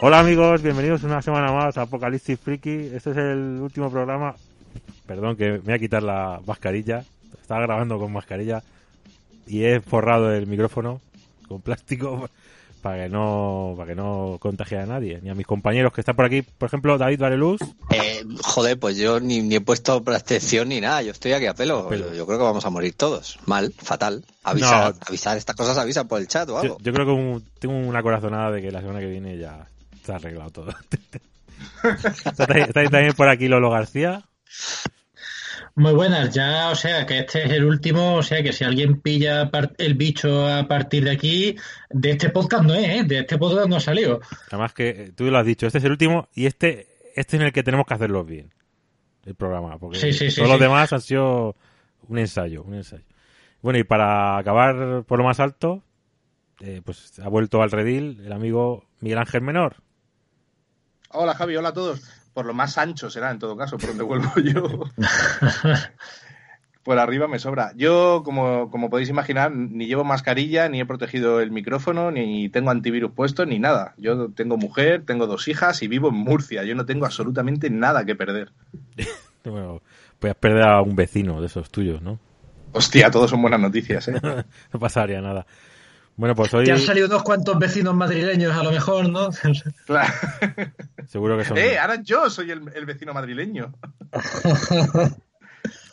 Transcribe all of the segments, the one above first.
Hola amigos, bienvenidos una semana más a Apocalipsis Freaky. Este es el último programa. Perdón que me voy a quitar la mascarilla. Estaba grabando con mascarilla y he forrado el micrófono con plástico para que no para que no contagie a nadie, ni a mis compañeros que están por aquí. Por ejemplo, David Vareluz. Eh, joder, pues yo ni, ni he puesto protección ni nada. Yo estoy aquí a pelo. Pelo. Yo creo que vamos a morir todos. Mal, fatal. Avisar, No. avisar. Estas cosas avisan por el chat o algo. yo creo que un- tengo una corazonada de que la semana que viene ya está arreglado todo. está, está también por aquí Lolo García. Muy buenas, ya, o sea, que este es el último, o sea, que si alguien pilla el bicho a partir de aquí, de este podcast no es, ¿eh? De este podcast no ha salido. Además que eh, tú lo has dicho, este es el último y este este es en el que tenemos que hacerlo bien. El programa, porque Sí, sí, sí, todos los sí. demás han sido un ensayo, un ensayo. Bueno, y para acabar por lo más alto, eh, pues ha vuelto al redil el amigo Miguel Ángel Menor. Hola Javi, hola a todos. Por lo más ancho será en todo caso, por donde vuelvo yo. Por arriba me sobra. Yo, como, como podéis imaginar, ni llevo mascarilla, ni he protegido el micrófono, ni tengo antivirus puesto, ni nada. Yo tengo mujer, tengo dos hijas y vivo en Murcia. Yo no tengo absolutamente nada que perder. Bueno, puedes perder a un vecino de esos tuyos, ¿no? Hostia, todos son buenas noticias, ¿eh? no pasaría nada. Bueno, pues hoy Te han salido unos cuantos vecinos madrileños, a lo mejor, ¿no? Claro. seguro que son... Eh, ahora yo soy el, el vecino madrileño.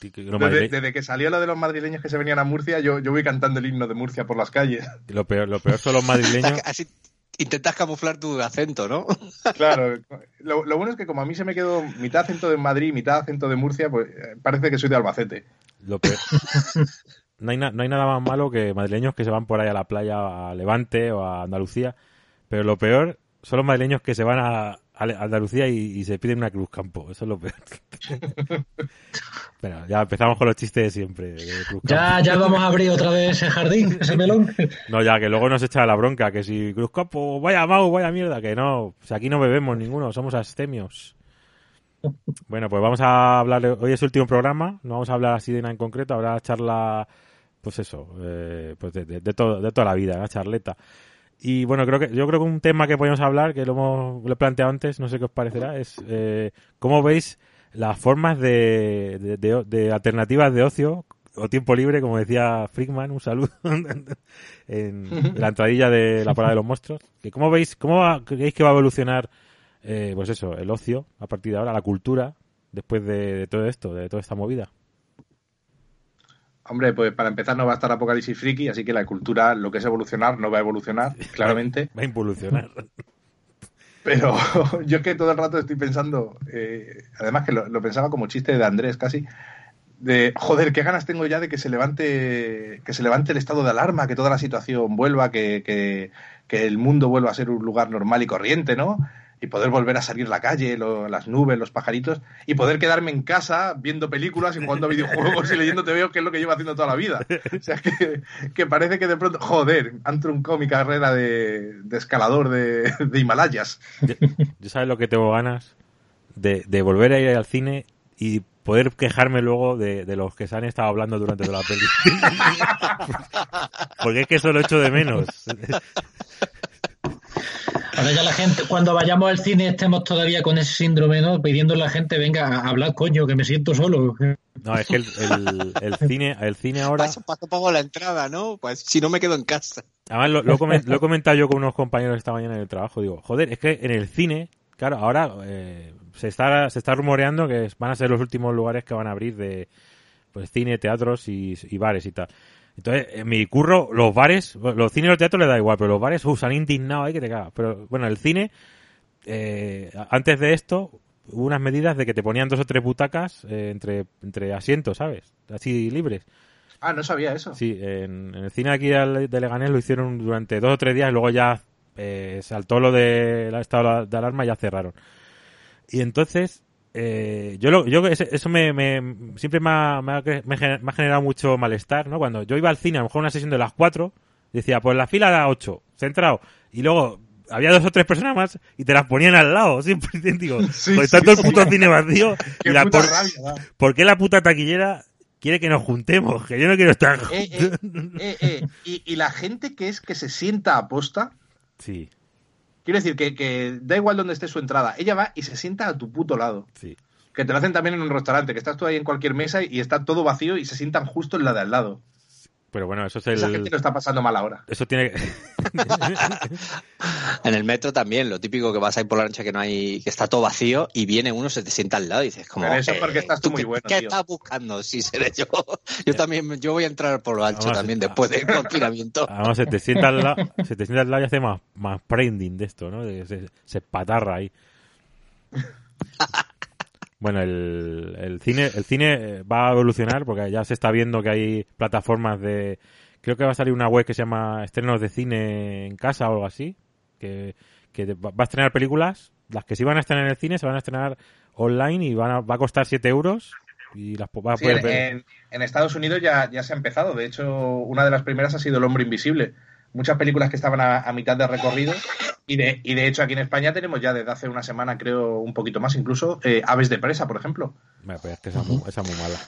desde que salió lo de los madrileños que se venían a Murcia, yo, yo voy cantando el himno de Murcia por las calles. lo, peor, lo peor son los madrileños. Así intentas camuflar tu acento, ¿no? Claro, lo, lo bueno es que como a mí se me quedó mitad acento de Madrid, mitad acento de Murcia, pues eh, parece que soy de Albacete. Lo peor- no, hay na- no hay nada más malo que madrileños que se van por ahí a la playa, a Levante o a Andalucía. Pero lo peor son los madrileños que se van a, a Andalucía y, y se piden una cruz campo. Eso es lo peor. Pero ya empezamos con los chistes de siempre. de Cruz Ya, ya vamos a abrir otra vez ese jardín, ese melón. No, ya que luego nos echa la bronca. Que si Cruz Campo, vaya mau, vaya mierda. Que no, aquí no bebemos ninguno, somos astemios. Bueno, pues vamos a hablar. Hoy es el último programa. No vamos a hablar así de nada en concreto. Habrá charla, pues eso, eh, pues de, todo, de toda la vida, una charleta. Y bueno, creo que yo creo que un tema que podemos hablar, que lo hemos he planteado antes, no sé qué os parecerá, es eh, cómo veis las formas de, alternativas de ocio o tiempo libre, como decía Frickman, un saludo en la entradilla de la parada de los monstruos. ¿Cómo veis, cómo va- creéis que va a evolucionar, eh, pues eso, el ocio a partir de ahora, la cultura, después de, de todo esto, de toda esta movida? Hombre, pues para empezar no va a estar Apocalipsis Friki, así que la cultura, lo que es evolucionar, no va a evolucionar, claramente. Va a involucionar. Pero yo es que todo el rato estoy pensando, eh, además que lo, lo pensaba como chiste de Andrés casi, de joder, qué ganas tengo ya de que se levante, que se levante el estado de alarma, que toda la situación vuelva, que, que, que el mundo vuelva a ser un lugar normal y corriente, ¿no? Y poder volver a salir la calle, las nubes, los pajaritos, y poder quedarme en casa viendo películas y jugando videojuegos y leyendo TVO, que es lo que llevo haciendo toda la vida. O sea, que, que parece que de pronto, joder, han truncado mi carrera de, escalador de, Himalayas. Yo, sabes lo que tengo ganas de, de volver a ir al cine y poder quejarme luego de, de los que se han estado hablando durante toda la peli. Porque es que eso lo echo de menos. Ahora ya la gente, cuando vayamos al cine, estemos todavía con ese síndrome, ¿no? Pidiendo a la gente, venga, a hablar, coño, que me siento solo. No, es que el, el- el cine, el cine ahora, Paso, paso, pago la entrada, ¿no? Pues si no me quedo en casa. además lo, lo he comen- lo he comentado yo con unos compañeros esta mañana en el trabajo, digo, joder, es que en el cine, claro, ahora eh, se está se está rumoreando que van a ser los últimos lugares que van a abrir de pues cine, teatros y, y bares y tal. Entonces, en mi curro, los bares, los cines y los teatros le da igual, pero los bares, uh, se han indignado ahí que te cagas. Pero bueno, el cine, eh, antes de esto, hubo unas medidas de que te ponían dos o tres butacas eh, entre, entre asientos, ¿sabes? Así libres. Ah, no sabía eso. Sí, en, en el cine aquí de Leganés lo hicieron durante dos o tres días y luego ya eh, saltó lo de la estado de alarma y ya cerraron. Y entonces, eh, yo lo, yo eso me, me- siempre me ha, me, ha, me ha gener- me ha generado mucho malestar, ¿no? Cuando yo iba al cine, a lo mejor una sesión de las 4, decía, pues la fila da 8, centrado, y luego había dos o tres personas más y te las ponían al lado, siempre digo, Sí, pues sí, todo el sí. puto cine vacío, Qué y la puta por, rabia. ¿por qué la puta taquillera quiere que nos juntemos? Que yo no quiero estar... Eh, eh, eh, eh, Y, y la gente que es que se sienta a posta, Sí, quiero decir que, que da igual donde esté su entrada, ella va y se sienta a tu puto lado. sí. Que te lo hacen también en un restaurante, que estás tú ahí en cualquier mesa y está todo vacío y se sientan justo en la de al lado. Pero bueno, eso es Esa el... gente lo está pasando mal ahora. Eso tiene que... En el metro también, lo típico que vas ahí por la noche que no hay, que está todo vacío y viene uno, se te sienta al lado y dices como. Pero eso es porque estás tú muy qué- bueno, ¿Qué tío. estás buscando? Sí, seré yo. Yo también, yo voy a entrar por lo ancho también después del confinamiento. Además, se te sienta al lado, se te sienta al lado y hace más, más branding de esto, ¿no? De- se, se espatarra ahí. Bueno, el, el cine, el cine eh, va a evolucionar porque ya se está viendo que hay plataformas de, creo que va a salir una web que se llama estrenos de cine en casa o algo así, que, que va a estrenar películas, las que sí van a estrenar en el cine se van a estrenar online y van a, va a costar 7 euros y las vas a Sí, poder en, ver. en- en Estados Unidos ya, ya se ha empezado. De hecho, una de las primeras ha sido El hombre invisible. Muchas películas que estaban a, a mitad de recorrido. Y de, y de hecho, aquí en España tenemos ya desde hace una semana, creo, un poquito más incluso, eh, Aves de presa, por ejemplo. Pues que esa es muy, esa es muy mala.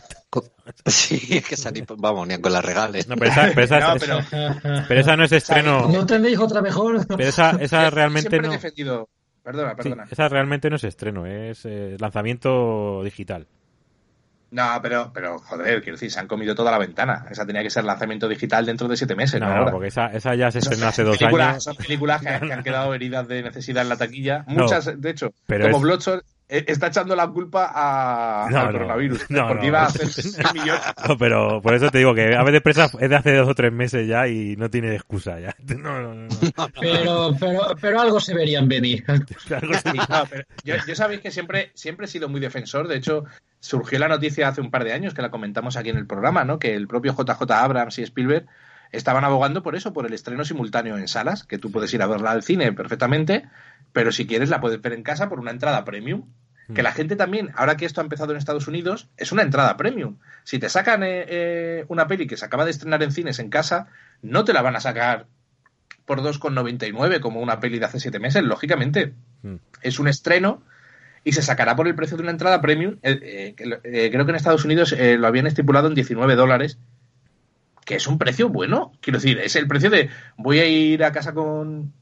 Sí, es que salí, vamos, ni con las regales. No, pero esa, pero esa- No, esa- pero- pero esa no es estreno. ¿No tenéis otra mejor? Pero esa, esa realmente no. Perdona, sí, perdona. esa realmente no es estreno, es eh, lanzamiento digital. No, pero, pero, joder, quiero decir, se han comido toda la ventana. Esa tenía que ser lanzamiento digital dentro de siete meses, No, ¿no? ahora. porque esa, esa ya se estrenó hace dos películas- años. Son películas que, que han quedado heridas de necesidad en la taquilla. No, Muchas, de hecho, pero como es- Bloodshot está echando la culpa a, No, al no. coronavirus. No, porque no. iba a hacer 6 millones. No, pero por eso te digo que Aves de Presa es de hace dos o tres meses ya y no tiene excusa ya. No, no, no. no. Pero, pero, pero algo se verían venir. Algo se- No, pero yo, yo sabéis que siempre, siempre he sido muy defensor. De hecho, surgió la noticia hace un par de años que la comentamos aquí en el programa, ¿no? Que el propio JJ Abrams y Spielberg estaban abogando por eso, por el estreno simultáneo en salas, que tú puedes ir a verla al cine perfectamente, pero si quieres la puedes ver en casa por una entrada premium. Que la gente también, ahora que esto ha empezado en Estados Unidos, es una entrada premium. Si te sacan eh, eh, una peli que se acaba de estrenar en cines en casa, no te la van a sacar por 2,99 como una peli de hace siete meses, lógicamente. Mm. Es un estreno y se sacará por el precio de una entrada premium. Eh, creo que en Estados Unidos eh, lo habían estipulado en 19 dólares, que es un precio bueno. Quiero decir, es el precio de voy a ir a casa con,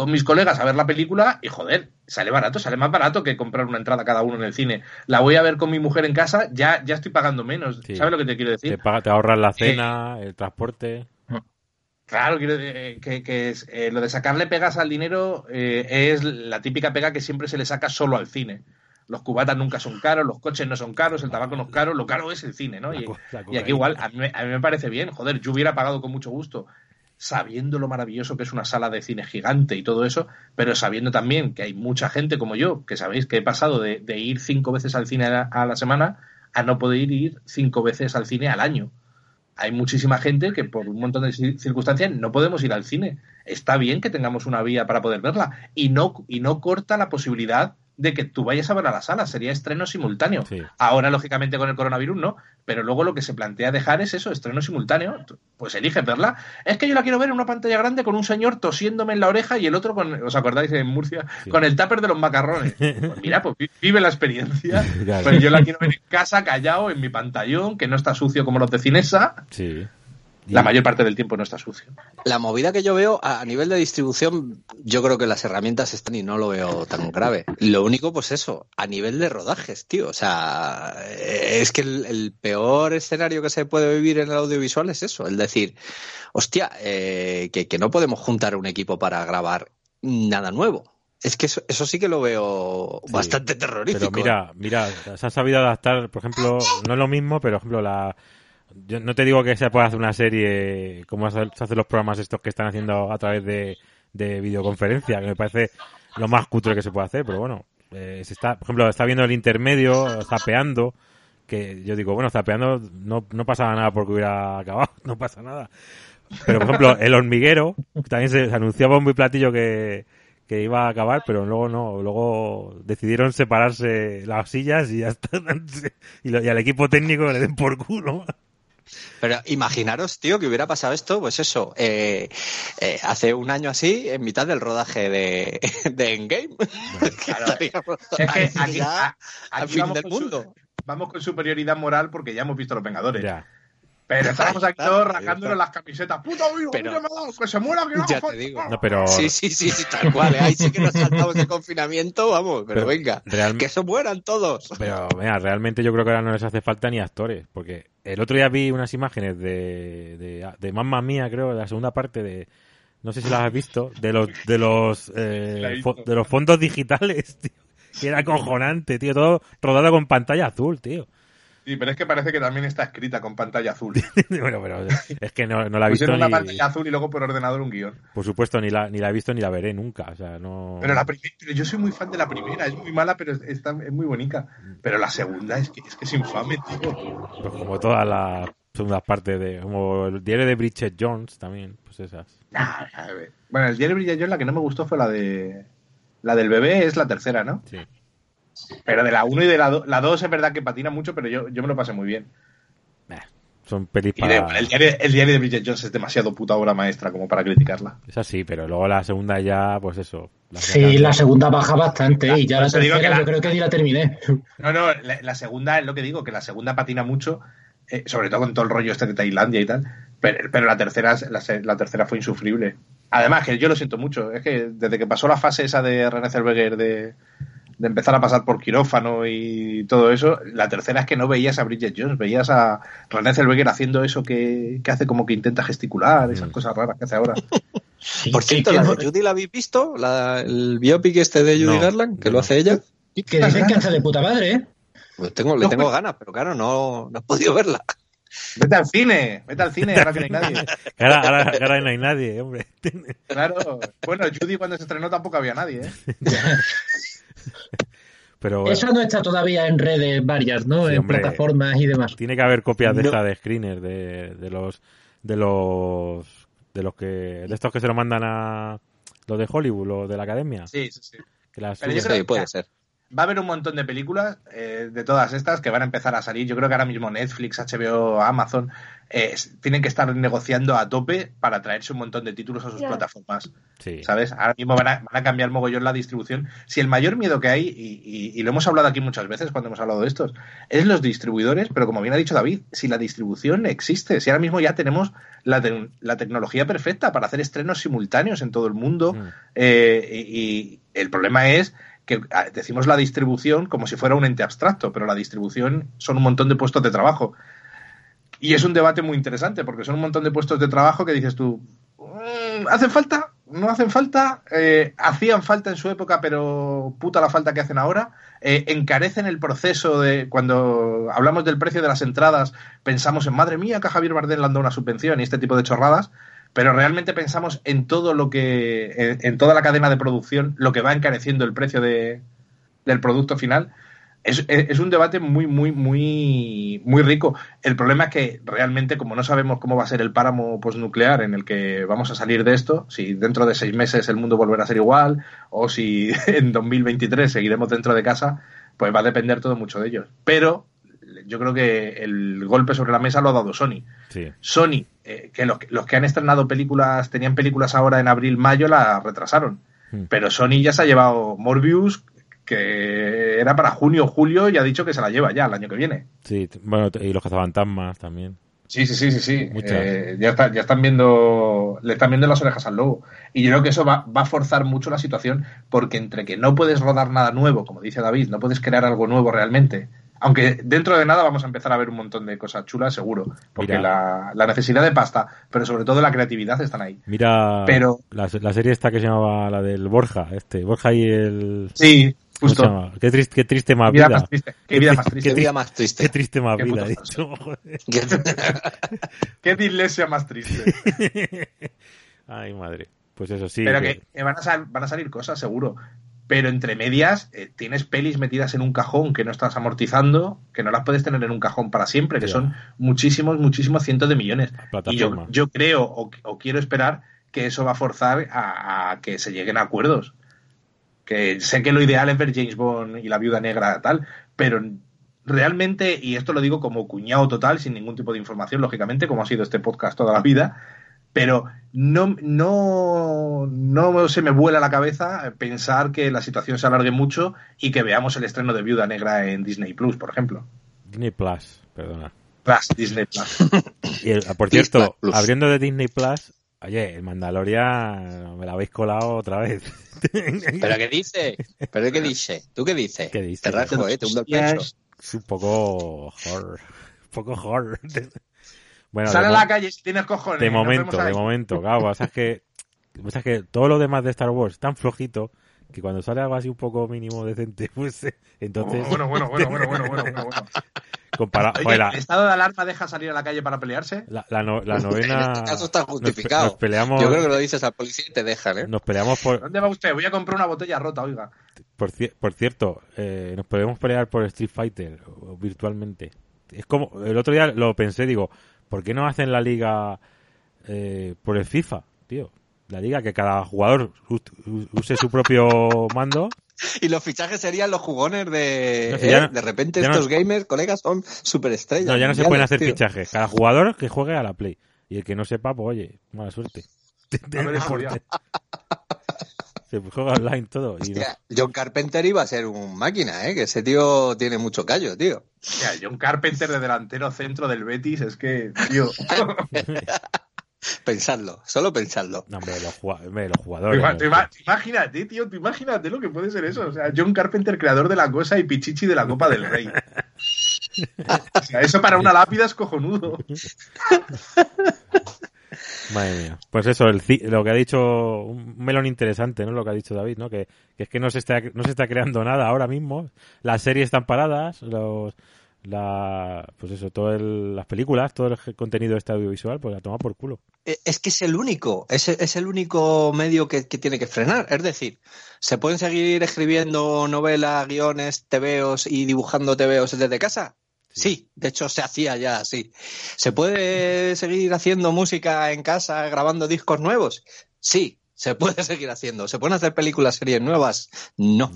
con mis colegas a ver la película y joder, sale barato, sale más barato que comprar una entrada cada uno en el cine. La voy a ver con mi mujer en casa, ya, ya estoy pagando menos. Sí. ¿Sabes lo que te quiero decir? Te, paga- te ahorras la cena, el transporte. Claro, quiero eh, que, que es, eh, lo de sacarle pegas al dinero eh, es la típica pega que siempre se le saca solo al cine. Los cubatas nunca son caros, los coches no son caros, el tabaco no es caro, lo caro es el cine, ¿no? Y, y aquí igual, a mí, a mí me parece bien, joder, yo hubiera pagado con mucho gusto, sabiendo lo maravilloso que es una sala de cine gigante y todo eso, pero sabiendo también que hay mucha gente como yo, que sabéis que he pasado de, de ir cinco veces al cine a la, a la semana a no poder ir cinco veces al cine al año hay muchísima gente que por un montón de cir- circunstancias no podemos ir al cine. Está bien que tengamos una vía para poder verla y no, y no corta la posibilidad de que tú vayas a ver a la sala, sería estreno simultáneo. Sí. Ahora, lógicamente, con el coronavirus no, pero luego lo que se plantea dejar es eso, estreno simultáneo. Pues eliges verla. Es que yo la quiero ver en una pantalla grande con un señor tosiéndome en la oreja y el otro con, ¿os acordáis en Murcia? Sí. Con el tupper de los macarrones. Pues mira, pues vi- vive la experiencia. Claro. Pero yo la quiero ver en casa, callado, en mi pantallón, que no está sucio como los de Cinesa. Sí. La mayor parte del tiempo no está sucio. La movida que yo veo a nivel de distribución, yo creo que las herramientas están y no lo veo tan grave. Lo único, pues eso, a nivel de rodajes, tío. O sea, eh, es que el, el peor escenario que se puede vivir en el audiovisual es eso, el decir, hostia, eh, que, que no podemos juntar un equipo para grabar nada nuevo. Es que eso, eso sí que lo veo Sí. bastante Pero terrorífico. mira, mira, se ha sabido adaptar, por ejemplo, no es lo mismo, pero por ejemplo, la, yo no te digo que se pueda hacer una serie como se hacen los programas estos que están haciendo a través de, de videoconferencia, que me parece lo más cutre que se puede hacer, pero bueno, eh, se está, por ejemplo, está viendo el intermedio, zapeando, que yo digo, bueno, zapeando no, no pasaba nada porque hubiera acabado, no pasa nada. Pero, por ejemplo, el hormiguero, también se, anunciaba un muy platillo que, que iba a acabar, pero luego no, luego decidieron separarse las sillas y ya. Y, lo- y al equipo técnico le den por culo. Pero imaginaros, tío, que hubiera pasado esto, pues eso, eh, eh, hace un año así, en mitad del rodaje de, de Endgame. Que estaríamos Es que ahí aquí, ya a- al aquí fin vamos, del con su- mundo. vamos con superioridad moral porque ya hemos visto los Vengadores. Ya. Pero estábamos aquí todos rascándonos las camisetas. Ha dado, ¡Que se muera! Que no Ya te digo. No, pero Sí, sí, sí, sí, tal cual. ¿eh? Ahí sí que nos saltamos el confinamiento, vamos, pero, Pero venga, real- que se mueran todos. Pero, mira, realmente yo creo que ahora no les hace falta ni actores, porque el otro día vi unas imágenes de, de, de Mamma Mía, creo, de la segunda parte de, no sé si las has visto, de los, de los, eh, de los fondos digitales, tío. Que era acojonante, tío, todo rodado con pantalla azul, tío. Sí, pero es que parece que también está escrita con pantalla azul. bueno, pero es que no, no la he visto Pusieron una ni, pantalla azul y luego por ordenador un guion. por supuesto, ni la, ni la he visto ni la veré nunca, o sea, no... Pero la primera, yo soy muy fan de la primera, es muy mala, pero es, está- es muy bonita. Pero la segunda es que es, que es infame, tío. Pues como todas las segundas partes de, como el diario de Bridget Jones también, pues esas. Nah, a ver. Bueno, el diario Brilla yo la que no me gustó fue la de. La del bebé es la tercera, ¿no? Sí. Pero de la 1 y de la 2. La 2 es verdad que patina mucho, pero yo, yo me lo pasé muy bien. Nah, son pelis Y de- para... el, diario, el diario de Bridget Jones es demasiado puta obra maestra como para criticarla. Es así, pero luego la segunda ya, pues eso. la Sí, la segunda baja bastante y ya la tercera que la- yo creo que ni la terminé. No, no, la, la segunda es lo que digo, que la segunda patina mucho, eh, sobre todo con todo el rollo este de Tailandia y tal. Pero, pero la tercera la, se- la tercera fue insufrible. Además, que yo lo siento mucho, es que desde que pasó la fase esa de René Zellweger de, de empezar a pasar por quirófano y todo eso, la tercera es que no veías a Bridget Jones, veías a René Zellweger haciendo eso que, que hace como que intenta gesticular, esas Mm. cosas raras que hace ahora. Sí, Por cierto, que ¿la no- de Judy la habéis visto? ¿La, ¿El biopic este de Judy No, Garland? Que no. lo hace ella. que dicen que hace de puta madre, ¿eh? Pues tengo, le No, tengo pues- ganas, pero claro, no, no he podido verla. Vete al cine, vete al cine, ahora que no hay nadie. Ahora, ahora- ahora no hay nadie, hombre. Claro. Bueno, Judy cuando se estrenó tampoco había nadie, ¿eh? Pero bueno, Esa no está todavía en redes varias, ¿no? Sí, en hombre. plataformas y demás. tiene que haber copias de No. esta de screeners, de, de los de los de los que de estos que se lo mandan a los de Hollywood, los de la academia. Sí, sí, sí. Que las Pero yo creo Sí, puede ser. Va a haber un montón de películas eh, de todas estas que van a empezar a salir. Yo creo que ahora mismo Netflix, HBO, Amazon eh, tienen que estar negociando a tope para traerse un montón de títulos a sus plataformas. Sí. ¿Sabes? Ahora mismo van a, van a cambiar mogollón la distribución. Si el mayor miedo que hay, y, y- y lo hemos hablado aquí muchas veces cuando hemos hablado de estos, es los distribuidores, pero como bien ha dicho David, si la distribución existe, si ahora mismo ya tenemos la, te- la tecnología perfecta para hacer estrenos simultáneos en todo el mundo, Mm. eh, y, y el problema es que ah, decimos la distribución como si fuera un ente abstracto, pero la distribución son un montón de puestos de trabajo. Y es un debate muy interesante, porque son un montón de puestos de trabajo que dices tú, "Mm, ¿hacen falta? ¿No hacen falta? Eh, ¿Hacían falta en su época, pero puta la falta que hacen ahora? Eh, ¿Encarecen el proceso de cuando hablamos del precio de las entradas? Pensamos en, madre mía, que Javier Bardem le han dado una subvención y este tipo de chorradas, pero realmente pensamos en todo lo que, en, en toda la cadena de producción, lo que va encareciendo el precio de, del producto final. Es, es- un debate muy, muy, muy, muy rico. El problema es que realmente, como no sabemos cómo va a ser el páramo postnuclear en el que vamos a salir de esto, si dentro de seis meses el mundo volverá a ser igual, o si en 2023 seguiremos dentro de casa, pues va a depender todo mucho de ellos. Pero yo creo que el golpe sobre la mesa lo ha dado Sony. Sí. Sony, eh, que los, que los que han estrenado películas, tenían películas ahora en abril, mayo, la retrasaron. Mm. Pero Sony ya se ha llevado Morbius, que era para junio julio, y ha dicho que se la lleva ya el año que viene. Sí, bueno, y los cazafantasmas también. Sí, sí, sí, sí, sí. Eh, ya, está- ya están viendo, le están viendo las orejas al lobo. Y yo creo que eso va, va a forzar mucho la situación, porque entre que no puedes rodar nada nuevo, como dice David, no puedes crear algo nuevo realmente. Aunque dentro de nada vamos a empezar a ver un montón de cosas chulas, seguro. Porque la, la necesidad de pasta, pero sobre todo la creatividad están ahí. Mira Pero- la, la serie esta que se llamaba la del Borja, este, Borja y el Sí, ¿cómo se justo. Qué triste, qué triste más Qué vida vida. más triste. Qué vida más triste. Qué vida más Qué triste. más Qué vida, dicho. Qué dislexia más triste. Ay, madre. Pues eso sí. Pero que van, a sal- van a salir cosas, seguro. Pero entre medias eh, tienes pelis metidas en un cajón que no estás amortizando, que no las puedes tener en un cajón para siempre, que son muchísimos, muchísimos cientos de millones. Y yo, yo creo o, o quiero esperar que eso va a forzar a, a que se lleguen a acuerdos. Que sé que lo ideal es ver James Bond y la viuda negra tal, pero realmente, y esto lo digo como cuñado total, sin ningún tipo de información, lógicamente, como ha sido este podcast toda la vida, pero no, no, no se me vuela la cabeza pensar que la situación se alargue mucho y que veamos el estreno de Viuda Negra en Disney Plus, por ejemplo. Disney Plus, perdona. Plus, Disney Plus. Y el- por cierto, abriendo de Disney Plus, oye, el Mandalorian me la habéis colado otra vez. ¿Pero qué dice? ¿Pero qué dice? ¿Tú qué dices? ¿Qué dice? Te rasgo, eh, te hundo el pecho. Es un poco horror. Un poco horror. Bueno, Sale de a la calle si tienes cojones. De momento, de momento, claro, o sea, es que, o sea, es que todo lo demás de Star Wars es tan flojito que cuando sale algo así un poco mínimo decente, pues entonces Bueno, bueno, bueno, bueno, bueno, bueno, bueno, bueno. compara- Oye, joder, la, ¿el estado de alarma deja salir a la calle para pelearse? la, la no- la novena En este caso está justificado. Nos, peleamos, Yo creo que lo dices al policía y te dejan, ¿eh? nos peleamos por, ¿Dónde va usted? Voy a comprar una botella rota, oiga. por, ci- por cierto, eh, nos podemos pelear por Street Fighter virtualmente. Es como el otro día lo pensé, digo, ¿por qué no hacen la liga eh, por el FIFA, tío? La liga que cada jugador use su propio mando Y los fichajes serían los jugones de... No, si ¿eh? no- de repente no- estos gamers, colegas, son superestrellas. No, ya no se pueden hacer tío. fichajes. Cada jugador que juegue a la Play. Y el que no sepa, pues oye, mala suerte. A ver, eso ya. Se juega online todo. Y no- Hostia, John Carpenter iba a ser un máquina, ¿eh? Que ese tío tiene mucho callo, tío. Mira, John Carpenter de delantero centro del Betis, es que, tío. Pensadlo, solo pensadlo. no, hombre, los, los jugadores. Tú ima- tú imagínate, tío, tú imagínate lo que puede ser eso. O sea, John Carpenter, creador de la cosa y Pichichi de la Copa del Rey. O sea, eso para una lápida es cojonudo. Madre mía. Pues eso, el, lo que ha dicho, un melón interesante, ¿no? Lo que ha dicho David, ¿no? Que, que es que no se, está, no se está creando nada ahora mismo. Las series están paradas, los, la, pues eso, todo el, las películas, todo el contenido este audiovisual, pues a tomar por culo. Eh, Es que es el único, es, es el único medio que, que tiene que frenar. Es decir, ¿se pueden seguir escribiendo novelas, guiones, tebeos y dibujando tebeos desde casa? Sí, de hecho se hacía ya así. ¿Se puede seguir haciendo música en casa, grabando discos nuevos? Sí, se puede seguir haciendo. ¿Se pueden hacer películas, series nuevas? No.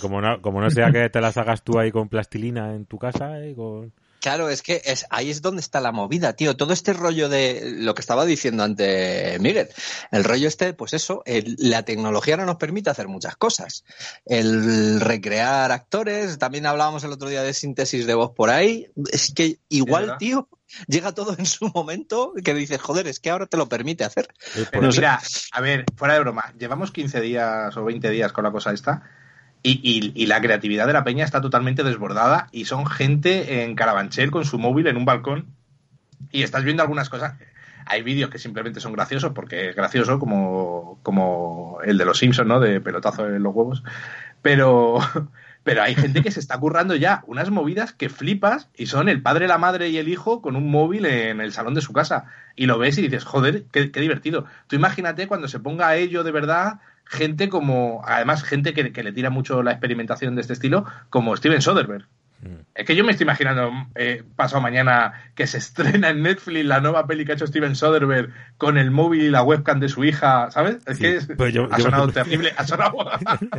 Como no, como no sea que te las hagas tú ahí con plastilina en tu casa, ¿eh? con... Claro, es que es, ahí es donde está la movida, tío. Todo este rollo de lo que estaba diciendo antes Miguel. El rollo este, pues eso, el- la tecnología no nos permite hacer muchas cosas. El recrear actores, también hablábamos el otro día de síntesis de voz por ahí. Es que igual, ¿verdad? tío, llega todo en su momento que dices, joder, es que ahora te lo permite hacer. Pero No sé. mira, a ver, fuera de broma, llevamos 15 días o 20 días con la cosa esta y, y- y la creatividad de la peña está totalmente desbordada y son gente en Carabanchel con su móvil en un balcón y estás viendo algunas cosas. Hay vídeos que simplemente son graciosos porque es gracioso como, como el de los Simpsons, ¿no? De pelotazo en los huevos. Pero, pero hay gente que se está currando ya unas movidas que flipas y son el padre, la madre y el hijo con un móvil en el salón de su casa. Y lo ves y dices, joder, qué, qué divertido. Tú imagínate cuando se ponga a ello de verdad gente como, además gente que, que le tira mucho la experimentación de este estilo, como Steven Soderbergh. Mm. Es que yo me estoy imaginando eh, pasado mañana que se estrena en Netflix la nueva peli que ha hecho Steven Soderbergh con el móvil y la webcam de su hija, ¿sabes? Es Sí, que es- pues yo- ha yo- sonado terrible, ha sonado...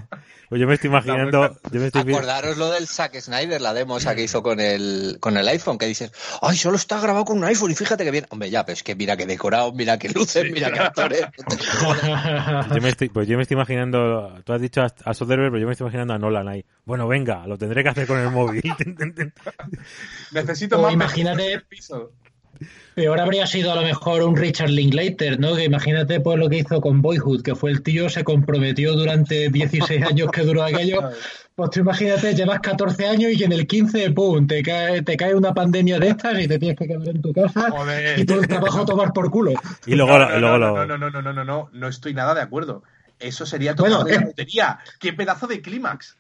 Pues yo me estoy imaginando, yo me estoy vi- Acordaros lo del Zack Snyder, la demo esa que hizo con el, con el iPhone, que dices, ay, solo está grabado con un iPhone y fíjate que bien. Hombre, ya, pero es que mira que decorado, mira que luces, mira que actores. yo me estoy, pues yo me estoy imaginando, tú has dicho a, a Soderbergh, pero yo me estoy imaginando a Nolan ahí. Bueno, venga, lo tendré que hacer con el móvil. Necesito O más imagínate- piso. Peor habría sido a lo mejor un Richard Linklater, ¿no? Que imagínate pues lo que hizo con Boyhood, que fue el tío, se comprometió durante 16 años que duró aquello. Pues tú imagínate, llevas 14 años y en el 15, ¡pum!, te cae, te cae una pandemia de estas y te tienes que quedar en tu casa Joder. y todo el trabajo a tomar por culo. y luego, no, no, luego no, lo... no, no, no, no, no, no, no estoy nada de acuerdo. Eso sería Bueno, totalmente eh. tontería. ¡Qué pedazo de clímax!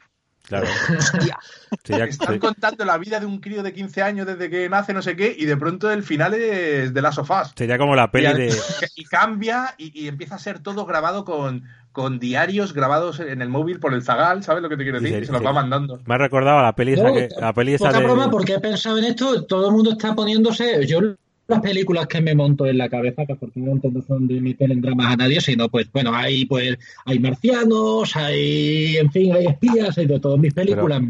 Claro. Hostia. Están contando la vida de un crío de 15 años desde que nace, no sé qué, y de pronto el final es de las sofás. sería como la peli y, de... y cambia y, y empieza a ser todo grabado con, con diarios grabados en el móvil por el zagal, ¿sabes lo que te quiero Y decir? se- Y se los sí. va mandando. Me ha recordado a la peli esa, No, que, la peli esa Poca de... broma, porque he pensado en esto, todo el mundo está poniéndose, yo las películas que me monto en la cabeza, que afortunadamente no son de mi dramas a nadie, sino pues, bueno, hay pues, hay marcianos, hay, en fin, hay espías, hay de todas mis películas.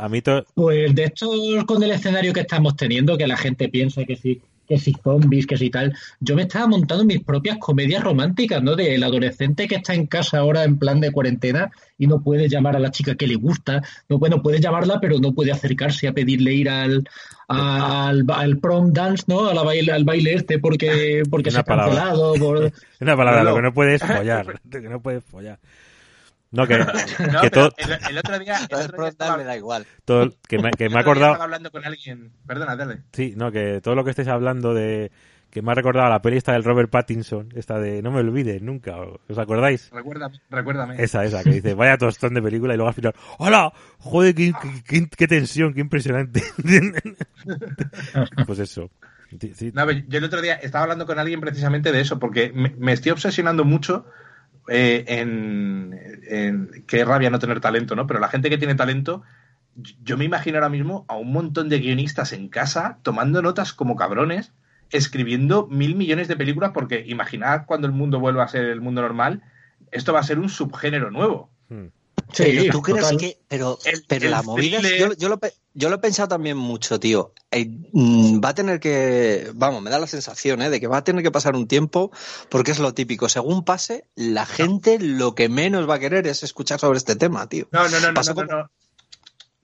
A mí Pues de hecho, con el escenario que estamos teniendo, que la gente piensa que sí, que si zombies, que si tal. Yo me estaba montando mis propias comedias románticas, ¿no? Del adolescente que está en casa ahora en plan de cuarentena y no puede llamar a la chica que le gusta. No, bueno, puede llamarla, pero no puede acercarse a pedirle ir al, al, prom dance, ¿no? A la baile, al baile este porque, porque se ha cancelado. Por... Una palabra, lo que no puedes follar. Lo que no puedes follar. No, que, todo... el, otro día, el otro día estaba... da igual. Todo, que me, que me ha acordado... Estaba hablando con alguien... Perdona, dale. Sí, no, que todo lo que estés hablando de... Que me ha recordado la peli esta del Robert Pattinson, esta de No me olvides nunca, ¿os acordáis? Recuérdame, recuérdame. Esa, esa, que dice, vaya tostón de película y luego al final, ¡hola! ¡Joder, qué, qué, tensión, qué impresionante! pues eso. No, yo el otro día estaba hablando con alguien precisamente de eso, porque me estoy obsesionando mucho eh, en, qué rabia no tener talento, ¿no? Pero la gente que tiene talento, yo me imagino ahora mismo a un montón de guionistas en casa tomando notas como cabrones, escribiendo mil millones de películas, porque imaginad cuando el mundo vuelva a ser el mundo normal, esto va a ser un subgénero nuevo. Hmm. Sí, ¿tú crees que.? Pero, pero la movida. yo, yo, lo, yo, lo, he pensado también mucho, tío. Eh, mm, va a tener que. Vamos, me da la sensación, ¿eh? De que va a tener que pasar un tiempo, porque es lo típico. Según pase, la gente lo que menos va a querer es escuchar sobre este tema, tío. No, no, no, no, no, no,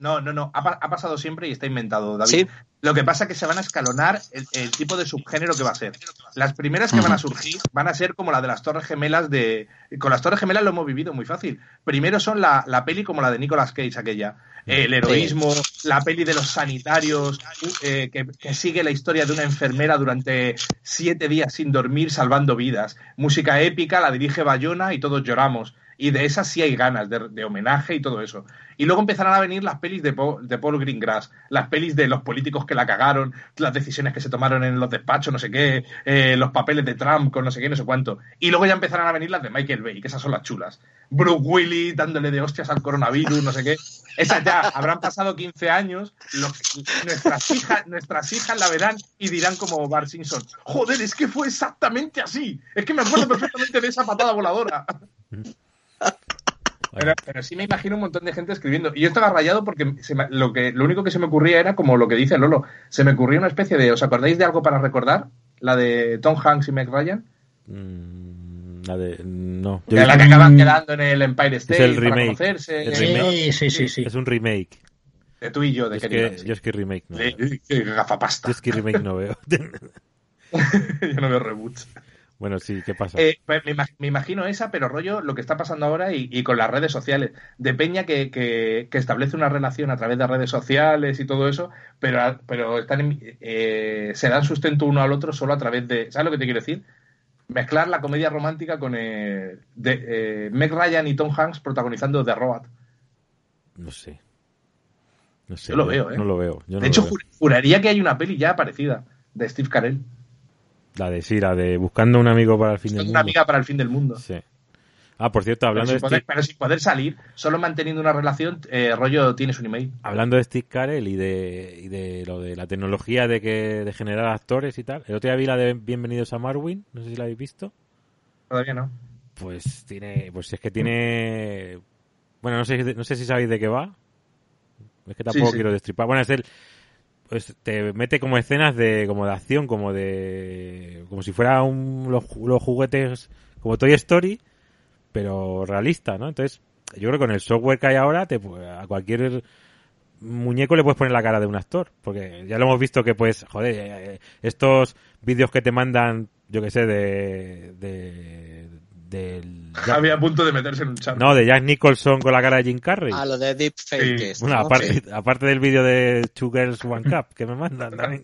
no, no, ha, pasado siempre y está inventado, David. Lo que pasa es que se van a escalonar el, tipo de subgénero que va a ser. Las primeras que van a surgir van a ser como la de las Torres Gemelas de... Con las Torres Gemelas lo hemos vivido muy fácil. Primero son la, peli como la de Nicolas Cage, aquella. El heroísmo, la peli de los sanitarios, eh, que, que, sigue la historia de una enfermera durante siete días sin dormir salvando vidas. Música épica, la dirige Bayona y todos lloramos y de esas sí hay ganas, de, homenaje y todo eso. Y luego empezarán a venir las pelis de, de, Paul Greengrass, las pelis de los políticos que la cagaron, las decisiones que se tomaron en los despachos, no sé qué, eh, los papeles de Trump con no sé qué, no sé cuánto. Y luego ya empezarán a venir las de Michael Bay, que esas son las chulas. Brooke Willis dándole de hostias al coronavirus, no sé qué. Esas ya habrán pasado 15 años, nuestras, hijas, nuestras hijas la verán y dirán como Bart Simpson, joder, es que fue exactamente así. Es que me acuerdo perfectamente de esa patada voladora. Pero, sí me imagino un montón de gente escribiendo. Y yo estaba rayado porque lo, que, lo único que se me ocurría era como lo que dice Lolo. Se me ocurrió una especie de. ¿Os acordáis de algo para recordar? La de Tom Hanks y Meg Ryan. Mm, la de. No. De la que acaban quedando en el Empire State. Es el remake. Sí, sí, sí, sí, Es un remake. De tú y yo, de yo que, Yo es que remake no. gafapasta. Yo es que remake no veo. yo no veo reboots. Bueno, sí, ¿qué pasa? Eh, pues me, imagino esa, pero rollo lo que está pasando ahora y, con las redes sociales. De Peña que, que, establece una relación a través de redes sociales y todo eso, pero, pero están eh, se dan sustento uno al otro solo a través de. ¿Sabes lo que te quiero decir? Mezclar la comedia romántica con eh, de, Meg Ryan y Tom Hanks protagonizando The Robot. No sé. No sé. Yo lo veo, ¿eh? No lo veo. de hecho, juraría que hay una peli ya parecida de Steve Carell. La de sí, la de buscando un amigo para el fin del mundo. Una amiga para el fin del mundo. Sí. Ah, por cierto, hablando pero de poder, Pero sin poder salir, solo manteniendo una relación, eh, rollo tienes un email. Hablando de Steve Carell y de, y de lo de la tecnología de que de generar actores y tal. El otro día vi la de Bienvenidos a Marwin, no sé si la habéis visto. Todavía no. Pues tiene, pues es que tiene, bueno, no sé, no sé si sabéis de qué va. Es que tampoco quiero destripar. Bueno, es el, te mete como escenas de como de acción, como de como si fuera un, los, juguetes como Toy Story, pero realista, ¿no? Entonces, yo creo que con el software que hay ahora, te, a cualquier muñeco le puedes poner la cara de un actor, porque ya lo hemos visto que pues, joder, eh, estos vídeos que te mandan, yo que sé, de, de, del... Había a punto de meterse en un chat. No, de Jack Nicholson con la cara de Jim Carrey. Ah, lo de Deepfake. Bueno, aparte, aparte del vídeo de Two Girls One Cup que me mandan también.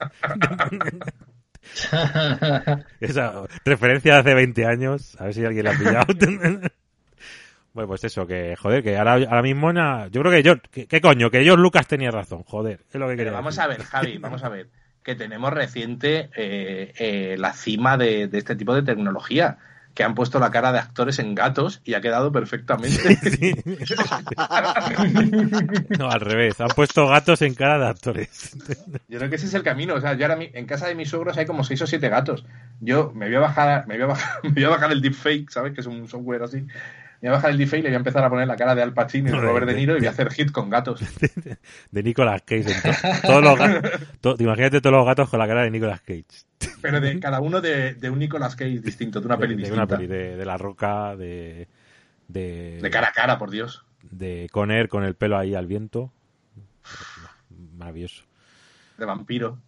Esa referencia de hace 20 años, a ver si alguien la ha pillado. bueno, pues eso, que joder, que ahora, ahora mismo, yo creo que yo, ¿qué coño? Que George Lucas tenía razón, joder, es lo que quería Vamos a ver, Javi, vamos a ver, que tenemos reciente eh, eh, la cima de, de este tipo de tecnología que han puesto la cara de actores en gatos y ha quedado perfectamente. Sí. No, al revés. Han puesto gatos en cara de actores. Yo creo que ese es el camino. O sea, yo ahora en casa de mis suegros hay como seis o siete gatos. Yo me voy a bajar, me voy a bajar, me voy a bajar el deepfake, ¿sabes? Que es un software así. Voy a bajar el deepfake y le voy a empezar a poner la cara de Al Pacino y de Robert De Niro y voy a hacer hit con gatos. De Nicolas Cage. en to- todos los gatos, to- imagínate todos los gatos con la cara de Nicolas Cage. Pero de cada uno de, de un Nicolas Cage distinto, de una peli de, de distinta. una peli de, de La Roca, de, de, De cara a cara, por Dios. de Conner con el pelo ahí al viento. Maravilloso. De vampiro.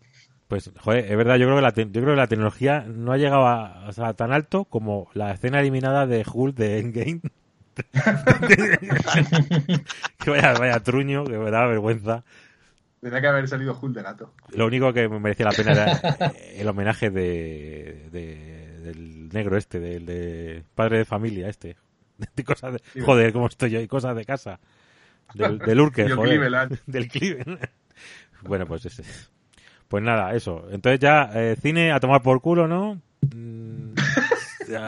Pues, joder, es verdad, yo creo que la, te- yo creo que la tecnología no ha llegado a, o sea, tan alto como la escena eliminada de Hulk de Endgame. que vaya, vaya truño, que me da vergüenza. Tendría que haber salido Hulk de gato. Lo único que me merecía la pena era el homenaje de, de- del negro este, del de padre de familia este. De cosas de, joder, cómo estoy yo, y cosas de casa. Del, del Urkel, Del joder. Cleveland. Del Cleveland. Bueno, pues ese. Pues nada, eso. Entonces ya, eh, cine a tomar por culo, ¿no?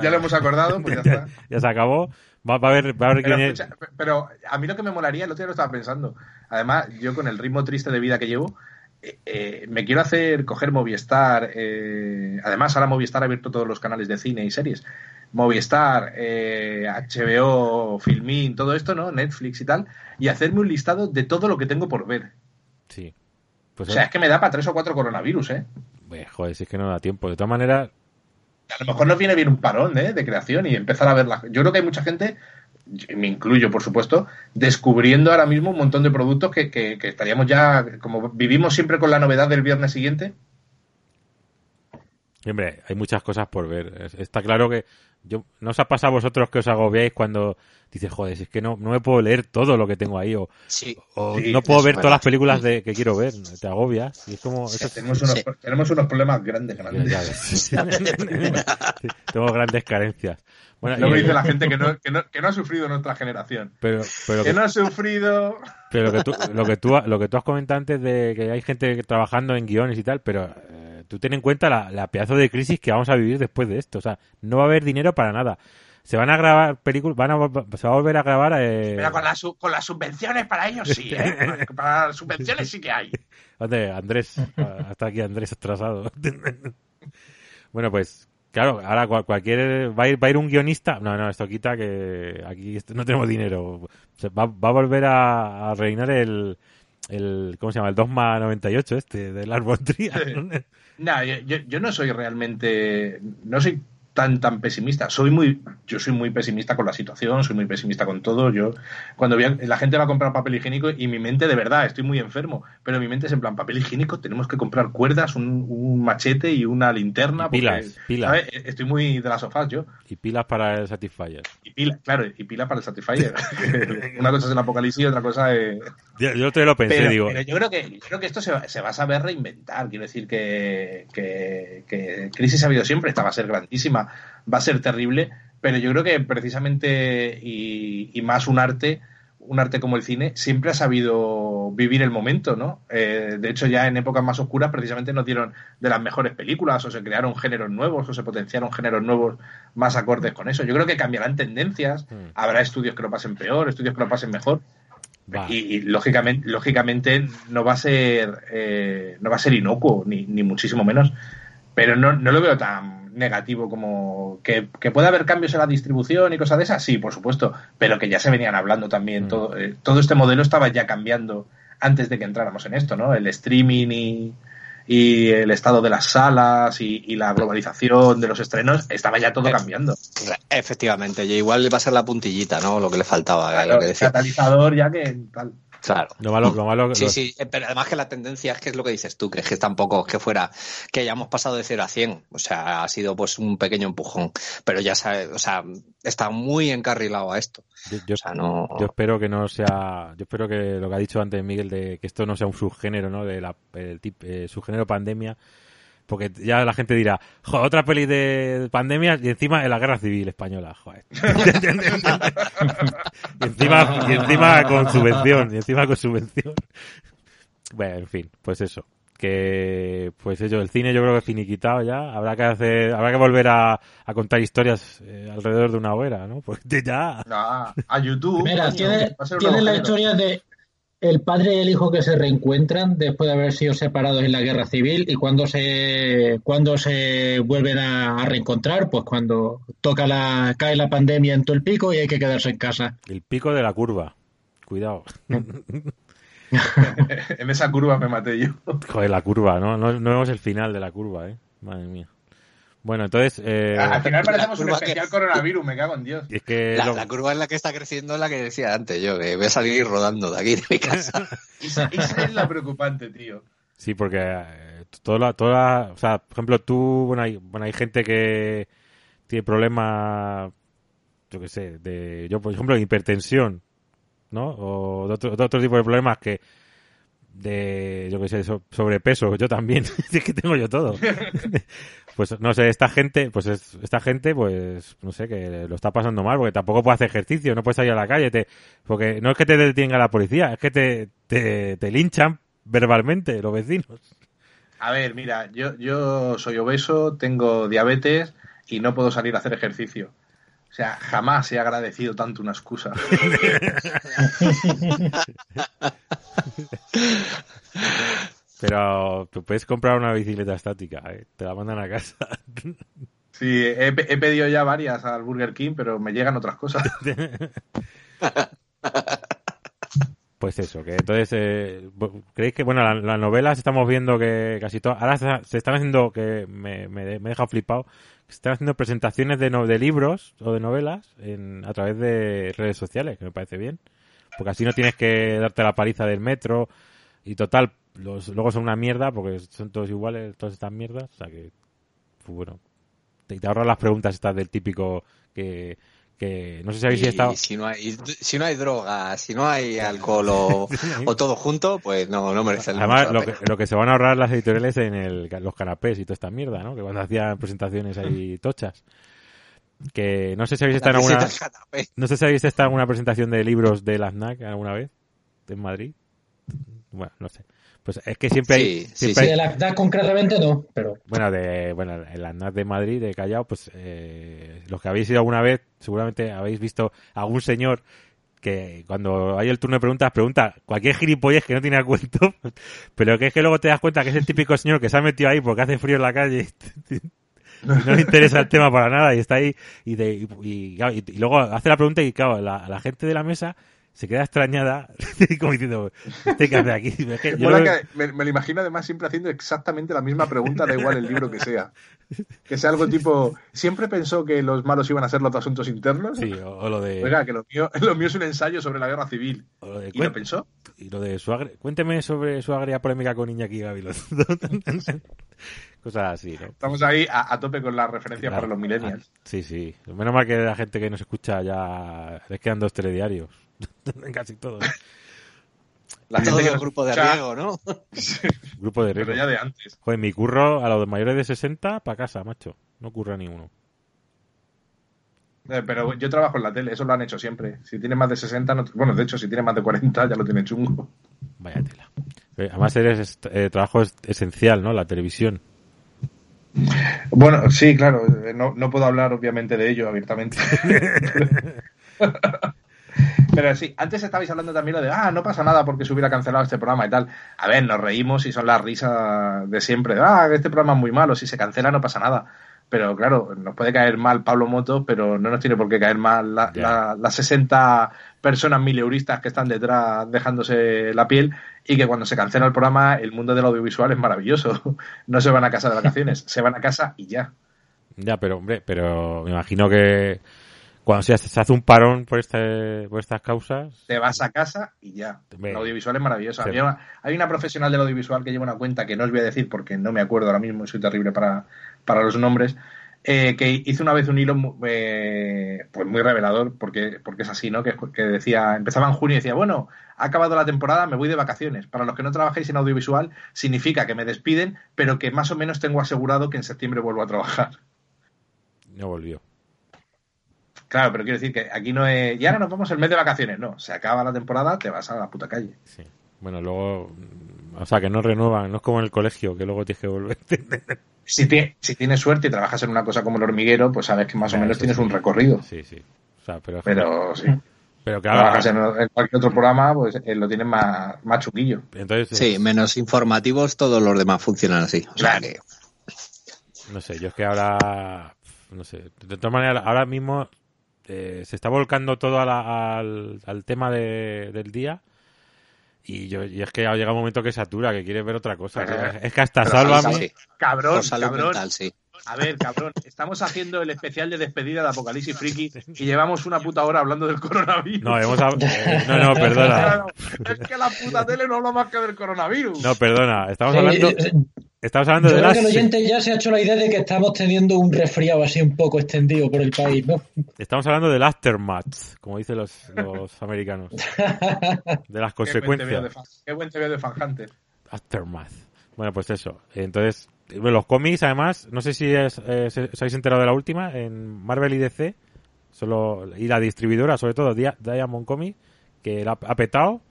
Ya lo hemos acordado, pues ya está. ya se acabó. Va, va a haber, va a Pero, quién- escucha, pero a mí lo que me molaría, el otro día lo estaba pensando. Además, yo con el ritmo triste de vida que llevo, eh, eh, me quiero hacer coger Movistar. eh, además, ahora Movistar ha abierto todos los canales de cine y series. Movistar, eh, HBO, Filmin, todo esto, ¿no? Netflix y tal. Y hacerme un listado de todo lo que tengo por ver. Sí. Pues, O sea, es que me da para tres o cuatro coronavirus, ¿eh? eh, joder, si es que no da tiempo. De todas maneras, A lo mejor nos viene bien un parón ¿eh? de creación y empezar a ver la... Yo creo que hay mucha gente, me incluyo por supuesto, descubriendo ahora mismo un montón de productos que, que- que estaríamos ya, como vivimos siempre con la novedad del viernes siguiente, Hombre, hay muchas cosas por ver. Es- Está claro que yo no os ha pasado a vosotros que os agobiáis cuando dices, joder, si es que no, no me puedo leer todo lo que tengo ahí o, Sí. o Sí, no puedo ver todas las películas de, que quiero ver. Te agobias y es como... Sí, eso es- tenemos unos, Sí. tenemos unos problemas grandes, grandes. ya ves. Sí, Tengo grandes carencias. Bueno, Luego y- dice la gente que no, que, no, que no ha sufrido nuestra generación. pero, pero, Que que, no ha sufrido... pero lo que tú, lo que tú, lo que tú has comentado antes de que hay gente trabajando en guiones y tal, pero tú ten en cuenta la, la pedazo de crisis que vamos a vivir después de esto. O sea, no va a haber dinero para nada. Se van a grabar películas, van a, se va a volver a grabar. Eh, Mira, con, las su- con las subvenciones para ellos sí, ¿eh? Para las subvenciones sí que hay. Andrés. Hasta aquí Andrés atrasado. bueno, pues, claro, ahora cual- cualquier. ¿Va a, ir, ¿Va a ir un guionista? No, no, esto quita que aquí no tenemos dinero. Se va, va a volver a, a reinar el, el. ¿Cómo se llama? El Dogma 98 este, del árbol Trial. No, yo, yo- no soy realmente, no soy tan tan pesimista. Soy muy, yo soy muy pesimista con la situación, soy muy pesimista con todo. Yo cuando vi a- la gente va a comprar papel higiénico y mi mente de verdad estoy muy enfermo, pero mi mente es en plan papel higiénico, tenemos que comprar cuerdas, un, un machete y una linterna. Y pilas, porque, pilas. ¿sabes? Estoy muy de las sofás yo. y pilas para el Satisfyer. Y pila, claro, y pila para el Satisfyer. una cosa es el apocalipsis y otra cosa es Yo, yo te lo pensé, pero, digo. pero yo creo que yo creo que esto se va, se va a saber reinventar. Quiero decir que, que, que crisis ha habido siempre, esta va a ser grandísima, va a ser terrible, pero yo creo que precisamente y, y más un arte, un arte como el cine, siempre ha sabido vivir el momento, ¿no? Eh, de hecho, ya en épocas más oscuras precisamente nos dieron de las mejores películas o se crearon géneros nuevos o se potenciaron géneros nuevos más acordes con eso. Yo creo que cambiarán tendencias, Mm. habrá estudios que lo pasen peor, estudios que lo pasen mejor, y, y, lógicamente, lógicamente no va a ser eh, no va a ser inocuo, ni, ni muchísimo menos. Pero no, no lo veo tan negativo como que, que pueda haber cambios en la distribución y cosas de esas, sí, por supuesto, pero que ya se venían hablando también. Mm. Todo, eh, todo este modelo estaba ya cambiando antes de que entráramos en esto, ¿no? El streaming y, y el estado de las salas y, y la globalización de los estrenos, estaba ya todo Eh, cambiando. Efectivamente, y igual va a ser la puntillita, ¿no? Lo que le faltaba, eh, Claro, lo que decía. catalizador ya que tal. Claro. Lo malo, lo malo, Sí, lo- sí, eh, pero además que la tendencia es que es lo que dices tú, que es que tampoco es que fuera que hayamos pasado de 0 a 100, o sea, ha sido pues un pequeño empujón, pero ya sabes, o sea, está muy encarrilado a esto. yo- yo- O sea, no Yo espero que no sea, yo espero que lo que ha dicho antes Miguel de que esto no sea un subgénero, ¿no? De la, el tip, eh, subgénero pandemia, porque ya la gente dirá, joder, otra peli de pandemia y encima en la guerra civil española, joder. y encima, y encima con subvención, y encima con subvención. Bueno, en fin, pues eso. que pues ello, el cine yo creo que es finiquitado ya, habrá que hacer, habrá que volver a, a contar historias eh, alrededor de una hoguera, ¿no? Pues ya. No, a YouTube. Mira, tiene, tiene la historia de el padre y el hijo que se reencuentran después de haber sido separados en la guerra civil y cuando se cuando se vuelven a, a reencontrar, pues cuando toca la cae la pandemia en todo el pico y hay que quedarse en casa. El pico de la curva. Cuidado. en esa curva me maté yo. Joder, la curva, ¿no? No, no vemos el final de la curva, ¿eh? Madre mía. Bueno, entonces, eh, Al final parecemos un que- especial coronavirus, me cago en Dios. es que La, lo- la curva en la que está creciendo es la que decía antes yo, que voy a salir rodando de aquí de mi casa. Esa, es la preocupante, tío. Sí, porque eh, toda la, toda la- o sea, por ejemplo, tú, bueno, hay, bueno, hay gente que tiene problemas, yo qué sé, de, yo, por ejemplo, de hipertensión, ¿no? O de otro, de otro tipo de problemas que, de, yo qué sé, so- sobrepeso, yo también, es que tengo yo todo. Pues, no sé, esta gente, pues es- esta gente, pues, no sé, que lo está pasando mal, porque tampoco puede hacer ejercicio, no puedes salir a la calle, te, porque no es que te detenga la policía, es que te, te, te linchan verbalmente los vecinos. A ver, mira, yo, yo soy obeso, tengo diabetes y no puedo salir a hacer ejercicio. O sea, jamás he agradecido tanto una excusa. Pero tú puedes comprar una bicicleta estática, ¿eh? te la mandan a casa. Sí, he, he pedido ya varias al Burger King, pero me llegan otras cosas. Pues eso, que entonces, eh, ¿creéis que, bueno, la- las novelas estamos viendo que casi todas, ahora se, se están haciendo, que me, me, me deja flipado, se están haciendo presentaciones de, no- de libros o de novelas en, a través de redes sociales, que me parece bien, porque así no tienes que darte la paliza del metro y total, los, luego son una mierda porque son todos iguales, todas estas mierdas, o sea que, pues bueno, te, te ahorras las preguntas estas del típico que, que no sé si habéis Y estado... si no hay si no hay droga, si no hay alcohol o, o todo junto, pues no, no merece Además, mucho la lo que, lo que se van a ahorrar las editoriales en el, los canapés y toda esta mierda, ¿no? Que cuando hacían presentaciones ahí tochas. Que no sé si habéis estado en alguna, no sé si habéis estado en alguna presentación de libros de la FNAC alguna vez en Madrid. Bueno, no sé. Pues es que siempre hay, Sí, sí, siempre Sí, hay- de la DAC concretamente no, pero bueno, de, bueno, en la NAC de Madrid, de Callao, pues eh, los que habéis ido alguna vez, seguramente habéis visto a algún señor que cuando hay el turno de preguntas, pregunta cualquier gilipollez que no tiene a cuento, pero que es que luego te das cuenta que es el típico señor que se ha metido ahí porque hace frío en la calle y no le interesa el tema para nada y está ahí y, de- y luego hace la pregunta y claro, la, la gente de la mesa se queda extrañada como diciendo, ¿este qué hace aquí? Es que yo veo- que me, me lo imagino además siempre haciendo exactamente la misma pregunta, da igual el libro que sea. Que sea algo tipo, ¿siempre pensó que los malos iban a ser los asuntos internos? Sí, o, o lo de... Oiga, que lo mío, lo mío es un ensayo sobre la guerra civil. o lo de ¿Y lo pensó? Y lo de su agre- Cuénteme sobre su agria polémica con Iñaki Gabilondo. Cosas así, ¿no? Estamos ahí a, a tope con la referencia Claro. para los millennials. Ah, Sí, sí. Menos mal que la gente que nos escucha ya les quedan dos telediarios. Casi todos. La Todo gente que el grupo de riego, ¿no? Grupo de Pero riesgo. ya de antes. Joder, mi curro a los mayores de 60 para casa, macho. No curra ni uno. Eh, Pero yo trabajo en la tele, eso lo han hecho siempre. Si tiene más de 60, no- bueno, de hecho, si tiene más de 40, ya lo tiene chungo. Vaya tela. Eh, Además eres eh, trabajo es- esencial, ¿no? La televisión. Bueno, sí, claro, eh, no, no puedo hablar obviamente de ello abiertamente. Pero sí, antes estabais hablando también lo de, ah, no pasa nada porque se hubiera cancelado este programa y tal. A ver, nos reímos y son las risas de siempre. Ah, este programa es muy malo, si se cancela no pasa nada. Pero claro, nos puede caer mal Pablo Moto, pero no nos tiene por qué caer mal la- Ya. la- las 60 personas mileuristas que están detrás dejándose la piel y que cuando se cancela el programa el mundo del audiovisual es maravilloso. No se van a casa de vacaciones, se van a casa y ya. Ya, pero hombre, pero me imagino que cuando se hace, un parón por este, por estas causas, te vas a casa y ya. El audiovisual es maravilloso. Sí. Había una- hay una profesional del audiovisual que lleva una cuenta que no os voy a decir porque no me acuerdo ahora mismo y soy terrible para, para los nombres, eh, que hizo una vez un hilo eh, pues muy revelador porque, porque es así, ¿no? Que, que decía, empezaba en junio y decía, bueno, ha acabado la temporada, me voy de vacaciones. Para los que no trabajéis en audiovisual, significa que me despiden, pero que más o menos tengo asegurado que en septiembre vuelvo a trabajar. no volvió. Claro, pero quiero decir que aquí no es. Y ahora nos vamos el mes de vacaciones. No, se acaba la temporada, te vas a la puta calle. Sí. Bueno, luego, o sea, que no renuevan, no es como en el colegio, que luego tienes que volver. Si, ti- si tienes suerte y trabajas en una cosa como el hormiguero, pues sabes que más o menos tienes sí. un recorrido. Sí, sí. O sea, pero, Pero sí, pero que trabajas en, en cualquier otro programa, pues eh, lo tienes más, más chuquillo. Entonces, Sí, menos informativos, todos los demás funcionan así. O sea Claro. que No sé, yo es que ahora. No sé. De todas maneras, ahora mismo eh, se está volcando todo a la- al, al tema de- del día. Y, yo, y es que ha llegado un momento que satura, que quiere ver otra cosa. Pero, es que hasta Sálvame. sí, Cabrón, cabrón. mental, sí. A ver, cabrón, estamos haciendo el especial de despedida de Apocalipsis Friki y llevamos una puta hora hablando del coronavirus. No, hemos hab- eh, no, no, perdona. Es que la puta tele no habla más que del coronavirus. No, perdona. Estamos hablando, estamos hablando Yo de creo las. que el oyente ya se ha hecho la idea de que estamos teniendo un resfriado así un poco extendido por el país, ¿no? Estamos hablando del aftermath, como dicen los, los americanos. De las Qué buen te veo de consecuencias. fan- Qué buen te veo de Fan Hunter. Aftermath. Bueno, pues eso. Entonces, los cómics, además, no sé si es, eh, os habéis enterado de la última, en Marvel y DC, solo, y la distribuidora, sobre todo Dia- Diamond Comics, que la ha petado.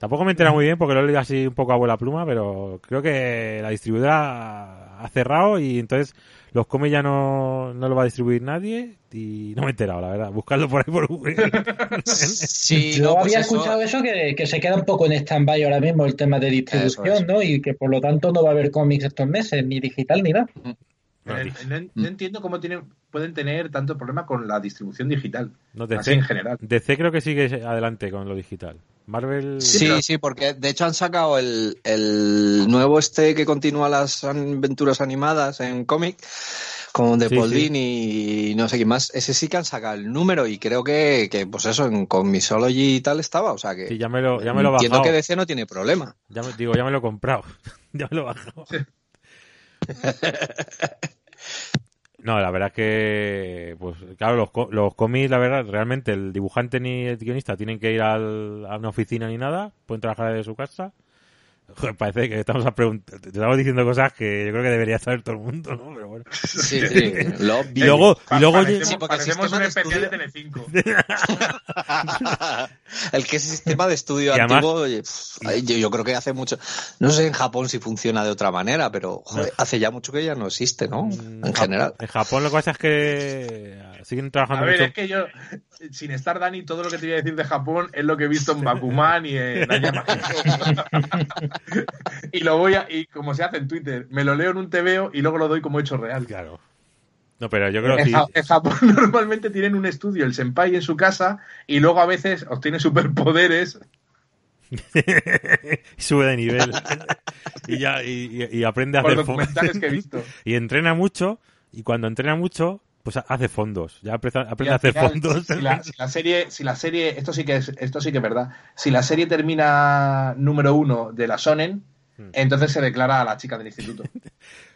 Tampoco me he enterado muy bien porque lo he leído así un poco a vuela pluma, pero creo que la distribuidora ha cerrado y entonces los cómics ya no, no lo va a distribuir nadie y no me he enterado, la verdad. Buscadlo por ahí por Google. Sí, Yo no, pues había eso- escuchado eso, que, que se queda un poco en stand-by ahora mismo el tema de distribución, es. ¿no? Y que por lo tanto no va a haber cómics estos meses, ni digital ni nada. Eh, No, no entiendo cómo tienen, pueden tener tanto problema con la distribución digital. No, Así DC, en general. DC creo que sigue adelante con lo digital. Marvel... Sí, pero- sí, porque de hecho han sacado el, el nuevo este que continúa las aventuras animadas en cómic, como de Sí, Paul sí. Dini y no sé quién más. Ese sí que han sacado el número y creo que, que pues eso, en Comisology y tal estaba. O sea que Sí, ya me lo, ya me lo he entiendo bajado. que DC no tiene problema. Ya me- digo, ya me lo he comprado. ya me lo he bajado. No, la verdad que, pues claro, los, los cómics, la verdad, realmente el dibujante ni el guionista tienen que ir a una oficina ni nada, pueden trabajar desde su casa. Joder, parece que estamos a estamos diciendo cosas que yo creo que debería saber todo el mundo, ¿no? Pero bueno. Sí, sí, lo Y luego, y luego parecemos, Sí, parecemos un especial de Telecinco. el que es sistema de estudio Y además- antiguo, oye, yo, yo creo que hace mucho. No sé en Japón si funciona de otra manera, pero joder, hace ya mucho que ya no existe, ¿no? Mm, En general. En Japón lo que pasa es que siguen A trabajando ver, mucho. es que yo, sin estar Dani, todo lo que te voy a decir de Japón es lo que he visto en Bakuman y en y lo voy a, y como se hace en Twitter, me lo leo en un TVO y luego lo doy como hecho real. Claro. No, pero yo creo que En, sí. Ja- en Japón normalmente tienen un estudio, el senpai en su casa, y luego a veces obtiene superpoderes. y sube de nivel. y ya, y, aprende a Por hacer documentales que he visto. y entrena mucho, y cuando entrena mucho, pues ha- hace fondos. Ya aprende, a hacer final, fondos. Si la, si la serie, si la serie, esto sí que es, esto sí que es verdad. Si la serie termina número uno de la Sonen, Hmm. entonces se declara a la chica del instituto.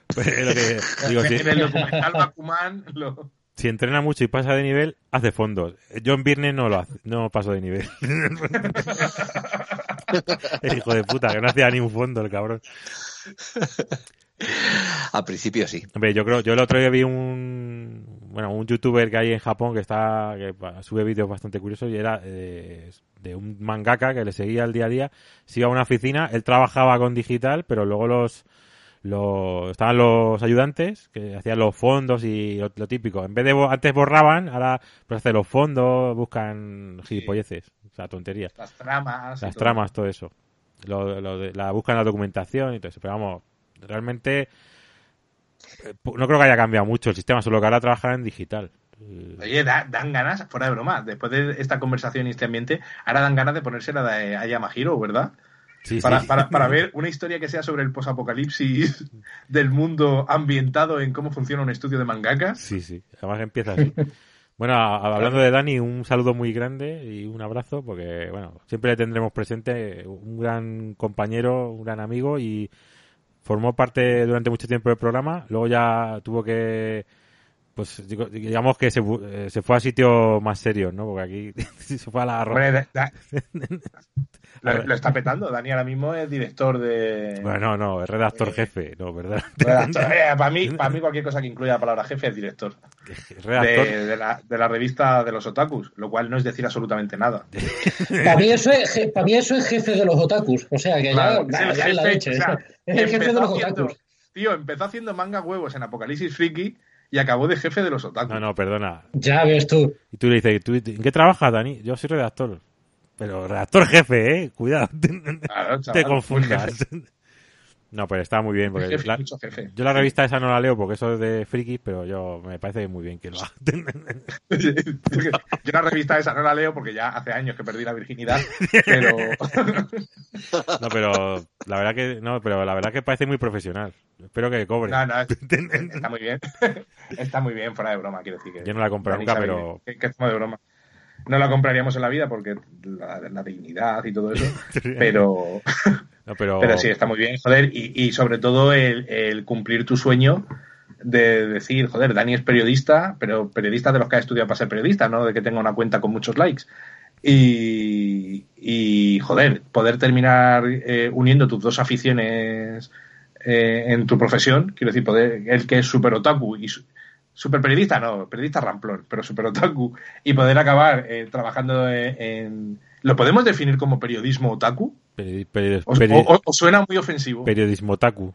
Pues que digo, si, en el documental Bakuman lo, si entrena mucho y pasa de nivel, hace fondos. Yo en viernes no lo hace, no paso de nivel. el hijo de puta, que no hacía ni un fondo el cabrón. Al principio sí. Hombre, yo creo, yo el otro día vi un, bueno, un youtuber que hay en Japón que está, que sube vídeos bastante curiosos y era eh, de un mangaka que le seguía el día a día. Se iba a una oficina, él trabajaba con digital, pero luego los, los, estaban los ayudantes que hacían los fondos y lo, lo típico. En vez de, antes borraban, ahora pues hacen los fondos, buscan gilipolleces, o sea, tonterías. las tramas. Las todo. tramas, todo eso. Lo, lo de- la buscan la documentación y todo eso. Pero vamos, realmente eh, no creo que haya cambiado mucho el sistema, solo que ahora trabajan en digital. Oye, da- dan ganas, fuera de broma, después de esta conversación y este ambiente, ahora dan ganas de ponerse la de Ayamahiro, ¿verdad? Sí, Para, sí. para, para ver una historia que sea sobre el posapocalipsis del mundo ambientado en cómo funciona un estudio de mangakas. Sí, sí. Además empieza así. Bueno, hablando de Dani, un saludo muy grande y un abrazo, porque, bueno, siempre le tendremos presente un gran compañero, un gran amigo y formó parte durante mucho tiempo del programa. Luego ya tuvo que pues digo- digamos que se, eh, se fue a sitios más serios, ¿no? Porque aquí se fue a la da- lo, lo está petando. Dani ahora mismo es director de. Bueno, no, no, es redactor jefe, no, ¿verdad? para, mí, para mí cualquier cosa que incluya la palabra jefe es director. redactor. De, de la, de la revista de los otakus, lo cual no es decir absolutamente nada. Para mí, eso es, je- para mí eso es jefe de los otakus. O sea, que Claro, ya, es el ya es la leche. o sea, es el jefe de los haciendo- otakus. Tío, empezó haciendo manga huevos en Apocalipsis Friki y acabó de jefe de los otakus. No, no, perdona. Ya ves tú. Y tú le dices, ¿tú, ¿en qué trabajas, Dani? Yo soy redactor. Pero redactor jefe, ¿eh? Cuidado. Claro, te chaval, confundas. No, pero está muy bien. Porque Jefe, la- mucho jefe. yo la revista esa no la leo porque eso es de frikis, pero yo me parece muy bien que lo haga. Yo la revista esa no la leo porque ya hace años que perdí la virginidad, pero No, pero la verdad que no, pero la verdad que parece muy profesional. Espero que cobre. no, no, es- está muy bien. Está muy bien, fuera de broma, quiero decir. Que Yo no la he comprado nunca, pero- Que, que de broma. No la compraríamos en la vida porque la, la dignidad y todo eso, pero, No, pero, pero sí, está muy bien, joder, y, y sobre todo el, el cumplir tu sueño de decir, joder, Dani es periodista, pero periodista de los que ha estudiado para ser periodista, no de que tenga una cuenta con muchos likes. Y, y joder, poder terminar eh, uniendo tus dos aficiones eh, en tu profesión, quiero decir, poder, el que es super otaku y super periodista, no, periodista ramplón, pero super otaku, y poder acabar eh, trabajando en, en- ¿Lo podemos definir como periodismo otaku? peri- peri- ¿Os, peri- o- suena muy ofensivo? periodismo taku.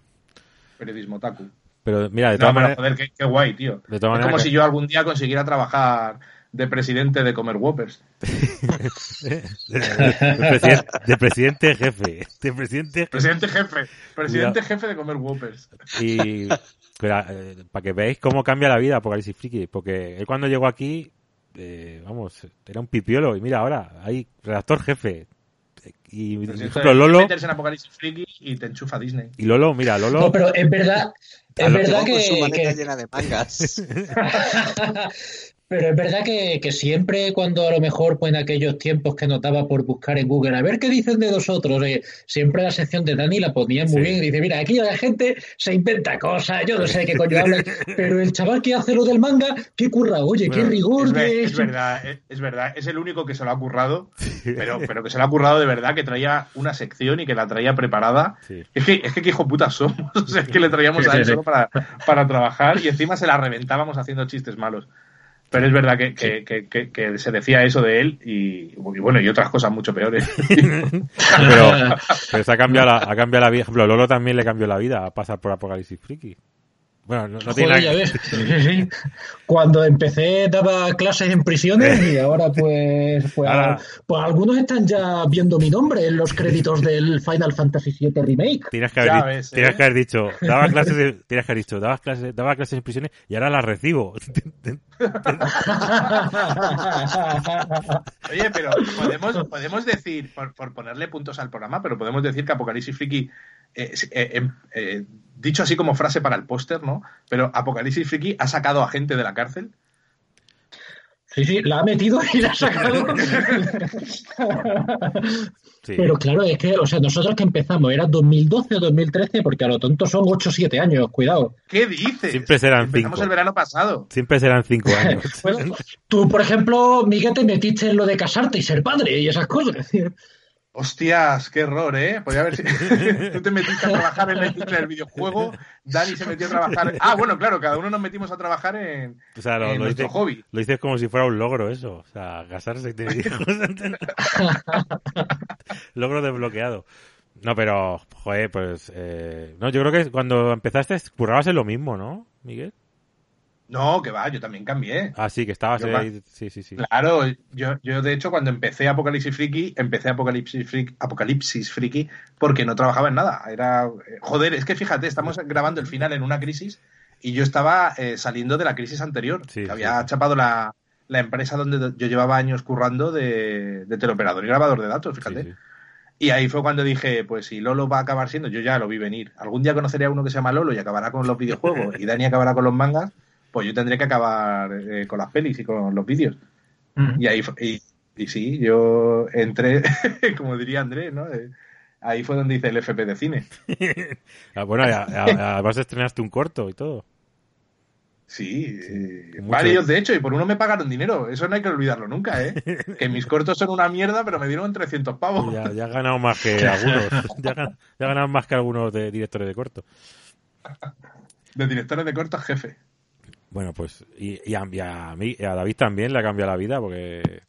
periodismo otaku. Pero mira, de todas maneras, joder, qué, qué guay, tío. De todas es como que- si yo algún día consiguiera trabajar de presidente de Comer Whoppers. de, presidente, de presidente jefe, de presidente Presidente jefe, presidente jefe de Comer Whoppers. y para que veáis cómo cambia la vida Apocalipsis Friki, porque él cuando llegó aquí, eh, vamos, era un pipiolo y mira ahora, hay redactor jefe y por ejemplo Lolo meterse en Apocalipsis Friki y te enchufa Disney. y Lolo, mira Lolo, No, pero es verdad, es verdad Llegó con su que, que- llena de mangas. Pero es verdad que, que siempre cuando a lo mejor pues en aquellos tiempos que notaba por buscar en Google a ver qué dicen de nosotros, eh, siempre la sección de Dani la ponían muy Sí. bien y dice, mira, aquí la gente se inventa cosas, yo no sé de qué coño hablan, pero el chaval que hace lo del manga, qué curra, oye, qué rigor Es, de es verdad, es, es verdad. Es el único que se lo ha currado, pero, pero que se lo ha currado de verdad, que traía una sección y que la traía preparada. Sí. Es que, es que qué hijo puta somos. O sea, es que le traíamos Sí, a él sí. solo para, para trabajar y encima se la reventábamos haciendo chistes malos. Pero es verdad que, que, que- que- que se decía eso de él y, y bueno, y otras cosas mucho peores. pero, pero se ha cambiado la, ha cambiado la vida, por ejemplo Lolo también le cambió la vida a pasar por Apocalipsis Friki. Bueno, no, no tiene Joder, nada ya que- ves. Sí, sí. Cuando empecé daba clases en prisiones y ahora pues, pues, Ahora- pues algunos están ya viendo mi nombre en los créditos del Final Fantasy VII Remake. Tienes que haber, Ya di- ves, ¿eh? tienes que haber dicho, daba clases, de- tienes que haber dicho, daba clases, daba clases en prisiones y ahora las recibo. Oye, pero podemos, podemos decir, por, por ponerle puntos al programa, pero podemos decir que Apocalipsis Friki, eh, eh, eh, eh, dicho así como frase para el póster, ¿no? Pero Apocalipsis Friki ha sacado a gente de la cárcel. Sí, sí, la ha metido y la ha sacado. Sí. Pero claro, es que, o sea, nosotros que empezamos, era 2012 o 2013, porque a lo tonto son 8 o 7 años, cuidado. ¿Qué dices? Siempre serán Empezamos cinco. el verano pasado. Siempre serán cinco años. Bueno, tú, por ejemplo, Miguel, te metiste en lo de casarte y ser padre y esas cosas. Hostias, qué error, ¿eh? Podría haber sido- Tú te metiste a trabajar en la industria del videojuego, Dani se metió a trabajar... Ah, bueno, claro, cada uno nos metimos a trabajar en, O sea, lo, en lo nuestro hobby. lo dices como si fuera un logro eso. O sea, casarse y tener hijos. logro desbloqueado. No, pero, joder, pues... Eh, no, yo creo que cuando empezaste currabas en lo mismo, ¿no, Miguel? No, que va, yo también cambié. Ah, sí, que estabas Yo ahí. Sí, sí, sí. Claro, yo, yo de hecho cuando empecé Apocalipsis Friki, empecé Apocalipsis Friki, Apocalipsis Friki porque no trabajaba en nada. Era, eh, joder, es que fíjate, estamos grabando el final en una crisis y yo estaba eh, saliendo de la crisis anterior, Sí, que había sí. chapado la, la empresa donde yo llevaba años currando de, de teleoperador y grabador de datos, fíjate. Sí. Y ahí fue cuando dije, pues si Lolo va a acabar siendo, yo ya lo vi venir. Algún día conoceré a uno que se llama Lolo y acabará con los videojuegos y Dani acabará con los mangas, pues yo tendré que acabar eh, con las pelis y con los vídeos. Y ahí fue- y, y sí, yo entré, como diría Andrés, ¿no? Eh, ahí fue donde hice el FP de cine. Ah, bueno, además estrenaste un corto y todo. Sí, eh, varios de hecho, y por uno me pagaron dinero. Eso no hay que olvidarlo nunca, ¿eh? que mis cortos son una mierda, pero me dieron 300 pavos. Ya, ya has ganado más que algunos. Ya, ya has ganado más que algunos de directores de corto. De directores de cortos, jefe. Bueno, pues, y, y a, y a mí, y a David también le ha cambiado la vida porque.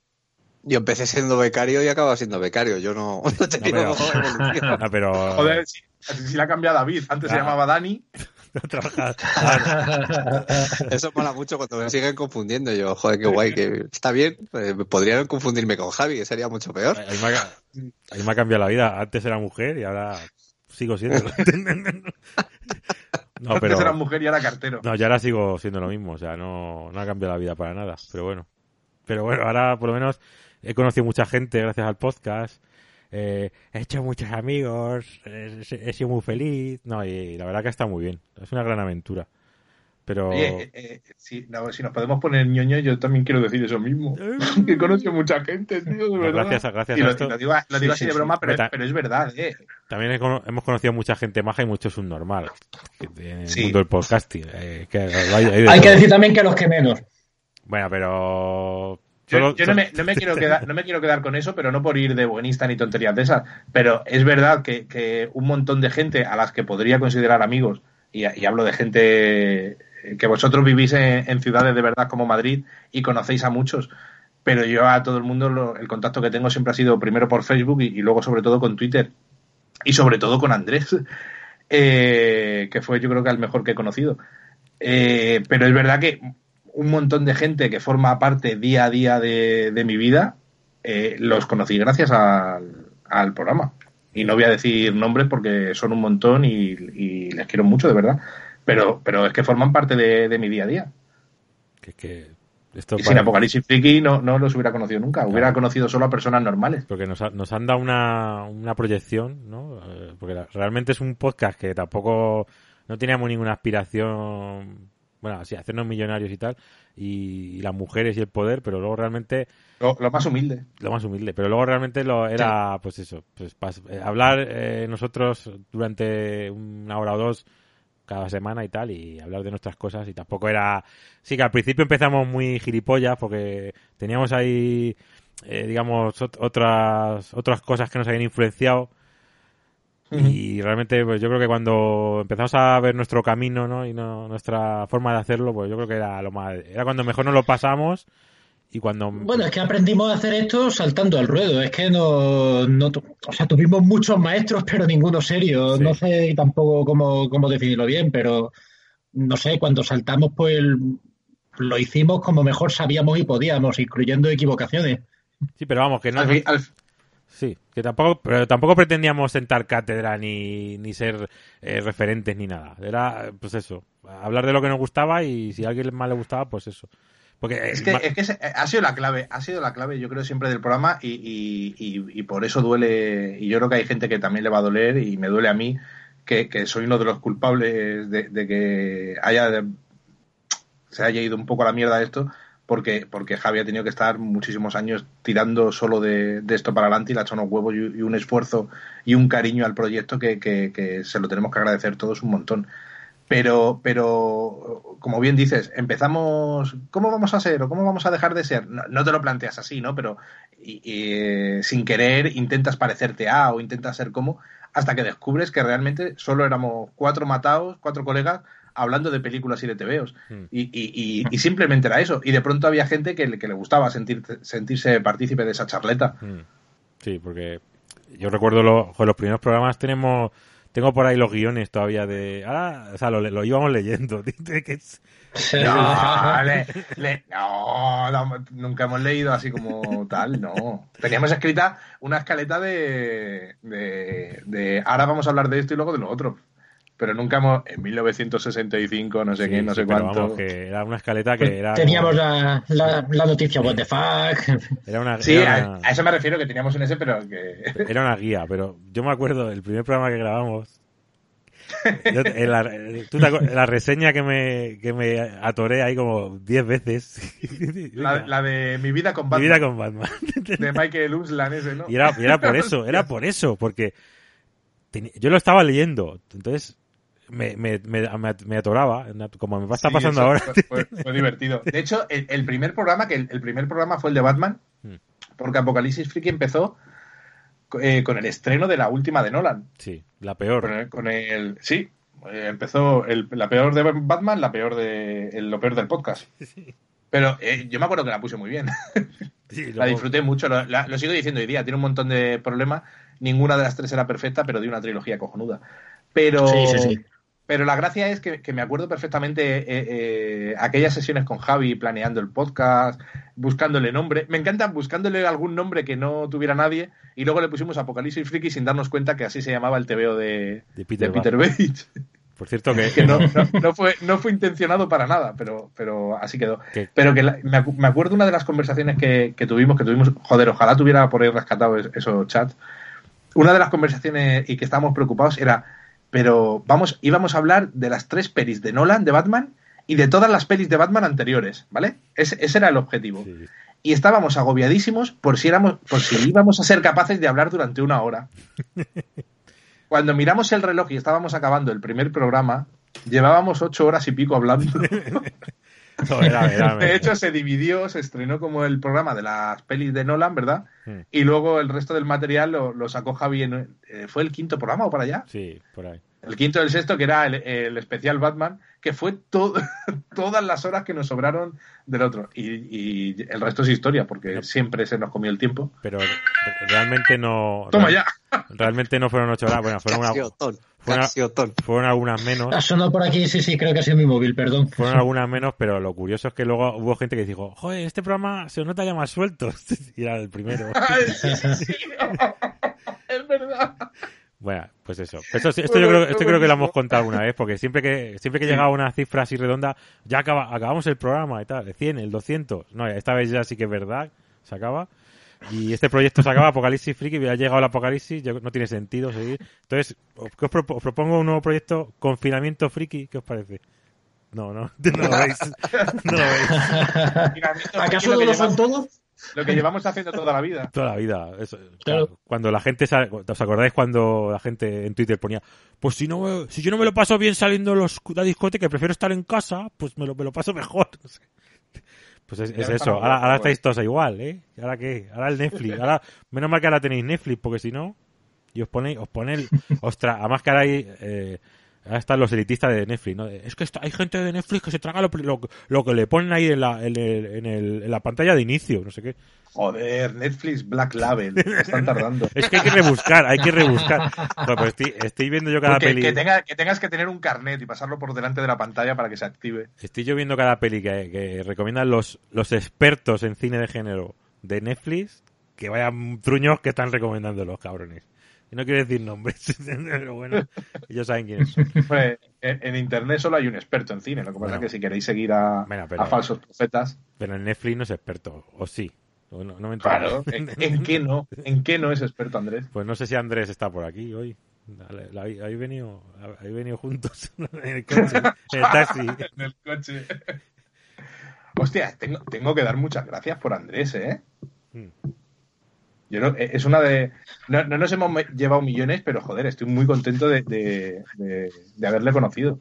Yo empecé siendo becario y acabo siendo becario. Yo no, no he tenido pero- evolución. No, pero. Joder, si, si la ha cambiado David. Antes se llamaba Dani. Eso mola mucho cuando me siguen confundiendo. Yo, joder, qué guay, que está bien. Eh, podrían confundirme con Javi, que sería mucho peor. a, mí me ha, a mí me ha cambiado la vida. Antes era mujer y ahora sigo siendo. No, Antes pero. era mujer y era cartero. No, ya ahora sigo siendo lo mismo, o sea, no, no ha cambiado la vida para nada, pero bueno. Pero bueno, ahora por lo menos he conocido mucha gente gracias al podcast, eh, he hecho muchos amigos, eh, he sido muy feliz, no, y la verdad que está muy bien, es una gran aventura. Pero... Oye, eh, eh, si, no, si nos podemos poner ñoño, yo también quiero decir eso mismo. que he conocido mucha gente, tío, de No, verdad. gracias gracias y a lo, esto- lo digo, lo digo Sí, así sí, de sí. broma, pero, pero es verdad, ¿eh? También hemos conocido mucha gente maja y mucho subnormal en el Sí. mundo del podcasting. eh, que hay- que decir también que los que menos. Bueno, pero... Yo, solo- yo no, me, no me quiero quedar, no me quiero quedar con eso, pero no por ir de buenista ni tonterías de esas. Pero es verdad que, que un montón de gente a las que podría considerar amigos, y, y hablo de gente que vosotros vivís en, en ciudades de verdad como Madrid y conocéis a muchos, pero yo a todo el mundo lo- el contacto que tengo siempre ha sido primero por Facebook y, y luego sobre todo con Twitter. Y sobre todo con Andrés, eh, que fue yo creo que el mejor que he conocido. Eh, pero es verdad que un montón de gente que forma parte día a día de, de mi vida, eh, los conocí gracias al, al programa. Y no voy a decir nombres porque son un montón y, les quiero mucho, de verdad. Pero, pero es que forman parte de, de mi día a día. que- que esto Y sin Apocalipsis Friki no, no los hubiera conocido nunca. Hubiera conocido solo a personas normales. porque nos, ha- nos han dado una, una proyección, ¿no? Eh, Porque la- realmente es un podcast que tampoco no teníamos ninguna aspiración, bueno, así, hacernos millonarios y tal, y, y las mujeres y el poder, pero luego realmente Lo, lo más humilde. lo más humilde, pero luego realmente lo era, pues eso, pues pas- eh, hablar eh, nosotros durante una hora o dos cada semana y tal, y hablar de nuestras cosas, y tampoco era... Sí que al principio empezamos muy gilipollas, porque teníamos ahí, eh, digamos, ot- otras, otras cosas que nos habían influenciado, y realmente pues yo creo que cuando empezamos a ver nuestro camino ¿no? y no, nuestra forma de hacerlo pues yo creo que era lo más era cuando mejor nos lo pasamos y cuando Bueno, es que aprendimos a hacer esto saltando al ruedo. Es que no, no o sea, tuvimos muchos maestros, pero ninguno serio. Sí. No sé tampoco cómo, cómo definirlo bien, pero no sé, cuando saltamos, pues lo hicimos como mejor sabíamos y podíamos, incluyendo equivocaciones. sí pero vamos que no Al fi- al- sí que tampoco pero tampoco pretendíamos sentar cátedra ni, ni ser eh, referentes ni nada era pues eso hablar de lo que nos gustaba y si a alguien más le gustaba pues eso porque eh, Es que, es que se- ha sido la clave, ha sido la clave, yo creo, siempre del programa y, y- y- y por eso duele, y yo creo que hay gente que también le va a doler y me duele a mí, que, que soy uno de los culpables de, de que haya se haya ido un poco a la mierda esto, porque, porque Javi ha tenido que estar muchísimos años tirando solo de, de esto para adelante y le ha hecho unos huevos y, y un esfuerzo y un cariño al proyecto que- que se lo tenemos que agradecer todos un montón. Pero, pero, como bien dices, empezamos, ¿cómo vamos a ser o cómo vamos a dejar de ser? No, no te lo planteas así, ¿no? Pero y- y, eh, sin querer intentas parecerte a o intentas ser como, hasta que descubres que realmente solo éramos cuatro matados, cuatro colegas, hablando de películas y de tebeos. Hmm. Y, y- y- y simplemente era eso. Y de pronto había gente que, le- que le gustaba sentir, sentirse partícipe de esa charleta. Mm. Sí, porque yo recuerdo lo- jo, los primeros programas tenemos tengo por ahí los guiones todavía de ahora o sea lo, lo íbamos leyendo que es- No, le- le- no, no, nunca hemos leído así como tal, no. Teníamos escrita una escaleta de, de, de ahora vamos a hablar de esto y luego de lo otro. Pero nunca hemos, en 1965, no sé sí, qué, no sí, sé pero cuánto. vamos, que era una escaleta que era Teníamos como- la, la, la noticia What the fuck. era una, Sí, era a, una- a eso me refiero, que teníamos un ese, pero que... era una guía, pero yo me acuerdo del primer programa que grabamos. yo- en la, ¿tú te acuer- la reseña que me, que me atoré ahí como 10 veces. La, la de mi vida con Mi Batman, vida con Batman. de Michael Uslan ese, ¿no? Y era, y era por eso, era por eso, porque yo lo estaba leyendo. Entonces, me, me, me, me atoraba, como me va a estar Sí, pasando ahora. Fue, fue- fue divertido. De hecho, el, el primer programa, que el, el primer programa fue el de Batman, Hmm. porque Apocalipsis Freaky empezó eh, con el estreno de la última de Nolan. Sí, la peor. Con el, con el- sí, eh, empezó el- la peor de Batman, la peor de el- lo peor del podcast. Pero eh, yo me acuerdo que la puse muy bien. Sí, La disfruté mucho, lo, la- lo sigo diciendo hoy día. Tiene un montón de problemas. Ninguna de las tres era perfecta, pero de una trilogía cojonuda. Pero, Sí, sí, sí. Pero la gracia es que, que me acuerdo perfectamente eh, eh, aquellas sesiones con Javi planeando el podcast, buscándole nombre. Me encanta buscándole algún nombre que no tuviera nadie y luego le pusimos Apocalipsis Freaky sin darnos cuenta que así se llamaba el TVO de, De Peter de Peter. Por cierto que, que no, no- no fue, no fue intencionado para nada, pero, pero así quedó. Que- Pero que la- me, acu- me acuerdo una de las conversaciones que, que tuvimos, que tuvimos, joder, ojalá tuviera por ahí rescatado es- esos chats. Una de las conversaciones y que estábamos preocupados era, pero vamos, íbamos a hablar de las tres pelis de Nolan, de Batman, y de todas las pelis de Batman anteriores, ¿vale? Ese, ese era el objetivo. Sí. Y estábamos agobiadísimos por si éramos, por si íbamos a ser capaces de hablar durante una hora. Cuando miramos el reloj y estábamos acabando el primer programa, llevábamos ocho horas y pico hablando. No, era- era- De hecho, se dividió, se estrenó como el programa de las pelis de Nolan, ¿verdad? Mm. Y luego el resto del material lo, lo sacó Javi en... eh, ¿Fue el quinto programa o para allá? Sí, por ahí. El quinto del sexto, que era el, el especial Batman, que fue to- todas las horas que nos sobraron del otro. Y, y el resto es historia, porque siempre se nos comió el tiempo. Pero re- realmente no. ¡Toma real- ya! Realmente no fueron ocho horas. Bueno, fueron, una- fueron algunas menos. Ha sonado por aquí, sí, sí, creo que ha sido mi móvil, perdón. Fueron algunas menos, pero lo curioso es que luego hubo gente que dijo, joder, este programa se nota ya más suelto. Y era el primero. Sí, sí, sí. es verdad. Bueno, pues eso. Esto, sí- esto yo creo, esto creo que lo hemos contado alguna vez, porque siempre que siempre que Sí. llegaba una cifra así redonda, ya acaba, acabamos el programa y tal, el 100, el 200. No, esta vez ya sí que es verdad, se acaba. Y este proyecto se acaba, Apocalipsis Friki, ya ha llegado el Apocalipsis, ya no tiene sentido seguir. Entonces, ¿qué os, propo- os propongo un nuevo proyecto, Confinamiento Friki, ¿qué os parece? No, no, no lo veis. No lo veis. ¿Acaso lo no lo son todos? Lo que llevamos haciendo toda la vida? Toda la vida. Eso, Claro. claro. Cuando la gente, sa- ¿os acordáis cuando la gente en Twitter ponía, pues si no, me- si yo no me lo paso bien saliendo los, la discoteca, que prefiero estar en casa, pues me lo, me lo paso mejor. No sé. Pues es, es eso. Ahora, ahora estáis todos igual, ¿eh? ¿Ahora qué? Ahora el Netflix. Ahora, menos mal que ahora tenéis Netflix, porque si no, y os ponéis, os ponéis, ostras, además que ahora hay, eh, ahora están los elitistas de Netflix, ¿no? Es que está- hay gente de Netflix que se traga lo, lo, lo que le ponen ahí en la, en, el, en, el- en la pantalla de inicio, no sé qué. Joder, Netflix Black Label. Están tardando. Es que hay que rebuscar, hay que rebuscar. Pues estoy, estoy viendo yo cada Porque peli. que, tenga- que tengas que tener un carnet y pasarlo por delante de la pantalla para que se active. Estoy yo viendo cada peli que, que recomiendan los, los expertos en cine de género de Netflix. Que vayan truños que están recomendando los cabrones. Y no quiero decir nombres, pero bueno, ellos saben quiénes son. En, en internet solo hay un experto en cine. Lo que pasa Bueno. es que si queréis seguir a, Bueno, pero- a falsos profetas, Pero en Netflix no es experto, o sí. O no, no me entero. claro. ¿En, en qué no? ¿En qué no es experto Andrés? Pues no sé si Andrés está por aquí hoy. Habéis venido, habéis venido juntos en el coche, en el taxi. en el coche. Hostia, tengo, tengo que dar muchas gracias por Andrés, ¿eh? Mm. Yo no, eh, es una de. No, no nos hemos llevado millones, pero joder, estoy muy contento de, de- de- de haberle conocido.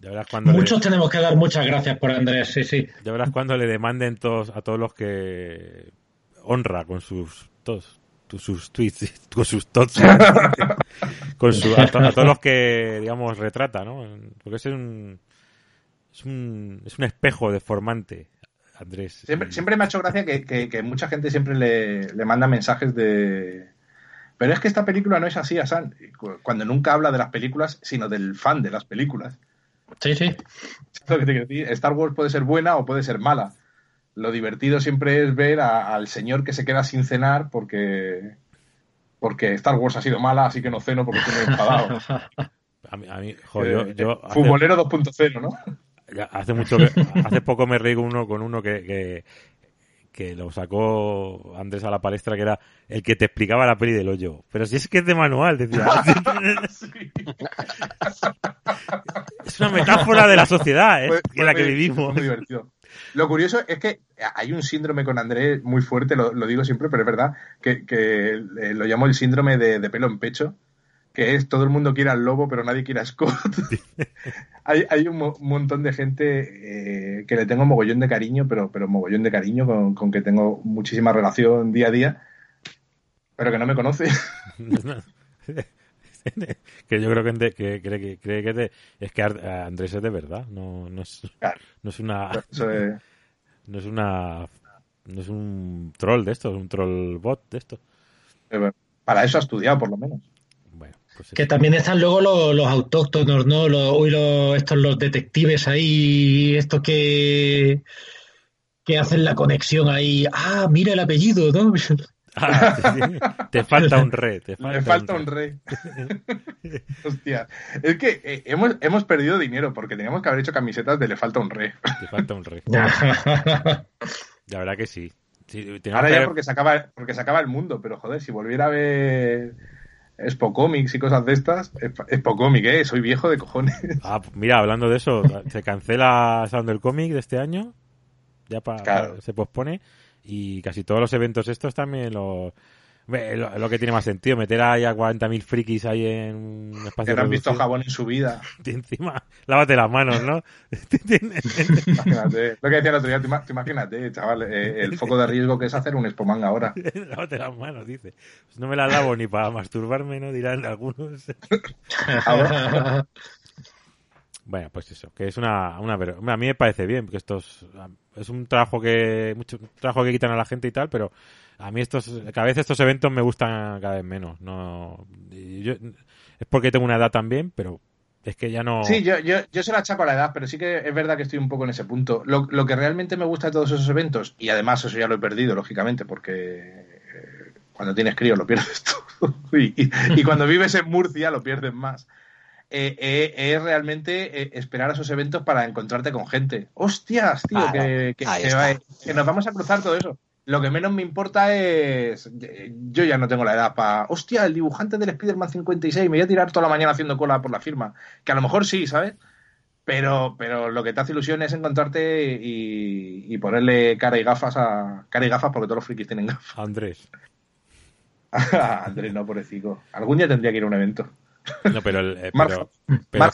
Ya verás cuando le- Muchos tenemos que dar muchas gracias por Andrés, sí, sí. Ya verás cuando le demanden todos a todos los que honra con sus todos tu- sus tweets, con sus tots, con su, a, to- a todos los que digamos retrata, ¿no? Porque es un es un es un espejo deformante, Andrés. Siempre, siempre me ha hecho gracia que, que- que mucha gente siempre le, le manda mensajes de. Pero es que esta película no es así, Asan. Cuando nunca habla de las películas, sino del fan de las películas. Sí, sí. Es lo que te quiero decir. Star Wars puede ser buena o puede ser mala. Lo divertido siempre es ver a- al señor que se queda sin cenar porque porque Star Wars ha sido mala, así que no ceno porque estoy muy enfadado. a mí, a mí- joder, yo, Eh, yo hace- Futbolero 2.0, ¿no? Hace mucho que, hace poco me reí con uno, con uno que, que, que lo sacó Andrés a la palestra, que era el que te explicaba la peli del hoyo. Pero si es que es de manual, decía. Es una metáfora de la sociedad, ¿eh? Fue- en la que muy- vivimos. fue muy divertido. Lo curioso es que hay un síndrome con Andrés muy fuerte, lo, lo digo siempre, pero es verdad, que, que, eh, lo llamo el síndrome de, de pelo en pecho, que es todo el mundo quiere al lobo, pero nadie quiere a Scott. hay, hay un, montón de gente eh, que le tengo mogollón de cariño, pero, pero mogollón de cariño, con, con, que tengo muchísima relación día a día, pero que no me conoce. que yo creo que, que, que, que, es que Andrés es de verdad, no, no, es, no es una... No es una... No es un troll de esto, es un troll bot de esto. Para eso ha estudiado, por lo menos. Pues que también están luego los, autóctonos, ¿no? Los, estos los detectives ahí, estos que, que hacen la conexión ahí. Ah, mira el apellido, ¿no? Ah, te falta un rey. Te falta, un rey. Hostia. Es que eh, hemos, hemos perdido dinero porque teníamos que haber hecho camisetas de Le falta un rey. Te falta un rey. La verdad que sí. Ahora ya porque se, acaba, porque se acaba el mundo, pero joder, si volviera a ver Expo Comics y cosas de estas. Expo Comic, ¿eh? Soy viejo de cojones. Ah, mira, hablando de eso, se cancela Sound Comic de este año. Ya para, se pospone. Y casi todos los eventos estos también lo, lo, que tiene más sentido, meter ahí a 40.000 frikis ahí en un espacio. Que no han visto jabón en su vida. Y encima, lávate las manos, ¿no? imagínate, lo que decía el otro día, te imagínate, chaval, eh, el foco de riesgo que es hacer un espomanga ahora. lávate las manos, dice. Pues no me las lavo ni para masturbarme, ¿no? Dirán algunos. Bueno, pues eso, que es una, una... A mí me parece bien, porque esto es, un trabajo que... mucho trabajo que quitan a la gente y tal, pero a mí estos, cada vez estos eventos me gustan cada vez menos. No, es porque tengo una edad también, pero es que ya no. Sí, yo, yo, yo se la achaco a la edad, pero sí que es verdad que estoy un poco en ese punto. Lo, lo que realmente me gusta de todos esos eventos, y además eso ya lo he perdido, lógicamente, porque eh, cuando tienes crío lo pierdes todo. y, y, cuando vives en Murcia lo pierdes más. Eh, eh, es realmente esperar a esos eventos para encontrarte con gente. ¡Hostias, tío! que, que, nos vamos a cruzar todo eso. Lo que menos me importa es. Yo ya no tengo la edad para. Hostia, el dibujante del Spider-Man 56, me voy a tirar toda la mañana haciendo cola por la firma. Que a lo mejor sí, ¿sabes? Pero, pero lo que te hace ilusión es encontrarte y, ponerle cara y gafas a. Cara y gafas porque todos los frikis tienen gafas. Andrés. Andrés, no, pobrecito. Algún día tendría que ir a un evento. No, pero. El, eh,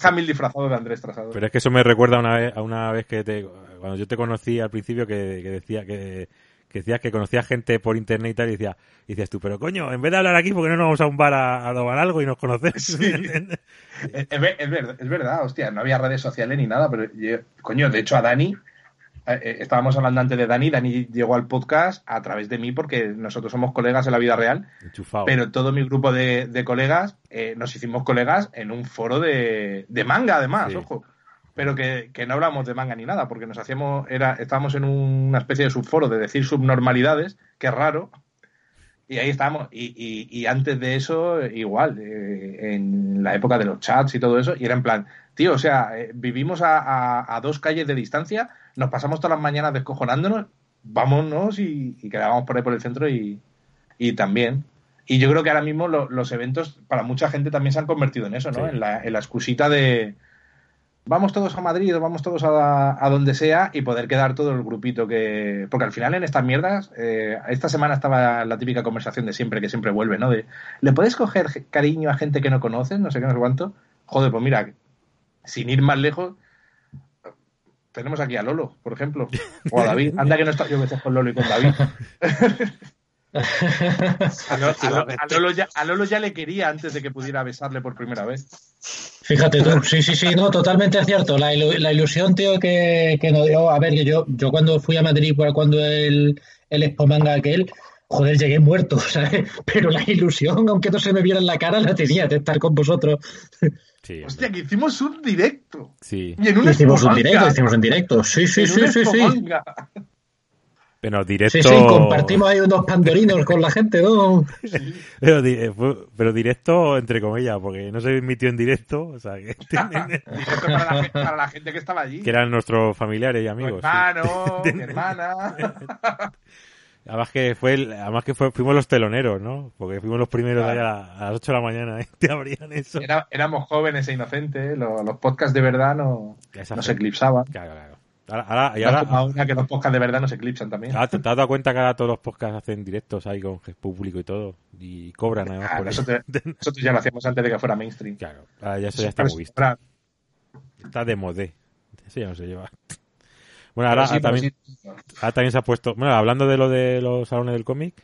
Hamill disfrazado de Andrés Trasado. Pero es que eso me recuerda a una vez, a una vez que te, cuando yo te conocí al principio que decía que que decías que conocías gente por internet y tal, y, decía, dices tú, pero coño, en vez de hablar aquí, ¿por qué no nos vamos a un bar a, a algo y nos conocemos? es, verdad, es verdad, hostia, no había redes sociales ni nada, pero coño, de hecho a Dani, eh, estábamos hablando antes de Dani, Dani llegó al podcast a través de mí porque nosotros somos colegas en la vida real, pero todo mi grupo de, colegas eh, nos hicimos colegas en un foro de, manga además, ojo pero que, no hablamos de manga ni nada, porque nos hacíamos, era, estábamos en una especie de subforo de decir subnormalidades, que es raro, y ahí estábamos. Y, y, antes de eso, igual, eh, en la época de los chats y todo eso, y era en plan, tío, o sea, eh, vivimos a, a, dos calles de distancia, nos pasamos todas las mañanas descojonándonos, vámonos y, y quedábamos por ahí por el centro y, y también. Y yo creo que ahora mismo los eventos, para mucha gente también se han convertido en eso, ¿no? En, la, en la excusita de, vamos todos a Madrid o vamos todos a, donde sea y poder quedar todo el grupito que... Porque al final en estas mierdas, eh, esta semana estaba la típica conversación de siempre, que siempre vuelve, ¿no? De, ¿le puedes coger cariño a gente que no conoces? No sé qué, no sé cuánto. Joder, pues mira, sin ir más lejos, tenemos aquí a Lolo, por ejemplo, o a David. Anda que no está yo veces con Lolo y con David. a, Lolo ya, le quería antes de que pudiera besarle por primera vez. Fíjate tú, sí, sí, sí, no, totalmente cierto. La, ilusión, tío, que, que nos dio. A ver, que yo, yo cuando fui a Madrid, cuando el, el Expo Manga aquel, joder, llegué muerto, ¿sabes? Pero la ilusión, aunque no se me viera en la cara, la tenía de estar con vosotros. Sí, Hostia, que hicimos un directo. Sí. Y en un hicimos un directo, hicimos un directo. Sí, sí, sí, sí, sí. Pero directo. Sí, sí, compartimos ahí unos pandorinos con la gente, ¿no? Pero, eh, pero, directo, entre comillas, porque no se emitió en directo. O sea, que... directo para la, para la, gente que estaba allí. Que eran nuestros familiares y amigos. hermano, hermana. Además que fue además que fuimos los teloneros, ¿no? Porque fuimos los primeros a, las 8 de la mañana, ¿eh? Te abrían eso. éramos jóvenes e inocentes, los, los podcasts de verdad no, no se eclipsaban. Claro, claro. Ahora, ahora- y Ahora, ahora, ahora que los podcasts de verdad nos eclipsan también. te, te has dado cuenta que ahora todos los podcasts hacen directos ahí con público y todo. Y cobran además por eso. nosotros, nosotros ya lo hacíamos antes de que fuera mainstream. Claro, ahora ya eso ya está muy visto. Está de modé. Eso ya no se lleva. Bueno, ahora, sí, también, sí. ahora también se ha puesto. Bueno, hablando de lo de los salones del cómic,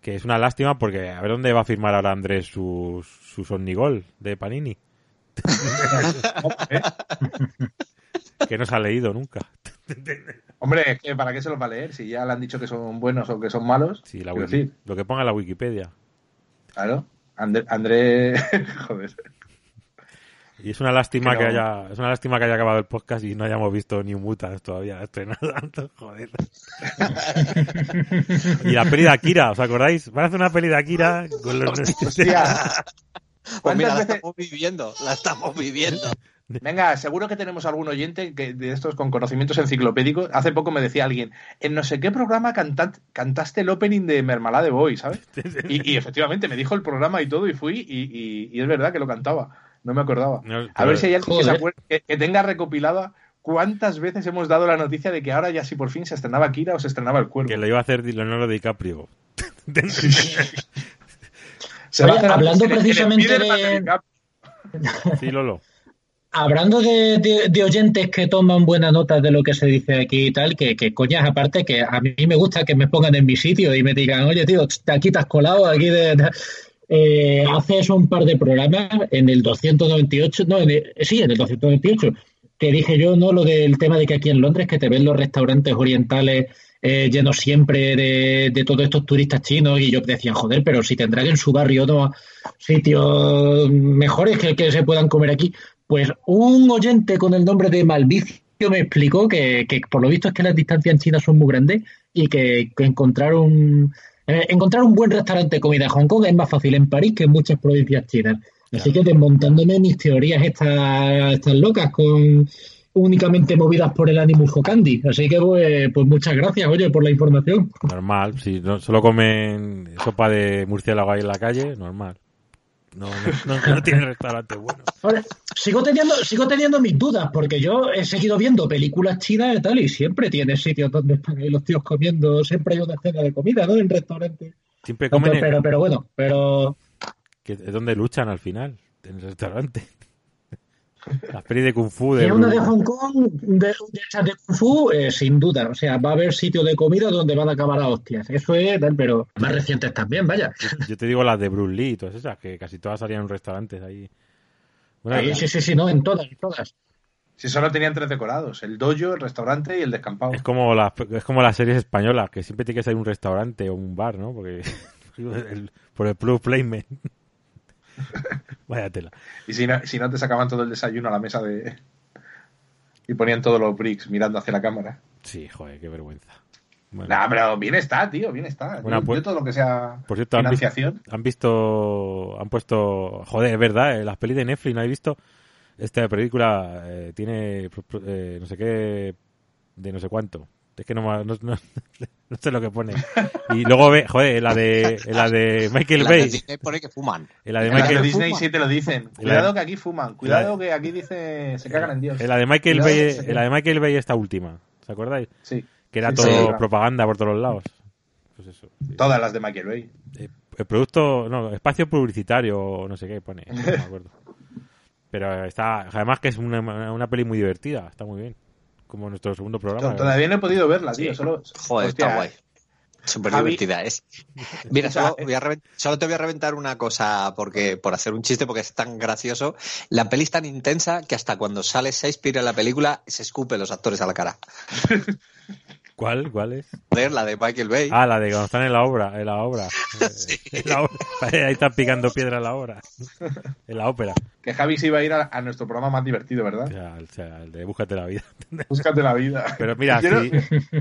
que es una lástima porque a ver dónde va a firmar ahora Andrés sus sus Omnigol de Panini. ¿Eh? Que no se ha leído nunca. Hombre, es que ¿para qué se los va a leer? Si ya le han dicho que son buenos o que son malos. Sí, la Quiero wiki- decir, lo que ponga en la Wikipedia. claro. André, André... Joder. Y es una lástima Pero- que haya, es una lástima que haya acabado el podcast y no hayamos visto New Mutants todavía estrenado. Joder. y la peli de Akira, ¿os acordáis? Van a hacer una peli de Akira con los... Hostia. Pues mira, ¿Cuántas la estamos viviendo, la estamos viviendo. Venga, seguro que tenemos algún oyente que de estos con conocimientos enciclopédicos. Hace poco me decía alguien, en no sé qué programa cantat- cantaste el opening de Mermalade Boy, ¿sabes? Y, y efectivamente me dijo el programa y todo y fui y, y- y es verdad que lo cantaba. No me acordaba. No, A ver si hay alguien que, se acuerde- que- que tenga recopilada cuántas veces hemos dado la noticia de que ahora ya si por fin se estrenaba Kira o se estrenaba el cuervo. Que lo iba a hacer Leonardo DiCaprio. Se Oye, hablando precisamente de- Sí, Lolo. Hablando de, de- de oyentes que toman buena nota de lo que se dice aquí y tal, que, que coñas aparte, que a mí me gusta que me pongan en mi sitio y me digan, oye tío, aquí te has colado, aquí de... Eh, hace eso un par de programas, en el 298, no, en el- sí, en el 298, que dije yo, ¿no? Lo del tema de que aquí en Londres, que te ven los restaurantes orientales eh, llenos siempre de, todos estos turistas chinos, y yo decía, joder, pero si tendrán en su barrio no sitios mejores que el que se puedan comer aquí. Pues un oyente con el nombre de Malvicio me explicó que, que por lo visto es que las distancias en China son muy grandes y que, que encontrar un eh, encontrar un buen restaurante de comida en Hong Kong es más fácil en París que en muchas provincias chinas. Así que desmontándome mis teorías estas, estas locas con únicamente movidas por el Animus Hokandi. Así que pues, pues muchas gracias, oye, por la información. Normal. Si no, solo comen sopa de murciélago ahí en la calle, normal. No, no, no, no tiene restaurante bueno. Ahora, sigo teniendo, sigo teniendo mis dudas, porque yo he seguido viendo películas chinas y tal, y siempre tiene sitios donde están ahí los tíos comiendo, siempre hay una escena de comida, ¿no? En restaurantes. Siempre comen pero, pero, pero bueno, pero que es donde luchan al final, en el restaurante. Las pelis de Kung Fu de una de Hong Kong, de, de esas de Kung Fu, eh, sin duda. O sea, va a haber sitios de comida donde van a acabar a hostias. Eso es, pero más recientes también, vaya. Yo te digo las de Bruce Lee y todas esas, que casi todas salían en restaurantes ahí. Bueno, Ahí, sí, sí, sí, no, en todas, en todas. Si solo tenían tres decorados, el dojo, el restaurante y el descampado. Es como las es como las series españolas, que siempre tiene que ser un restaurante o un bar, ¿no? Porque el- por el plus placement. Vaya tela. Y si no, si no te sacaban todo el desayuno a la mesa de... Y ponían todos los bricks mirando hacia la cámara. Sí, joder, qué vergüenza. Bueno, Nah, pero bien está, tío, bien está. Bueno, yo, pues- yo todo lo que sea por cierto, han visto, financiación. han visto, han puesto, joder, es verdad, eh, las pelis de Netflix, ¿no habéis visto? Esta película eh, tiene eh, no sé qué de no sé cuánto. Es que no, no, no- no sé lo que pone. Y luego ve, joder, la de la de Michael La de Bay, Disney pone que fuman. la de de Michael, Disney Fuma. sí te lo dicen. Cuidado que aquí fuman. Cuidado que aquí dice se cagan en Dios. en la de Michael Cuidado Bay, se la de Michael Bay esta última, ¿os acordáis? Sí. Que era Sí, todo sí, claro. propaganda por todos lados. Pues eso. Todas las de Michael Bay. Eh, el producto, no, espacio publicitario o no sé qué pone, no me acuerdo. Pero está, además que es una, una peli muy divertida, está muy bien. Como nuestro segundo programa. ¿verdad? Todavía no he podido verla, tío. Solo, Joder, hostia, está guay. Súper divertida es. Mira, Escucha, solo, voy a reven- solo te voy a reventar una cosa porque por hacer un chiste porque es tan gracioso. La peli es tan intensa que hasta cuando sale Shakespeare en la película se escupe los actores a la cara. ¿Cuál? ¿Cuál es? Joder, la de Michael Bay. Ah, la de cuando están en la obra, en la obra. En la obra. Ahí están picando piedra en la obra. En la ópera. Que Javi se iba a ir a, a nuestro programa más divertido, O ¿verdad? sea, o sea, el de Búscate la vida. Búscate la vida. Pero mira, Quiero-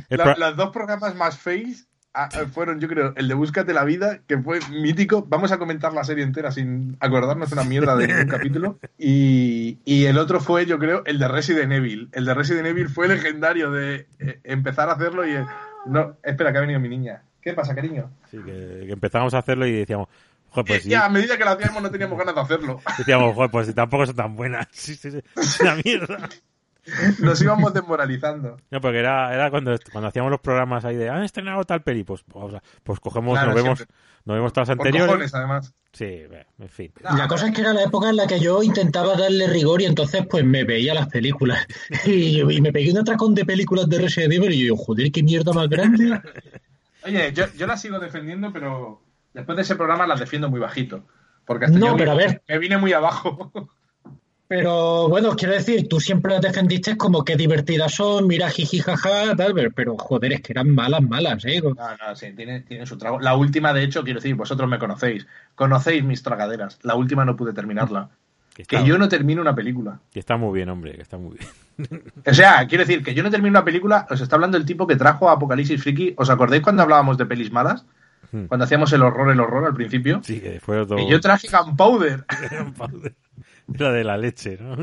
La- pro- Los dos programas más face ah, fueron, yo creo, el de Búscate la vida, que fue mítico. Vamos a comentar la serie entera sin acordarnos una mierda de ningún capítulo. Y, y el otro fue, yo creo, el de Resident Evil. El de Resident Evil fue legendario de eh, empezar a hacerlo y... eh, no, espera, que ha venido mi niña. ¿Qué pasa, cariño? sí, que, que empezamos a hacerlo y decíamos, joder, pues sí. Ya, a medida que lo hacíamos no teníamos ganas de hacerlo. Decíamos, joder, pues si tampoco son tan buenas. Sí, sí, sí, es una mierda. Nos íbamos desmoralizando. No, porque era, era cuando, cuando hacíamos los programas ahí de han estrenado tal peli, pues, o sea, pues cogemos, Claro, nos vemos, nos vemos todas las anteriores. cojones, además. Sí, en fin. La cosa es que era la época en la que yo intentaba darle rigor y entonces pues me veía las películas. Y, y me pegué un atracón de películas de Resident Evil y yo, joder, qué mierda más grande. Oye, yo, yo la sigo defendiendo, pero después de ese programa las defiendo muy bajito. Porque hasta No, yo pero a ver. me vine muy abajo. Pero bueno, quiero decir, tú siempre las defendiste como que divertidas son, mira, jiji, jaja, tal, pero- pero joder, es que eran malas, malas, ¿eh? No, no, sí, tiene, tiene su trago. La última, de hecho, quiero decir, vosotros me conocéis. Conocéis mis tragaderas. La última no pude terminarla. Que yo no termino una película. que está muy bien, hombre, que está muy bien. O sea, quiero decir, que yo no termino una película, os está hablando el tipo que trajo a Apocalipsis Friki. ¿Os acordáis cuando hablábamos de pelis malas? Hmm. Cuando hacíamos el horror, el horror al principio. Sí, que fue todo... Que yo traje Gunpowder, La de la leche, ¿no?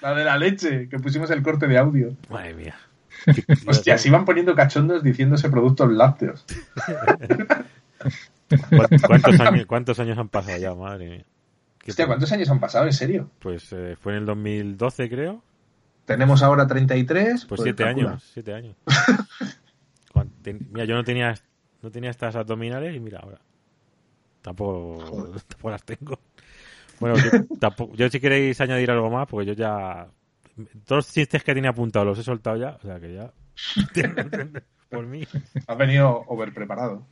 la de la leche, que pusimos el corte de audio. Madre mía. Hostia, se iban poniendo cachondos diciéndose productos lácteos. ¿Cuántos, años, ¿Cuántos años han pasado ya? Madre mía. Qué Hostia. ¿cuántos años han pasado? ¿En serio? Pues eh, fue en el 2012, creo. Tenemos ahora 33. Pues siete calcula. años, siete años. Cuan- ten- mira, yo no tenía, no tenía estas abdominales y mira ahora. Tampoco, tampoco las tengo. Bueno, yo, tampoco, yo si queréis añadir algo más, porque yo ya... Todos los chistes que tenía apuntados los he soltado ya, o sea que ya... Por mí. Has venido over preparado.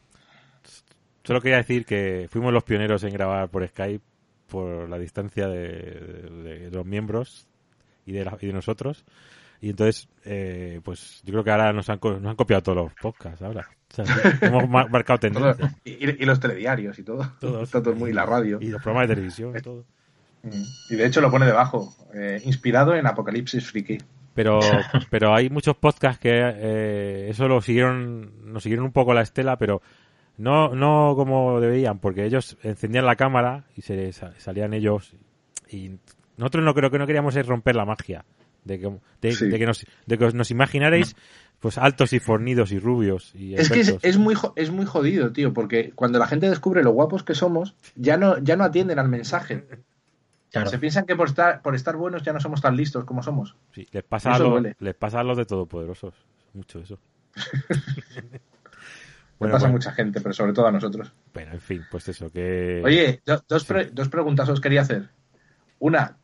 Solo quería decir que fuimos los pioneros en grabar por Skype por la distancia de, de- de los miembros y de, la- y de nosotros. Y entonces, eh, pues yo creo que ahora nos han, nos han copiado todos los podcasts ahora. O sea, sí, hemos ma- marcado Todo- tendencia. y, los telediarios y todo. Todos. Todo muy, y la radio. Y los programas de televisión y todo. Mm. Y de hecho lo pone debajo. eh, inspirado en Apocalipsis Friki. Pero, pero hay muchos podcasts que eh, eso lo siguieron, nos siguieron un poco la estela, pero no, no como deberían, porque ellos encendían la cámara y se sa- salían ellos y nosotros no creo que no queríamos es romper la magia de que, de, Sí. de que nos, de que nos imaginarais pues altos y fornidos y rubios y Es que es, es muy, es muy jodido, tío, porque cuando la gente descubre lo guapos que somos, ya no, ya no atienden al mensaje. Claro. Se piensan que por estar, por estar buenos ya no somos tan listos como somos. Sí, les pasa a los, les pasa a los de todopoderosos mucho eso Le Bueno, pasa a mucha gente, pero sobre todo a nosotros. bueno, en fin pues eso que Oye, do- dos, pre- dos preguntas os quería hacer. Una,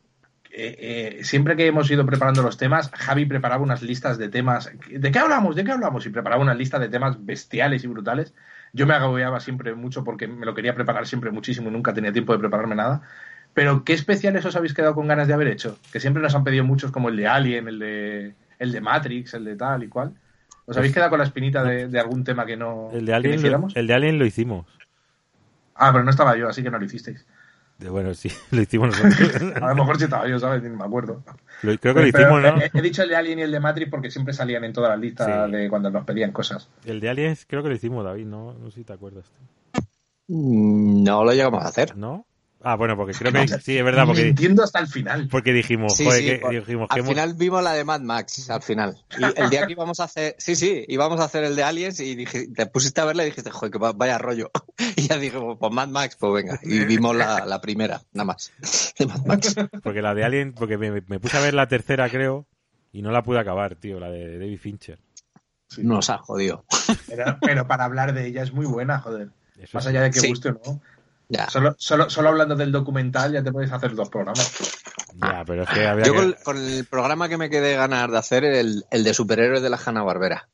eh, eh, siempre que hemos ido preparando los temas, Javi preparaba unas listas de temas. ¿De qué hablamos? ¿De qué hablamos? Y preparaba una lista de temas bestiales y brutales. Yo me agobiaba siempre mucho porque me lo quería preparar siempre muchísimo y nunca tenía tiempo de prepararme nada. Pero, ¿qué especiales os habéis quedado con ganas de haber hecho? Que siempre nos han pedido muchos, como el de Alien, el de, el de Matrix, el de tal y cual. ¿Os habéis quedado con la espinita de, de algún tema que no el de que lo, el de Alien lo hicimos Ah, pero no estaba yo, así que no lo hicisteis. De- Bueno, sí, lo hicimos nosotros. A lo mejor sí estaba yo, ¿sabes? Ni me acuerdo. Lo- creo que lo Pero hicimos, ¿no? he, he dicho el de Alien y el de Matrix porque siempre salían en todas las listas Sí. de cuando nos pedían cosas. El de Aliens creo que lo hicimos, David, no, no sé si te acuerdas. Mm, No lo llegamos a hacer. ¿No? Ah, bueno, porque creo que sí, es verdad, porque, Mintiendo hasta el final. porque dijimos, Sí, joder, sí, que, por- dijimos que Al hemos- final vimos la de Mad Max, al final. Y el día que íbamos a hacer, sí, sí, íbamos a hacer el de Aliens y dije, te pusiste a verla y dijiste, joder, que va- vaya rollo. Y ya dije, pues Mad Max, pues venga. Y vimos la, la primera, nada más, de Mad Max. porque la de Alien, porque me, me puse a ver la tercera, creo, y no la pude acabar, tío, la de David Fincher. Sí. Nos ha jodido. Pero, pero para hablar de ella es muy buena, joder. Eso Más allá de que Sí. guste o no. Ya. Solo, solo, solo hablando del documental ya te puedes hacer dos programas. Ya, pero es que había Yo que... con, con el programa que me quedé ganas de hacer, el, el de superhéroes de la Hanna Barbera.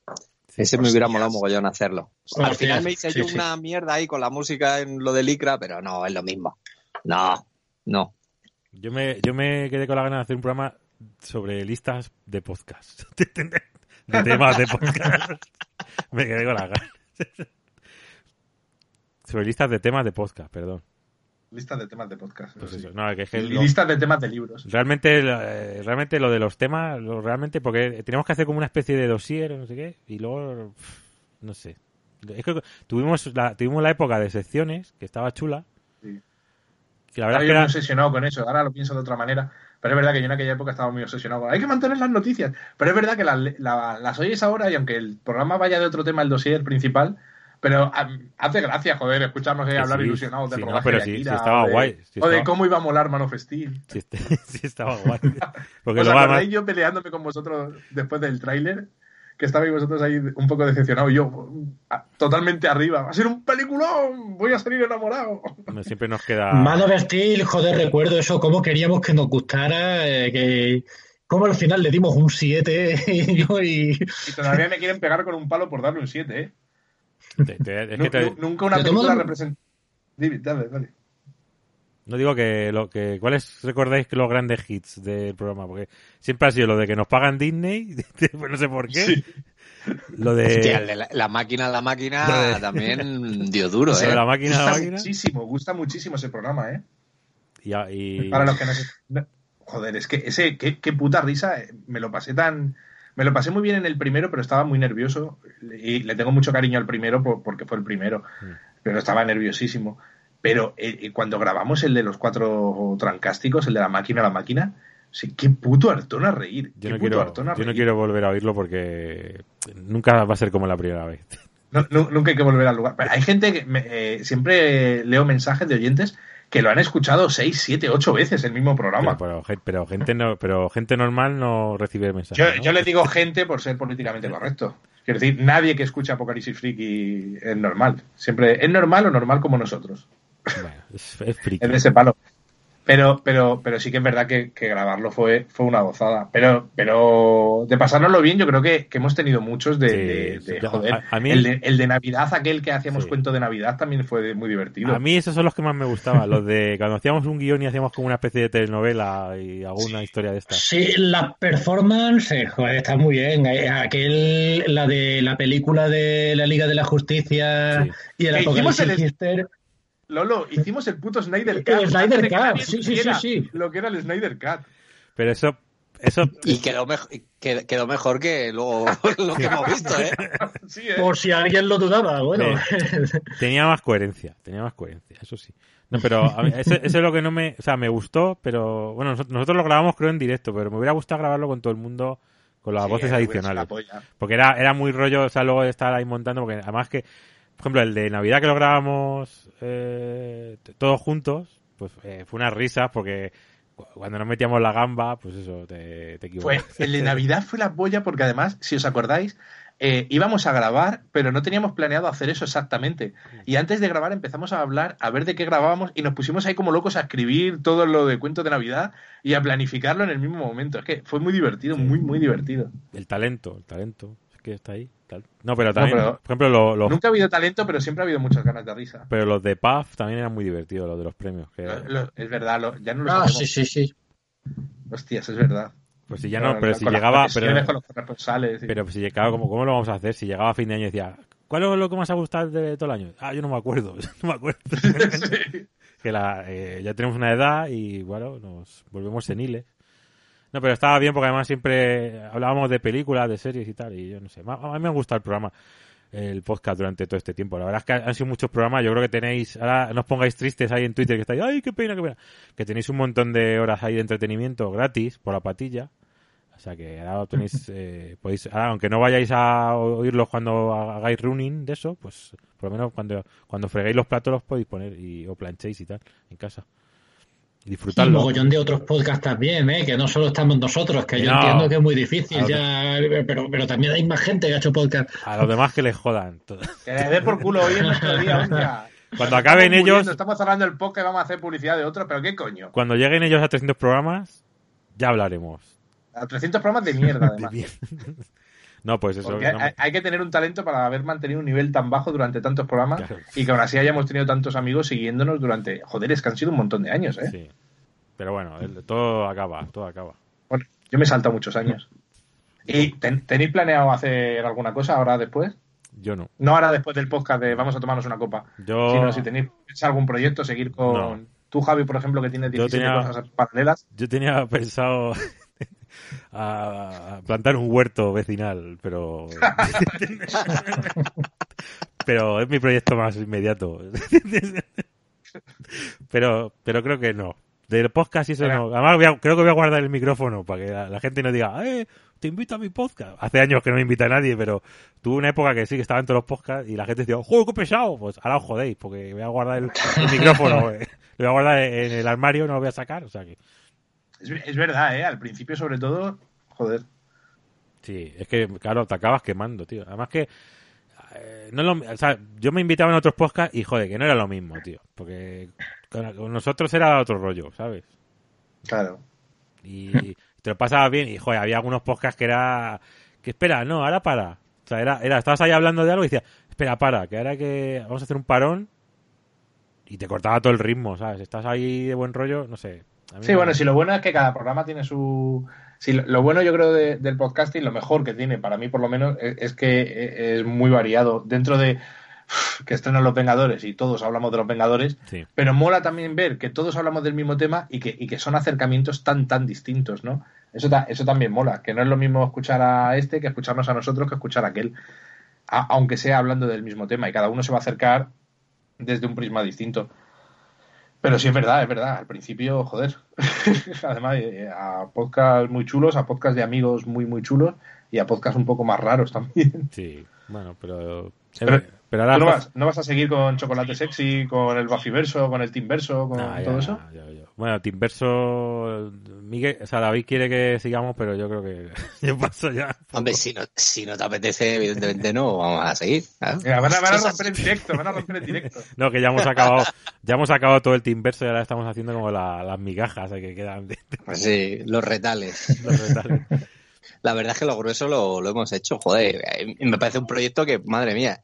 Ese me hubiera molado mogollón hacerlo. Al final me hice sí, yo sí. una mierda ahí con la música en lo de Licra, pero no, es lo mismo. No, no. Yo me, yo me quedé con la gana de hacer un programa sobre listas de podcast. de temas de podcast. me quedé con la gana. sobre listas de temas de podcast, perdón. Listas de temas de podcast. Pues sí. eso, no, que es que Y lo- listas de temas de libros. realmente, eh, realmente lo de los temas, lo- realmente, porque teníamos que hacer como una especie de dossier o no sé qué, y luego, no sé. Es que tuvimos la, tuvimos la época de secciones, que estaba chula. Sí. Que la verdad es yo que muy era, obsesionado con eso, ahora lo pienso de otra manera. Pero es verdad que yo en aquella época estaba muy obsesionado con hay que mantener las noticias. Pero es verdad que las, la- las oyes ahora y aunque el programa vaya de otro tema, el dossier principal, Pero um, hace gracia, joder, escucharnos ahí Que hablar sí, ilusionados del sí, no, pero de sí, Akira, sí estaba o de- guay, sí o de estaba- cómo iba a molar Man of Steel. Sí, sí estaba guay. Porque ¿Os además, yo peleándome con vosotros después del tráiler? Que estabais vosotros ahí un poco decepcionados. y Yo totalmente arriba. Va a ser un peliculón. Voy a salir enamorado. no, siempre nos queda... Man of Steel, joder, recuerdo eso, cómo queríamos que nos gustara, eh, que cómo al final le dimos un 7 ¿no? y Y todavía me quieren pegar con un palo por darle un 7, ¿eh? Te- te- es Nu- que te- nu- Nunca una película representa... Dime, Dale, dale. No digo que lo que cuáles recordáis que los grandes hits del programa, porque siempre ha sido lo de que nos pagan Disney, pues no sé por qué. Sí. Lo de, Hostia, el de la, la máquina, la máquina también dio duro, ¿eh? la máquina, la Gusta máquina. muchísimo, gusta muchísimo ese programa, ¿eh? Y, y- Para los que no se... Joder, es que ese, qué, qué puta risa, eh, me lo pasé tan... Me lo pasé muy bien en el primero, pero estaba muy nervioso. Y le tengo mucho cariño al primero por- porque fue el primero. Mm. Pero estaba nerviosísimo. Pero eh, eh, cuando grabamos el de los cuatro trancásticos, el de la máquina a la máquina, sí, qué puto hartón a reír. yo qué no puto quiero yo no quiero volver a oírlo porque nunca va a ser como la primera vez. No- no- nunca hay que volver al lugar. Pero hay gente que me- eh, siempre leo mensajes de oyentes que lo han escuchado seis, siete, ocho veces el mismo programa. Pero, pero, pero gente no, pero gente normal no recibe mensajes. Yo, ¿no? yo le digo gente por ser políticamente correcto. Quiero decir, nadie que escucha Apocalipsis Freaky es normal. Siempre es normal o normal como nosotros. Bueno, es, es friki. Es de ese palo. Pero, pero, pero sí que es verdad que, que grabarlo fue, fue una gozada. Pero, pero de pasárnoslo bien, yo creo que, que hemos tenido muchos de, Sí, de- sí, de- yo- joder. a- a mí- el, de, el de Navidad, aquel que hacíamos Sí. cuento de Navidad, también fue muy divertido. A mí esos son los que más me gustaban, los de cuando hacíamos un guion y hacíamos como una especie de telenovela y alguna historia de estas. Sí, la performance, eh, joder, está muy bien. Eh, Aquel, la de la película de la Liga de la Justicia Sí. y el hicimos Apocalipsis el- Sister. Lolo, hicimos el puto Snyder El Cut. Snyder de que Cut, sí, sí, sí, sí. Lo que era el Snyder Cut. Pero eso, eso Y quedó, qued- quedó mejor que luego lo que hemos visto, ¿eh? Sí, ¿eh? Por si alguien lo dudaba, bueno. tenía más coherencia, tenía más coherencia, eso sí. No, pero a mí, eso, eso es lo que no me, o sea, me gustó, pero bueno, nosotros, lo grabamos creo en directo, pero me hubiera gustado grabarlo con todo el mundo, con las Sí, voces adicionales. Porque era, era muy rollo, o sea, luego de estar ahí montando, porque además que, por ejemplo, el de Navidad que lo grabamos eh, todos juntos, pues eh, fue una risa porque cu- cuando nos metíamos la gamba, pues eso, te, te equivocas. el de Navidad fue la polla porque además, si os acordáis, eh, íbamos a grabar, pero no teníamos planeado hacer eso exactamente. Y antes de grabar empezamos a hablar, a ver de qué grabábamos y nos pusimos ahí como locos a escribir todo lo de cuentos de Navidad y a planificarlo en el mismo momento. Es que fue muy divertido, muy, muy divertido. El talento, el talento, es que está ahí. Tal. No, pero también, pero- por ejemplo, lo- los, Nunca ha habido talento, pero siempre ha habido muchas ganas de risa. pero los de PAF también eran muy divertidos, los de los premios. Que, Lo- lo- es verdad, lo- ya no lo Ah, sí, sí, sí. Hostias, es verdad. pues si ya no, pero si llegaba, pero, con los corresponsales. y- pero si llegaba, ¿cómo, ¿cómo lo vamos a hacer? Si llegaba a fin de año y decía, ¿cuál es lo que más ha gustado de todo el año? Ah, yo no me acuerdo, no me acuerdo. Sí. que la, eh, ya tenemos una edad y bueno, nos volvemos seniles. No, pero estaba bien porque además siempre hablábamos de películas, de series y tal, y yo no sé, a mí me ha gustado el programa, el podcast durante todo este tiempo. La verdad es que han sido muchos programas, yo creo que tenéis, ahora no os pongáis tristes ahí en Twitter que estáis, ay, qué pena, qué pena, que tenéis un montón de horas ahí de entretenimiento gratis por la patilla. O sea que ahora tenéis, eh, podéis, ahora, aunque no vayáis a oírlos cuando hagáis running de eso, pues por lo menos cuando, cuando freguéis los platos los podéis poner y, o planchéis y tal en casa. Y Y disfrutarlo. mogollón de otros podcasts también, ¿eh? que no solo estamos nosotros, que yo No. entiendo que es muy difícil, ya, pero, pero también hay más gente que ha hecho podcast. A los demás que les jodan. todo. Que le dé por culo hoy en nuestro día, hostia. Cuando acaben Estamos muriendo, ellos, Estamos cerrando el podcast y vamos a hacer publicidad de otro, pero ¿qué coño? cuando lleguen ellos a 300 programas, ya hablaremos. A 300 programas de mierda, De además. No, pues eso. Porque no- hay, hay que tener un talento para haber mantenido un nivel tan bajo durante tantos programas Claro. y que aún así hayamos tenido tantos amigos siguiéndonos durante. Joder, es que han sido un montón de años, ¿eh? sí. Pero bueno, todo acaba, todo acaba. Bueno, yo me he saltado muchos años. ¿Y ten- tenéis planeado hacer alguna cosa ahora después? Yo no. No ahora después del podcast de vamos a tomarnos una copa, Yo, sino si tenéis algún proyecto, seguir con. No. Tú, Javi, por ejemplo, que tienes Yo 17 tenía- cosas paralelas. yo tenía pensado a plantar un huerto vecinal, pero. pero es mi proyecto más inmediato. pero, pero creo que no. Del podcast y eso no. Además, voy a- creo que voy a guardar el micrófono para que la, la gente no diga, ¡eh! te invito a mi podcast. Hace años que no me invita a nadie, pero tuve una época que sí que estaba en todos los podcasts y la gente decía, ¡joder, qué pesado! Pues ahora os jodéis, porque voy a guardar el, el micrófono, eh, lo voy a guardar en el armario, no lo voy a sacar, o sea que... Es, es verdad, ¿eh? Al principio, sobre todo, joder. Sí, es que, claro, te acabas quemando, tío. Además que... eh, no lo- o sea, yo me invitaba en otros podcasts y, joder, que no era lo mismo, tío. Porque con, con nosotros era otro rollo, ¿sabes? Claro. y te lo pasabas bien y joder había algunos podcasts que era que espera no ahora para o sea era, era estabas ahí hablando de algo y decía espera para que ahora que vamos a hacer un parón y te cortaba todo el ritmo sabes estás ahí de buen rollo no sé Sí, bueno, si lo bueno es que cada programa tiene su... Sí, lo, lo bueno yo creo de- del podcasting, lo mejor que tiene, para mí por lo menos, es, es que e- es muy variado. Dentro de que estrenan los Vengadores y todos hablamos de los Vengadores, sí pero mola también ver que todos hablamos del mismo tema y que, y que son acercamientos tan, tan distintos, ¿no? Eso, ta- eso también mola, que no es lo mismo escuchar a este que escucharnos a nosotros que escuchar a aquel, A- aunque sea hablando del mismo tema y cada uno se va a acercar desde un prisma distinto. Pero sí es verdad, es verdad. Al principio, joder. Además, eh, a podcasts muy chulos, a podcasts de amigos muy, muy chulos y a podcasts un poco más raros también. sí bueno pero Pero- pero ahora ¿Tú no vas, no vas a seguir con Chocolate Sexy, con el Buffyverso, con el Teamverso, con No, ya, todo eso? ya, ya. Bueno, Timverso, Miguel, o sea, David quiere que sigamos, pero yo creo que yo paso ya. Hombre, si no, si no te apetece, evidentemente no vamos a seguir. ¿eh? Mira, van, a, van a romper en directo, van a romper en directo. No, que ya hemos acabado, ya hemos acabado todo el Timverso y ahora estamos haciendo como la- las migajas eh, que quedan Pues sí, los retales. los retales. La verdad es que lo grueso lo, lo hemos hecho, joder. eh, Me parece un proyecto que, madre mía,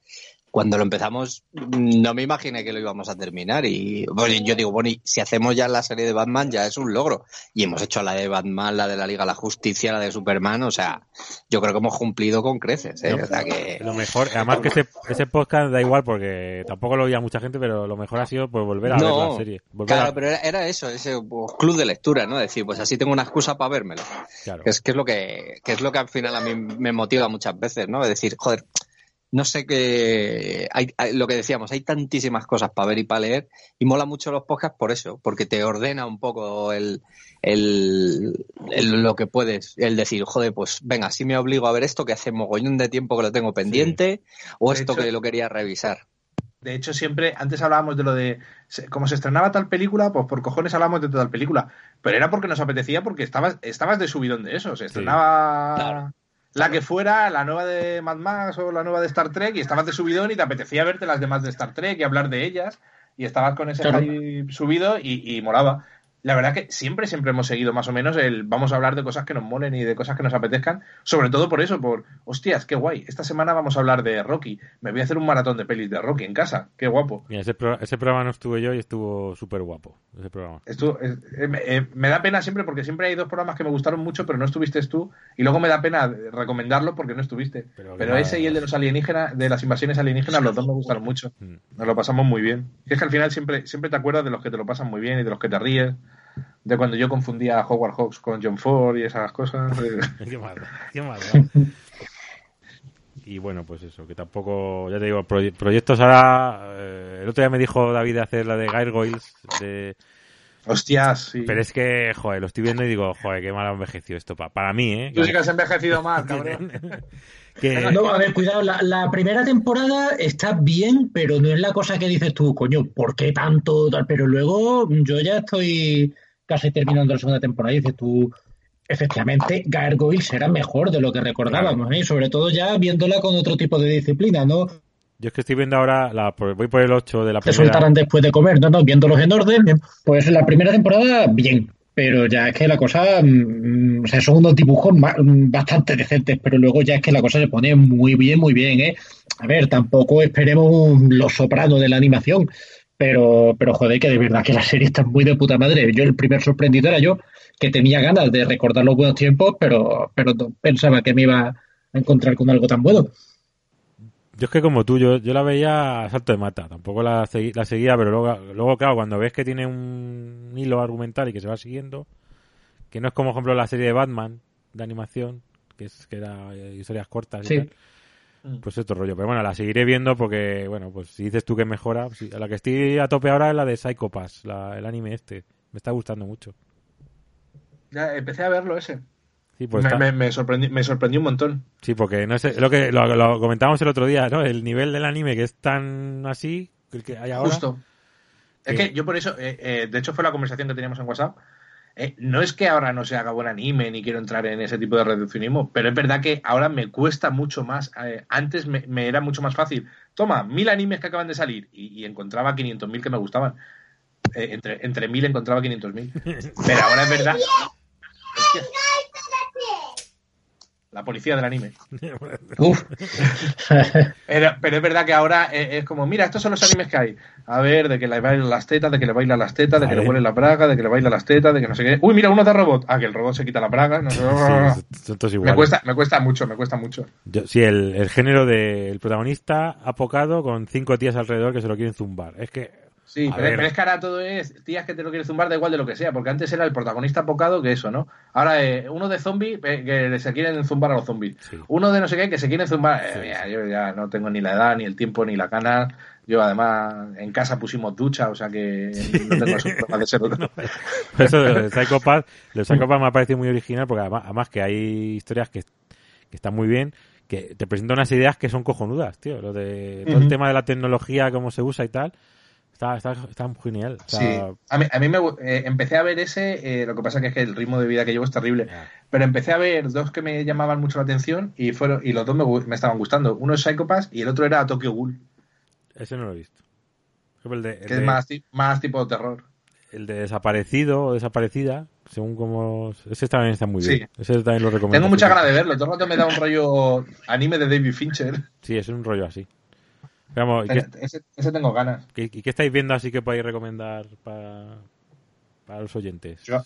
cuando lo empezamos no me imaginé que lo íbamos a terminar. Y bueno, yo digo, bueno, y si hacemos ya la serie de Batman ya es un logro. Y hemos hecho la de Batman, la de la Liga de la Justicia, la de Superman, o sea, yo creo que hemos cumplido con creces. ¿eh? No, O sea que... Lo mejor, además que ese, ese podcast da igual porque tampoco lo oía mucha gente, pero lo mejor ha sido pues volver a ver la serie. Claro, a- pero era, era eso, ese pues, club de lectura, ¿no? Decir, pues así tengo una excusa para vérmelo. claro. Que es, que es lo que, que es lo que al final a mí me motiva muchas veces, ¿no? Es decir, joder, no sé qué, hay, hay- lo que decíamos, hay tantísimas cosas para ver y para leer y mola mucho los podcasts por eso, porque te ordena un poco el, el, el- lo que puedes, el decir, joder, pues venga, si me obligo a ver esto que hace mogollón de tiempo que lo tengo pendiente o De esto hecho- que lo quería revisar. De hecho, siempre, antes hablábamos de lo de, como se estrenaba tal película, pues por cojones hablábamos de tal película. Pero era porque nos apetecía, porque estabas, estabas de subidón de eso. Se estrenaba Claro. La que fuera, la nueva de Mad Max o la nueva de Star Trek, y estabas de subidón y te apetecía verte las demás de Star Trek y hablar de ellas, y estabas con ese Claro. hype subido y, y molaba. La verdad que siempre, siempre hemos seguido más o menos el vamos a hablar de cosas que nos molen y de cosas que nos apetezcan, sobre todo por eso, por, hostias, qué guay, esta semana vamos a hablar de Rocky, me voy a hacer un maratón de pelis de Rocky en casa, qué guapo. Mira, ese, pro- ese programa no estuve yo y estuvo súper guapo. Ese programa. Esto, eh, eh, me- da pena siempre porque siempre hay dos programas que me gustaron mucho, pero no estuviste tú, y luego me da pena recomendarlo porque no estuviste. Pero Pero, que nada. ese y el de los alienígenas, de las invasiones alienígenas, los dos me gustaron mucho. Mm. Nos lo pasamos muy bien. Y es que al final siempre, siempre te acuerdas de los que te lo pasan muy bien y de los que te ríes. De cuando yo confundía a Howard Hawks con John Ford y esas cosas. eh, qué mal, qué mal. ¿no? Y bueno, pues eso, que tampoco, ya te digo, proye- proyectos ahora, eh, el otro día me dijo David de hacer la de Gargoyles, de, Hostias, sí. pero es que, joder, lo estoy viendo y digo, joder, qué mal ha envejecido esto, pa- para mí, ¿eh? Tú sí que has envejecido mal, cabrón. Que- No, a ver, cuidado, la, la primera temporada está bien, pero no es la cosa que dices tú, coño, ¿por qué tanto? tal? Pero luego yo ya estoy casi terminando la segunda temporada y dices tú, efectivamente, Gargoyle será mejor de lo que recordábamos, ¿eh? sobre todo ya viéndola con otro tipo de disciplina, ¿no? yo es que estoy viendo ahora, la, por- voy por el 8 de la Se primera. soltarán después de comer, no, no, viéndolos en orden, pues la primera temporada, bien. Pero ya es que la cosa, mm, o sea, son unos dibujos mm, bastante decentes, pero luego ya es que la cosa se pone muy bien, muy bien, ¿eh? A ver, tampoco esperemos un los sopranos de la animación, pero, pero joder, que de verdad que la serie está muy de puta madre. Yo el primer sorprendido era yo, que tenía ganas de recordar los buenos tiempos, pero, pero no pensaba que me iba a encontrar con algo tan bueno. Yo es que como tú, yo, yo la veía a salto de mata, tampoco la, segui- la seguía, pero luego, luego, claro, cuando ves que tiene un hilo argumental y que se va siguiendo, que no es como, por ejemplo, la serie de Batman, de animación, que es que era eh, historias cortas y Sí. tal, pues es otro rollo. Pero bueno, la seguiré viendo porque, bueno, pues si dices tú que mejora, la que estoy a tope ahora es la de Psycho Pass, la, el anime este, me está gustando mucho. Ya empecé a verlo ese. Sí, pues me, me- me sorprendió, me sorprendió un montón. sí, porque no sé, lo que lo, lo comentábamos el otro día, ¿no? El nivel del anime que es tan así, el que hay ahora. Justo. Es que yo por eso, eh, eh, de hecho fue la conversación que teníamos en WhatsApp. Eh, no es que ahora no se haga buen anime ni quiero entrar en ese tipo de reduccionismo, pero es verdad que ahora me cuesta mucho más. eh, antes me, me era mucho más fácil. Toma, mil animes que acaban de salir y, y encontraba 500.000 que me gustaban. Eh, entre, entre mil encontraba 500.000. Pero ahora es verdad. La policía del anime. Uf. Pero, pero es verdad que ahora es como, mira, estos son los animes que hay. A ver, de que le bailan las tetas, de que le bailan las tetas, de que le huelen la braga, de que le bailan las tetas, de que no sé qué. Uy, mira, uno de robot. Ah, que el robot se quita la braga. No sé. Sí, son todos me cuesta, me cuesta mucho, me cuesta mucho. Yo- sí, el, el género del protagonista apocado con cinco tías alrededor que se lo quieren zumbar. Es que Sí, pero, es que ahora todo es tías que te lo quieres zumbar da igual de lo que sea, porque antes era el protagonista apocado que eso, ¿no? Ahora eh, uno de zombie eh, que se quieren zumbar a los zombies. Sí. Uno de no sé qué que se quieren zumbar. Eh, Sí, mira, yo ya no tengo ni la edad, ni el tiempo, ni la ganas. Yo además en casa pusimos ducha, o sea que no tengo esos problemas de ser otro. Eso el Psychopath, el Psychopath me ha parecido muy original porque además, además que hay historias que, que están muy bien, que te presentan unas ideas que son cojonudas, tío. Lo de todo el tema de la tecnología, cómo se usa y tal, está, está, genial. O sea, Sí, a mí, a mí me eh, empecé a ver ese, eh, lo que pasa que es que el ritmo de vida que llevo es terrible, pero empecé a ver dos que me llamaban mucho la atención y fueron y los dos me, me estaban gustando. Uno es Psychopath y el otro era Tokyo Ghoul, ese no lo he visto. El de, el que es de- más, más tipo terror. el de desaparecido o desaparecida, según como... Ese también está muy Sí. bien. Ese también lo recomiendo. Tengo mucha ganas de verlo, todo el rato me da un rollo anime de David Fincher. Sí, es un rollo así. Vamos, ¿y qué, Ese, ese tengo ganas. qué- y qué estáis viendo así que podéis recomendar para, para los oyentes? Yo,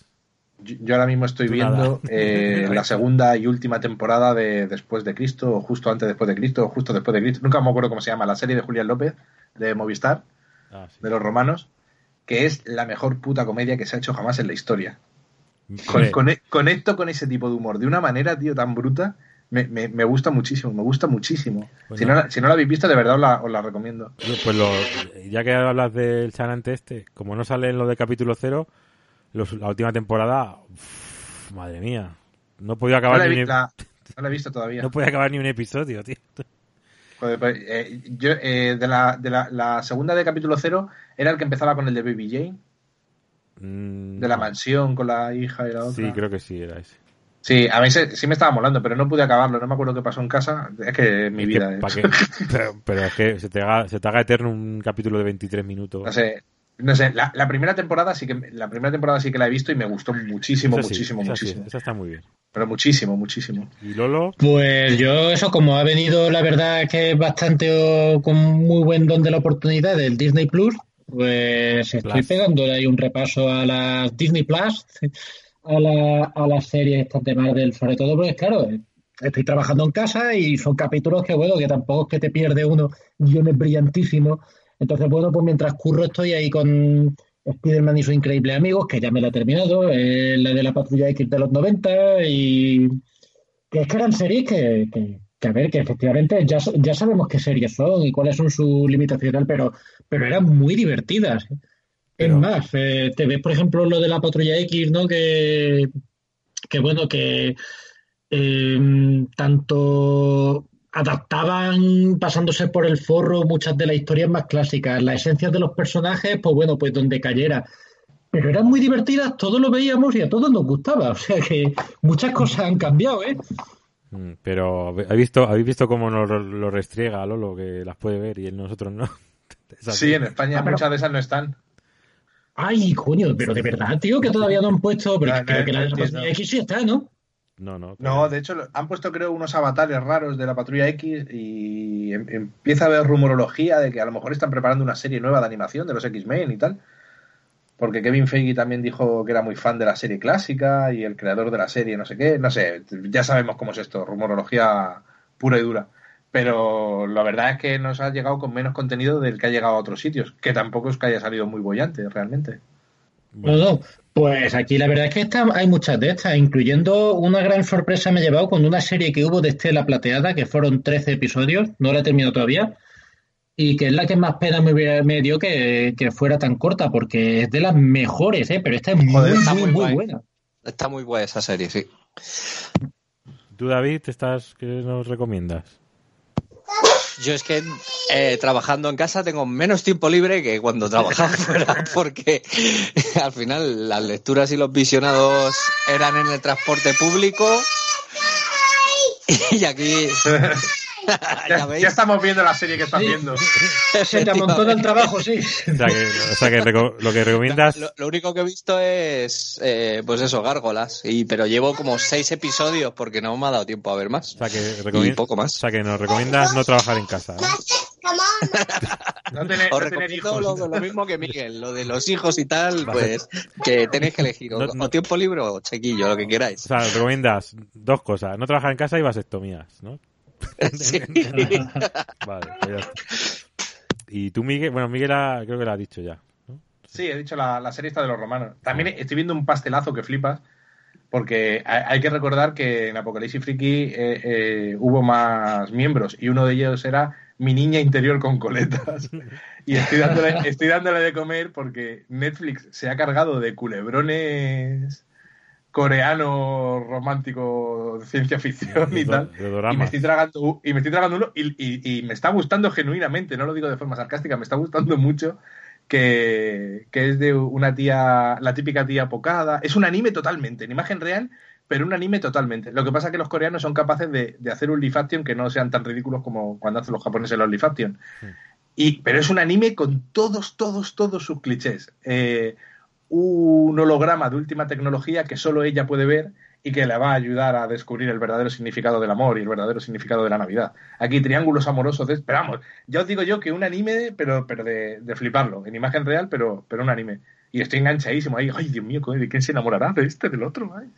yo- ahora mismo estoy Tú viendo eh, la segunda y última temporada de Después de Cristo, o justo antes después de Cristo, o justo después de Cristo. Nunca me acuerdo cómo se llama, la serie de Julián López, de Movistar, Ah, sí. de los romanos, que es la mejor puta comedia que se ha hecho jamás en la historia. Con- Hombre, con- conecto con ese tipo de humor de una manera, tío, tan bruta. Me, me- me gusta muchísimo, me gusta muchísimo. Pues si, no. no, la- si no la habéis visto, de verdad os la, os la recomiendo. Pues lo, ya que hablas del chanante este, como no sale en lo de capítulo cero, los- la última temporada, uf, madre mía, no podía No acabar la, he ni vi- un, la- no la he visto todavía. no podía acabar ni un episodio, tío. Joder, pues, eh, yo, eh, de la, de la, la segunda de capítulo cero era el que empezaba con el de Baby Jane, Mm, de la no. mansión con la hija y la otra. Sí, creo que sí era ese. Sí, a mí se- sí me estaba molando, pero no pude acabarlo. No me acuerdo qué pasó en casa. Es que mi Es que, vida. eh. ¿pa' qué? pero, pero es que se te, haga, se te haga eterno un capítulo de 23 minutos. No sé. No sé, la, la primera temporada sí que la primera temporada sí que la he visto y me gustó muchísimo, Esa sí, muchísimo, esa sí, muchísimo. esa está muy bien. Pero muchísimo, muchísimo. Y Lolo, Pues yo, eso, como ha venido, la verdad que es bastante con muy buen don de la oportunidad del Disney Plus, pues estoy Plus. pegándole ahí un repaso a las Disney Plus, a, la, a las series estas de Marvel, sobre todo porque, claro, estoy trabajando en casa y son capítulos que, bueno, que tampoco es que te pierde uno, guiones brillantísimos. Entonces, bueno, pues mientras curro estoy ahí con Spider-Man y sus increíbles amigos, que ya me la he terminado, eh, la de la Patrulla X de los 90 y que es que eran series que, que, a ver, que efectivamente ya, ya sabemos qué series son y cuáles son sus limitaciones, pero, pero eran muy divertidas. ¿eh? Pero- Es más, eh, te ves, por ejemplo, lo de la Patrulla X, ¿no? Que, que bueno, que eh, tanto adaptaban pasándose por el forro muchas de las historias más clásicas, las esencias de los personajes, pues bueno, pues donde cayera. Pero eran muy divertidas, todos lo veíamos y a todos nos gustaba. O sea que muchas cosas han cambiado, ¿eh? mm, pero ¿habéis visto, ¿habéis visto cómo nos lo, lo restriega Lolo, que las puede ver y él- nosotros no? Sí, en España Ah, pero- muchas de esas no están. Ay, coño, pero de verdad, tío, que todavía no han puesto. Pero No, creo no, que la Patrulla. X sí está, ¿no? No, no. No, de hecho han puesto creo unos avatares raros de la Patrulla X y em- empieza a haber rumorología de que a lo mejor están preparando una serie nueva de animación de los X-Men y tal. Porque Kevin Feige también dijo que era muy fan de la serie clásica y el creador de la serie no sé qué, no sé, ya sabemos cómo es esto, rumorología pura y dura. Pero la verdad es que nos ha llegado con menos contenido del que ha llegado a otros sitios, que tampoco es que haya salido muy bollante realmente. No, no. Pues aquí la verdad es que esta- hay muchas de estas, incluyendo una gran sorpresa me he llevado con una serie que hubo de Estela Plateada, que fueron 13 episodios, no la he terminado todavía, y que es la que más pena me, hubiera- me dio que, que fuera tan corta, porque es de las mejores, ¿eh? pero esta es muy, está muy, muy muy guay. buena. Está muy guay esa serie, sí. ¿Tú, David, estás, qué nos recomiendas? Yo es que eh, trabajando en casa tengo menos tiempo libre que cuando trabajaba fuera, porque al final las lecturas y los visionados eran en el transporte público. Y aquí ya, ya, estamos viendo la serie que estás sí. viendo. Se te amontona el trabajo, sí. O sea que, o sea que reco lo que recomiendas. Lo, lo, único que he visto es, eh, pues eso, gárgolas. Y, pero llevo como seis episodios porque no me ha dado tiempo a ver más. O sea que, y poco más. O sea que nos recomiendas no trabajar en casa. ¿no? no tener, Os no tener hijos. Lo, lo, mismo que Miguel, lo de los hijos y tal, pues que tenéis que elegir o, No, no. o tiempo libre o chequillo, lo que queráis. O sea, recomiendas dos cosas. No trabajar en casa y vasectomías, ¿no? Sí. Vale, pues ya está. Y tú, Miguel, bueno, Miguel ha- creo que lo ha dicho ya. ¿no? Sí, he dicho la, la serie esta de los romanos. También estoy viendo un pastelazo que flipas, porque hay, hay que recordar que en Apocalipsis Friki eh, eh, hubo más miembros y uno de ellos era mi niña interior con coletas. Y estoy dándole, estoy dándole de comer porque Netflix se ha cargado de culebrones coreanos románticos de ciencia ficción y tal. Y me estoy tragando, y me estoy tragando uno y, y- y me está gustando genuinamente, no lo digo de forma sarcástica, me está gustando mucho que, que es de una tía, la típica tía pocada. Es un anime totalmente, en imagen real, pero un anime totalmente. Lo que pasa es que los coreanos son capaces de, de hacer un live action que no sean tan ridículos como cuando hacen los japoneses los live action. Sí. Y, pero es un anime con todos, todos, todos sus clichés. Eh, un holograma de última tecnología que solo ella puede ver y que le va a ayudar a descubrir el verdadero significado del amor y el verdadero significado de la Navidad. Aquí triángulos amorosos, de, pero vamos, ya os digo yo que un anime, pero, pero de, de fliparlo, en imagen real, pero, pero un anime. Y estoy enganchadísimo ahí, ay Dios mío, ¿de quién se enamorará? ¿De este, del otro? Ay.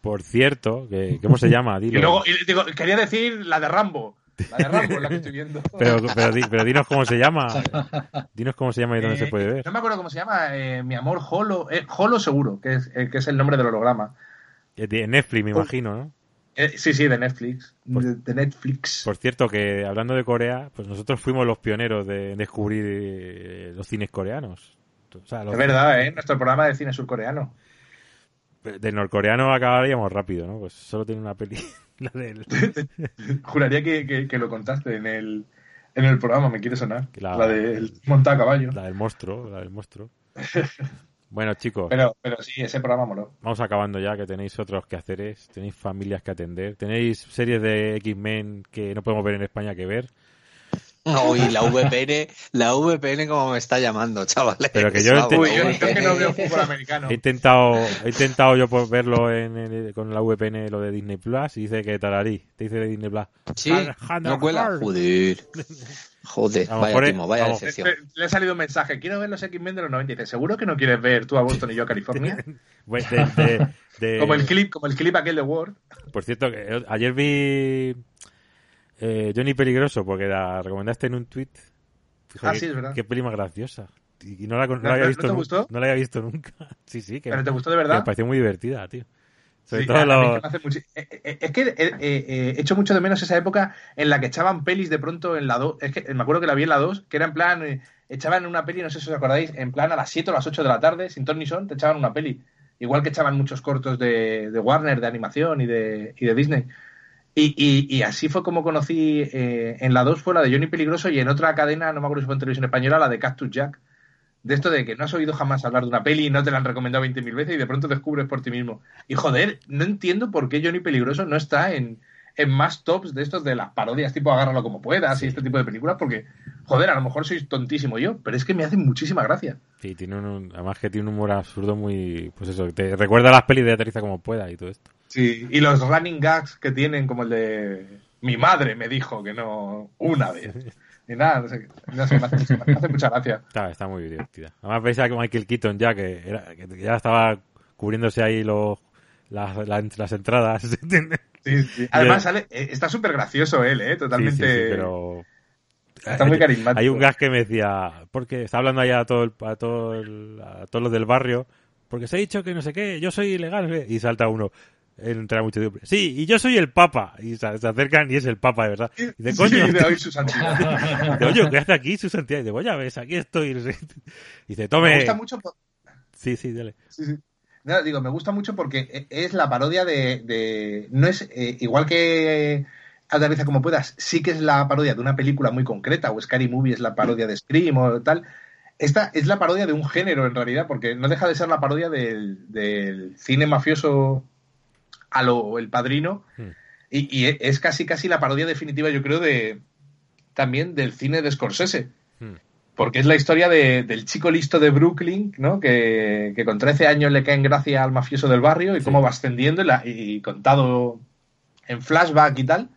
Por cierto, que, ¿cómo se llama? Y Dilo. luego, y digo, quería decir la de Rambo. La de Rambo es la que estoy viendo. Pero, pero, pero dinos cómo se llama. Dinos cómo se llama y dónde Eh, se puede ver. No me acuerdo cómo se llama, eh, mi amor Holo, eh, Holo seguro, que es, eh, que es el nombre del holograma. Eh, de Netflix, me imagino, ¿no? Eh, sí, sí, de Netflix. Por- de, de Netflix. Por cierto, que hablando de Corea, pues nosotros fuimos los pioneros de descubrir eh, los cines coreanos. O sea, los- Es verdad, ¿eh? Nuestro programa de cine surcoreano. Del norcoreano acabaríamos rápido, ¿no? Pues solo tiene una peli. La del. Juraría que, que- que lo contaste en el, en el programa, me quiere sonar. La- La, del monta a caballo. La del monstruo, la del monstruo. Bueno, chicos, Pero, pero sí, ese programa moló. vamos acabando ya, que tenéis otros quehaceres, tenéis familias que atender, tenéis series de X-Men que no podemos ver en España que ver. Uy, la VPN, la VPN como me está llamando, chavales. Pero que yo Vamos, Uy, yo, yo que no veo fútbol americano. He intentado, he intentado yo por verlo en el- con la VPN lo de Disney Plus y dice que tararí, te dice de Disney Plus. Sí, no cuela. Joder. Joder, A lo vaya timo, vaya vamos. decepción. Le, le ha salido un mensaje. Quiero ver los X-Men de los 90. Y dice, ¿seguro que no quieres ver tú a Boston y yo a California? Bueno, de- de- de- Como el clip, como el clip aquel de Word. Por cierto, que ayer vi eh, Johnny Peligroso porque la recomendaste en un tweet. Ah, sí, es verdad. Qué peli más graciosa. Y no la, no la ¿No- había no visto te gustó? No la había visto nunca. Sí, sí, que, ¿Pero te gustó de verdad? me pareció muy divertida, tío. Sobre Sí, todo los- que muchi- eh, eh, Es que eh, eh, eh, he hecho mucho de menos esa época en la que echaban pelis de pronto en la 2. Es que me acuerdo que la vi en la 2, que era en plan. eh, echaban una peli, no sé si os acordáis, en plan a las 7 o las 8 de la tarde, sin ton ni son, te echaban una peli. Igual que echaban muchos cortos de, de Warner, de animación y de, y de Disney. Y, y- y así fue como conocí eh, en la 2 fue la de Johnny Peligroso y en otra cadena, no me acuerdo si fue en televisión española, la de Cactus Jack. De esto de que no has oído jamás hablar de una peli y no te la han recomendado 20.000 veces y de pronto descubres por ti mismo. Y joder, no entiendo por qué Johnny Peligroso no está en, en más tops de estos de las parodias tipo Agárralo como puedas y este tipo de películas porque, joder, a lo mejor soy tontísimo yo, pero es que me hacen muchísima gracia. Sí, tiene un, además que tiene un humor absurdo muy... Pues eso, te recuerda a las pelis de Aterriza como pueda y todo esto. Sí, y los running gags que tienen como el de mi madre me dijo que no una vez. Y nada, no sé, qué. no sé, me, hace, mucha- me hace mucha gracia. Está, está muy divertida. Además veis a Michael Keaton ya, que, era, que ya estaba cubriéndose ahí los, las, las, las entradas. Sí, sí. Además, sale, eh, está súper gracioso él, ¿eh? Totalmente. Sí, pero... Está muy carismático. Hay un gas que me decía, porque está hablando allá a, todo el- a, todo el- a todos los del barrio, porque se ha dicho que no sé qué, yo soy ilegal, y salta uno, entra mucho tiempo, sí, y yo soy el papa, y se, se acercan y es el papa, de verdad. Y dice, Sí, coño, de hoy su santidad. Dice, oye, ¿qué hace aquí su santidad? Y dice, pues ya ves, aquí estoy. Y dice, Me tome. gusta mucho. por- Sí, sí, dale. sí, sí. No, digo, me gusta mucho porque e, es la parodia de. de no es eh, igual que Aterriza como puedas, sí que es la parodia de una película muy concreta, o Scary Movie es la parodia de Scream o tal. Esta es la parodia de un género en realidad, porque no deja de ser la parodia del, del cine mafioso a lo El Padrino. Hmm. Y, y es casi casi la parodia definitiva, yo creo, de también del cine de Scorsese. Hmm. Porque es la historia de- del chico listo de Brooklyn, ¿no? Que, que con 13 años le cae en gracia al mafioso del barrio y Sí. cómo va ascendiendo y, la- y contado en flashback y tal.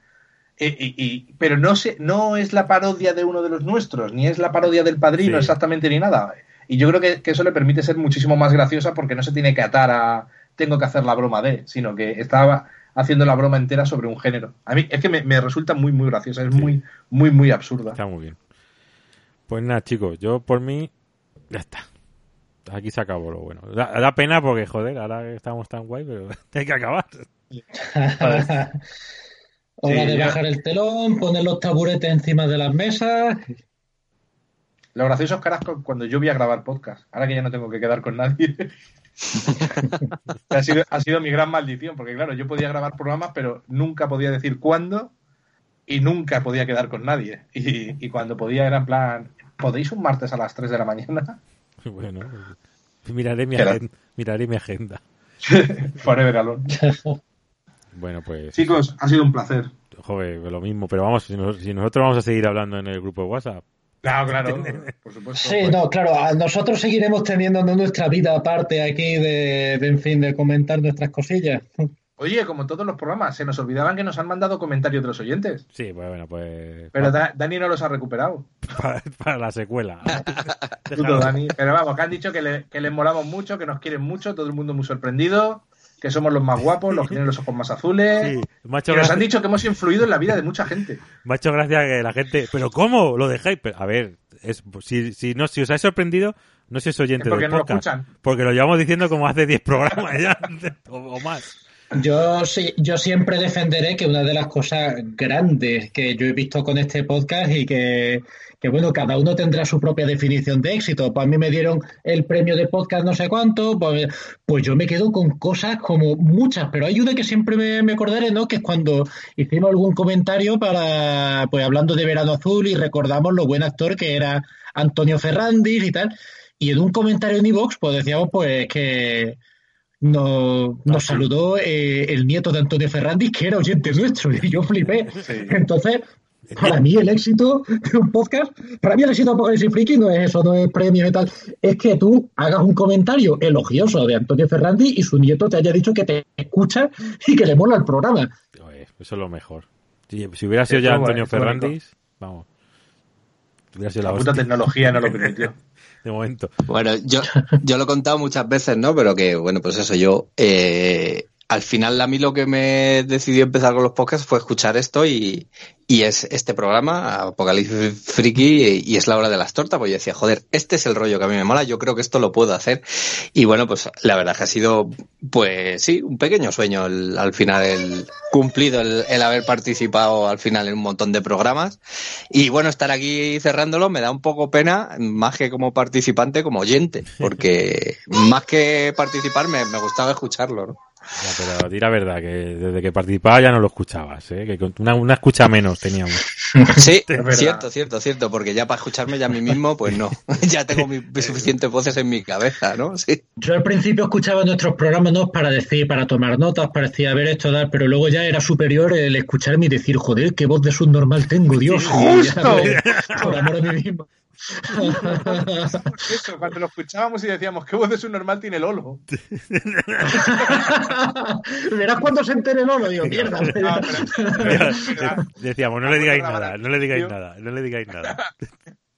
Y- y- y- pero no, se, no es la parodia de uno de los nuestros, ni es la parodia del padrino Sí. exactamente ni nada. Y yo creo que, que eso le permite ser muchísimo más graciosa porque no se tiene que atar a tengo que hacer la broma de, sino que estaba haciendo la broma entera sobre un género. A mí es que me, me resulta muy, muy graciosa, es Sí. muy, muy, muy absurda. Está muy bien. Pues nada, chicos, yo por mí, ya está. Aquí se acabó lo bueno. Da, da pena porque, joder, ahora que estamos tan guay, pero hay que acabar. Hora Sí, de ya. bajar el telón, poner los taburetes encima de las mesas. Lo gracioso es que cuando yo voy a grabar podcast, ahora que ya no tengo que quedar con nadie. ha, sido, ha sido mi gran maldición, porque claro, yo podía grabar programas, pero nunca podía decir cuándo y nunca podía quedar con nadie. Y, y cuando podía era en plan, ¿podéis un martes a las 3 de la mañana? Bueno, miraré mi, Era- agen- miraré mi agenda. Forever alone. Bueno, pues, Chicos, ha sido un placer. joder, lo mismo. Pero vamos, si, nos- si nosotros vamos a seguir hablando en el grupo de WhatsApp, Claro, claro, por supuesto. Sí, Pues- no, claro, nosotros seguiremos teniendo nuestra vida aparte aquí de, de, en fin, de comentar nuestras cosillas. Oye, como todos los programas, se nos olvidaban que nos han mandado comentarios de los oyentes. sí, pues bueno, pues. Pero Da- Dani no los ha recuperado. para, para la secuela. Puto Déjalo. Dani. Pero vamos, que han dicho que, le- que les molamos mucho, que nos quieren mucho, todo el mundo muy sorprendido, que somos los más guapos, los que tienen los ojos más azules. Sí, Y nos han dicho que hemos influido en la vida de mucha gente. Me ha hecho gracia que la gente, pero ¿cómo? ¿Lo dejáis? Pero, a ver, es, si, si, no, si os habéis sorprendido, no sois oyentes Es porque del no lo podcast. escuchan. Porque lo llevamos diciendo como hace 10 programas ya, o, o más. Yo sí, yo siempre defenderé que una de las cosas grandes que yo he visto con este podcast y que, que bueno, cada uno tendrá su propia definición de éxito. Pues a mí me dieron el premio de podcast no sé cuánto, pues, pues yo me quedo con cosas como muchas, pero hay una que siempre me, me acordaré, ¿no? Que es cuando hicimos algún comentario para, pues hablando de Verano Azul y recordamos lo buen actor que era Antonio Ferrandis y tal. Y en un comentario en iVoox, pues decíamos pues que nos, nos saludó eh, el nieto de Antonio Ferrandis, que era oyente nuestro, y yo flipé. Sí. Entonces, para mí el éxito de un podcast, para mí el éxito de Apocalipsis Friki no es eso, no es premio y tal, es que tú hagas un comentario elogioso de Antonio Ferrandis y su nieto te haya dicho que te escucha y que le mola el programa. Oye, eso es lo mejor. Si, si hubiera sido Eso ya es Antonio bonito. Ferrandis, vamos. Hubiera sido la La puta tecnología no lo permitió. de momento. Bueno, yo, yo lo he contado muchas veces, ¿no? Pero que, bueno, pues eso, yo, eh, al final a mí lo que me decidió empezar con los podcasts fue escuchar esto y, y es este programa, Apocalipsis Friki, y es la hora de las tortas, pues yo decía, joder, este es el rollo que a mí me mola, yo creo que esto lo puedo hacer. Y bueno, pues la verdad que ha sido, pues sí, un pequeño sueño el- al final, el cumplido el, el haber participado al final en un montón de programas. Y bueno, estar aquí cerrándolo me da un poco pena, más que como participante, como oyente, porque más que participar me, me gustaba escucharlo, ¿no? Ya, pero di la verdad, que desde que participaba ya no lo escuchabas, ¿eh? Que una, una escucha menos teníamos. Sí, cierto, cierto, cierto, porque ya para escucharme ya a mí mismo, pues no, ya tengo mi, suficientes voces en mi cabeza, ¿no? Sí. Yo al principio escuchaba nuestros programas no para decir, para tomar notas, para decir, a ver esto, tal, pero luego ya era superior el escucharme y decir, joder, qué voz de subnormal tengo, Dios. Y ya ¡Justo! me- por amor a mí mismo. Eso, cuando lo escuchábamos y decíamos, ¿qué voz de su normal tiene Lolo? Verás cuando se entere Lolo, digo, mierda. No, pero- pero- Decíamos, no le digáis nada, no le digáis tío. nada, no le digáis nada.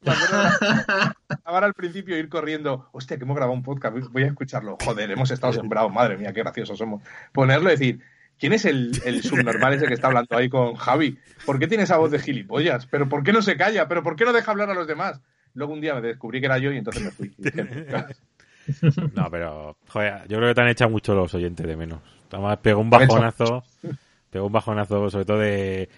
Ahora al principio ir corriendo, hostia, que hemos grabado un podcast, voy- voy a escucharlo. Joder, hemos estado sembrados, madre mía, qué graciosos somos. Ponerlo y decir, ¿quién es el, el subnormal ese que está hablando ahí con Javi? ¿Por qué tiene esa voz de gilipollas? ¿Pero por qué no se calla? ¿Pero por qué no deja hablar a los demás? Luego un día me descubrí que era yo y entonces me fui. No, pero, joder, yo creo que te han echado mucho los oyentes de menos. Además, pegó un bajonazo, pegó un bajonazo, sobre todo de,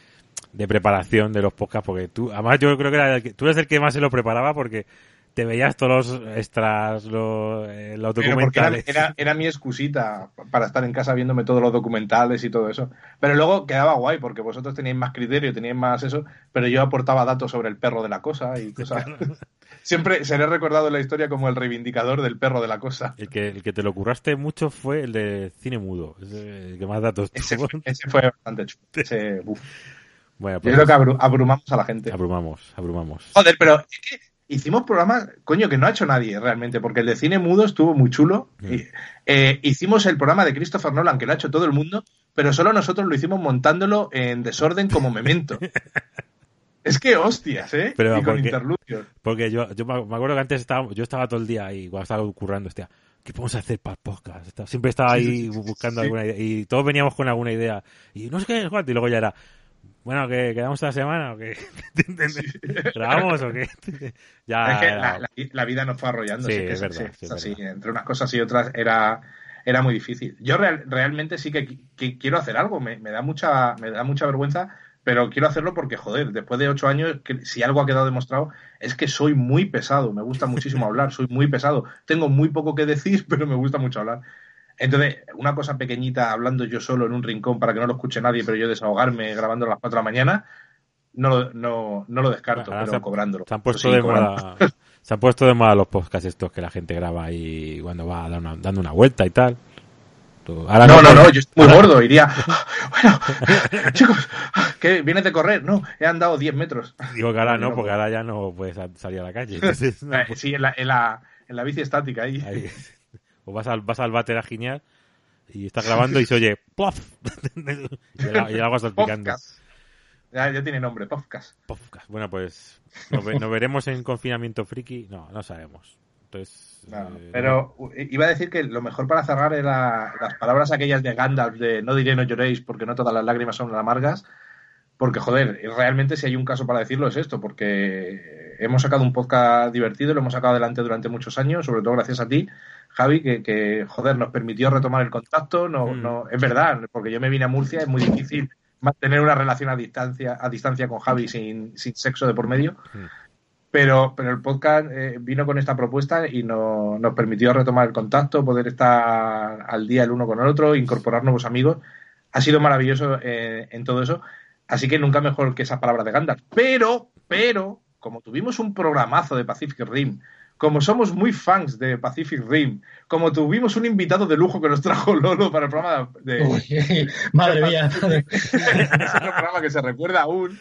de preparación de los podcasts, porque tú, además yo creo que, era el que- tú eres el que más se lo preparaba porque te veías todos los extras, los, eh, los era, documentales. era, era mi excusita para estar en casa viéndome todos los documentales y todo eso. Pero luego quedaba guay porque vosotros teníais más criterio, teníais más eso, pero yo aportaba datos sobre el perro de la cosa y cosas. Siempre seré recordado en la historia como el reivindicador del perro de la cosa. El que, el que te lo curraste mucho fue el de cine mudo, el que más datos Ese, tuvo. ese fue bastante chulo. Ese, uf. Bueno, Yo pues creo que abru- abrumamos a la gente. abrumamos, abrumamos. Joder, pero es que hicimos programas, coño, que no ha hecho nadie realmente, porque el de cine mudo estuvo muy chulo. Eh, hicimos el programa de Christopher Nolan, que lo ha hecho todo el mundo, pero solo nosotros lo hicimos montándolo en desorden como memento. es que hostias, ¿eh? Pero y con porque- interludios. Porque yo, yo me acuerdo que antes estaba, yo estaba todo el día ahí, cuando estaba currando, hostia, ¿qué podemos hacer para el podcast? Siempre estaba ahí sí, sí, sí, buscando alguna idea, y todos veníamos con alguna idea, y no sé qué, y luego ya era, bueno, que quedamos esta semana o qué? ¿Grabamos o qué? ya es que la, la- la vida nos fue arrollando. Sí, sí, que es verdad, así, sí, es es así. verdad. Entre unas cosas y otras era, era muy difícil. Yo real- realmente sí que quiero hacer algo. Me, me da mucha, me da mucha vergüenza, pero quiero hacerlo porque, joder, después de ocho años, que, si algo ha quedado demostrado, es que soy muy pesado. Me gusta muchísimo hablar, soy muy pesado. Tengo muy poco que decir, pero me gusta mucho hablar. Entonces, una cosa pequeñita, hablando yo solo en un rincón para que no lo escuche nadie, pero yo desahogarme grabando a las cuatro de la mañana, no, lo- no, no lo descarto, Ahora pero se han- cobrándolo. Se han puesto Sí, de moda, se han puesto de moda los podcasts estos que la gente graba ahí cuando va dando una, dando una vuelta y tal. Ahora No, no, no, yo estoy muy gordo, iría. Bueno, chicos, ¿qué? ¿Vienes de correr? No, he andado 10 metros. Digo que ahora no, porque ahora ya no puedes salir a la calle. Entonces, no, Eh, pues, sí, en la, en, la, en la bici estática ahí. ahí. O vas al, vas al váter a giñar y estás grabando y se oye ¡plof! y, el, el agua salpicando. Podcast. Ya, ya tiene nombre, podcast. Podcast. Bueno, pues nos, ve- nos veremos en confinamiento friki. No, no sabemos. Entonces, No, eh, pero iba a decir que lo mejor para cerrar era las palabras aquellas de Gandalf de no diré no lloréis porque no todas las lágrimas son amargas. Porque, joder, realmente si hay un caso para decirlo es esto, porque hemos sacado un podcast divertido, lo hemos sacado adelante durante muchos años, sobre todo gracias a ti, Javi, que, que, joder, nos permitió retomar el contacto. No, Mm. no, es verdad, porque yo me vine a Murcia, es muy difícil mantener una relación a distancia, a distancia con Javi sin, sin sexo de por medio. Mm. Pero, pero el podcast eh, vino con esta propuesta y no- nos permitió retomar el contacto, poder estar al día el uno con el otro, incorporar nuevos amigos. Ha sido maravilloso eh, en todo eso. Así que nunca mejor que esas palabras de Gandalf. Pero, pero, como tuvimos un programazo de Pacific Rim, como somos muy fans de Pacific Rim, como tuvimos un invitado de lujo que nos trajo Lolo para el programa de, de- Uy, madre mía. ese programa que se recuerda aún,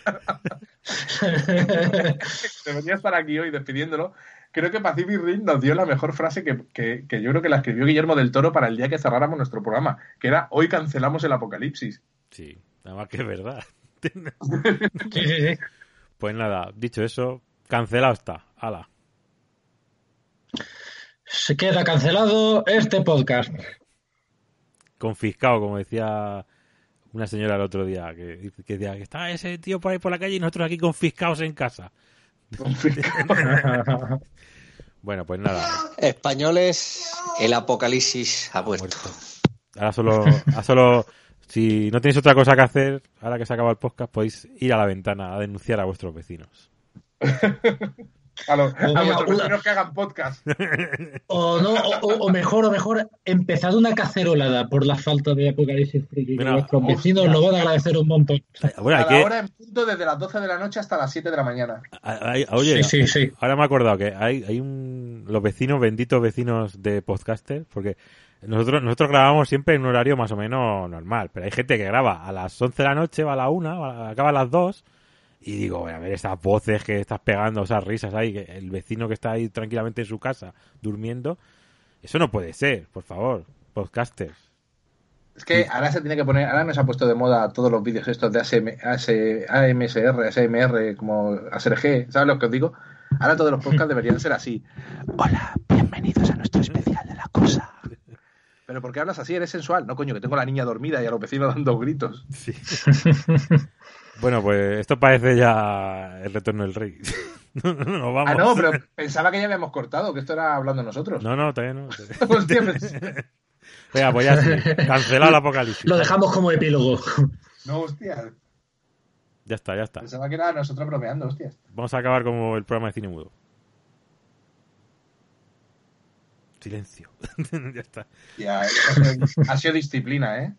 debería estar aquí hoy despidiéndolo. Creo que Pacific Rim nos dio la mejor frase que, que- que yo creo que la escribió Guillermo del Toro para el día que cerráramos nuestro programa, que era hoy cancelamos el apocalipsis. Sí, nada más que es verdad. Sí, sí, sí. Pues nada, dicho eso, cancelado está. Hala. Se queda cancelado este podcast. confiscado, como decía una señora el otro día, que, que decía que está ese tío por ahí por la calle y nosotros aquí confiscados en casa. Bueno, pues nada, Españoles, el apocalipsis ha vuelto. ahora solo, ahora solo, si no tenéis otra cosa que hacer, ahora que se acaba el podcast, podéis ir a la ventana a denunciar a vuestros vecinos. A, los, a vuestros una- vecinos que hagan podcast. O, no, o, mejor, o mejor, empezad una cacerolada por la falta de Apocalipsis Friki. Mira, vuestros vecinos hostia. lo van a agradecer un montón. Bueno, a que, la hora en punto desde las 12 de la noche hasta las 7 de la mañana. hay- oye, Sí, sí, sí. ahora me he acordado que hay, hay un, los vecinos, benditos vecinos de podcaster, porque nosotros, nosotros grabamos siempre en un horario más o menos normal, pero hay gente que graba a las 11 de la noche, va a la 1, acaba a las 2, y digo, a ver, esas voces que estás pegando, esas risas ahí, que el vecino que está ahí tranquilamente en su casa, durmiendo, eso no puede ser, por favor, podcasters. Es que ahora se tiene que poner, ahora nos ha puesto de moda todos los vídeos estos de ASM, AS, AMSR, ASMR, como ASRG, ¿sabes lo que os digo? Ahora todos los podcasts deberían ser así. Hola, bienvenidos a nuestro especial de la cosa. Pero ¿por qué hablas así? Eres sensual. No, coño, que tengo a la niña dormida y a los vecinos dando gritos. Sí. bueno, pues esto parece ya el retorno del rey. Nos vamos. Ah, no, pero pensaba que ya habíamos cortado, que esto era hablando nosotros. No, no, todavía no. Hostia, pues- Venga, pues ya sí. Cancelado el apocalipsis. Lo dejamos como epílogo. no, hostia. Ya está, ya está. Pensaba que era nosotros bromeando, hostia. Vamos a acabar como el programa de cine mudo. Silencio. ya está. Ya, ha sido disciplina, ¿eh?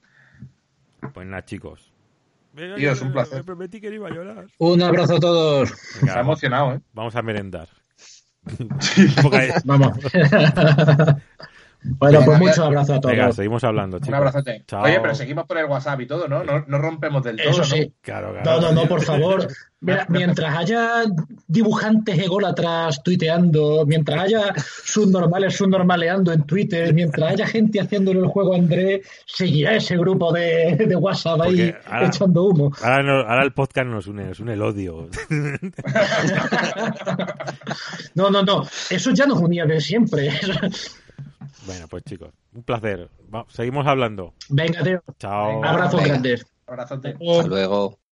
Pues nada, chicos. Venga, que es un placer. Me prometí que no iba a llorar. Un abrazo a todos. Venga, Se ha emocionado, ¿eh? vamos a merendar. Vamos. bueno, pues mucho abrazo a todos. Venga, seguimos hablando, chicos. Un abrazote. Chao. Oye, pero seguimos por el WhatsApp y todo, ¿no? No, no rompemos del todo, Eso ¿no? sí. Claro, No, claro. no, no, por favor. Mira, mientras haya dibujantes ególatras tuiteando, mientras haya subnormales subnormaleando en Twitter, mientras haya gente haciéndole el juego a Andrés, seguirá ese grupo de, de WhatsApp ahí ahora- echando humo. Ahora, no- ahora el podcast nos une, nos une el odio. No, no, no. Eso ya nos unía de siempre. bueno, pues chicos, un placer. Va- seguimos hablando. Venga, tío. Chao. Abrazos grandes. Abrazote. Hasta luego.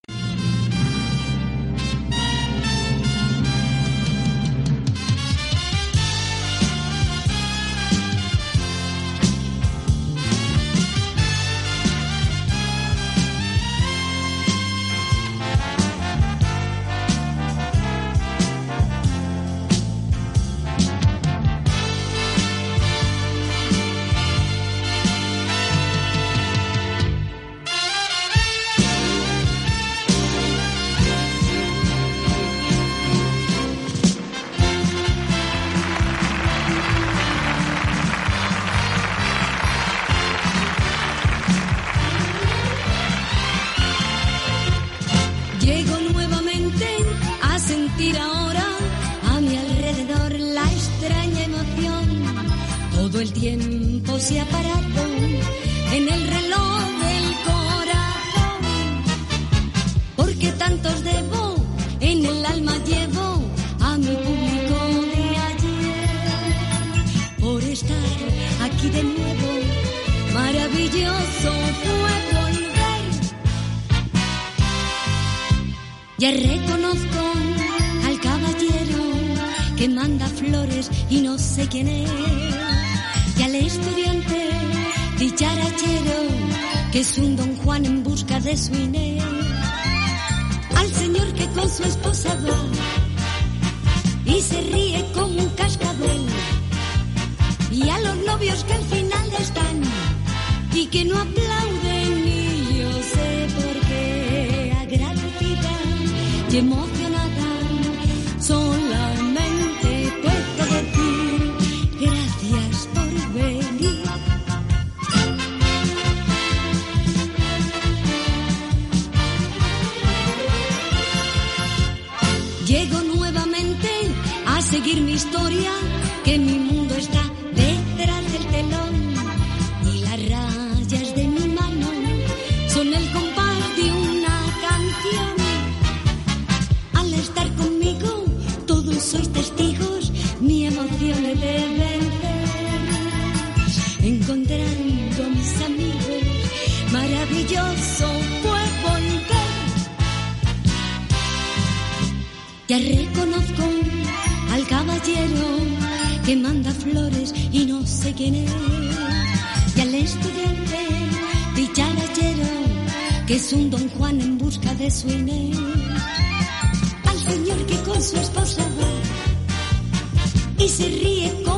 Se ha parado en el reloj del corazón. Porque tantos debo, en el alma llevo a mi público de ayer. Por estar aquí de nuevo, maravilloso fue volver. Ya reconozco al caballero que manda flores y no sé quién es. Estudiante dicharachero que es un don Juan en busca de su Inés. Al señor que con su esposa va y se ríe como un cascabel. Y a los novios que al final están y que no aplauden ni yo sé por qué y emocionada mi historia, que mi mundo está detrás del telón y las rayas de mi mano son el compás de una canción. Al estar conmigo, todos sois testigos, mi emoción he de vencer. Encontrando mis amigos, maravilloso fue volver. Al caballero que manda flores y no sé quién es. Y al estudiante dicharachero que es un don Juan en busca de su Inés. Al señor que con su esposa va y se ríe como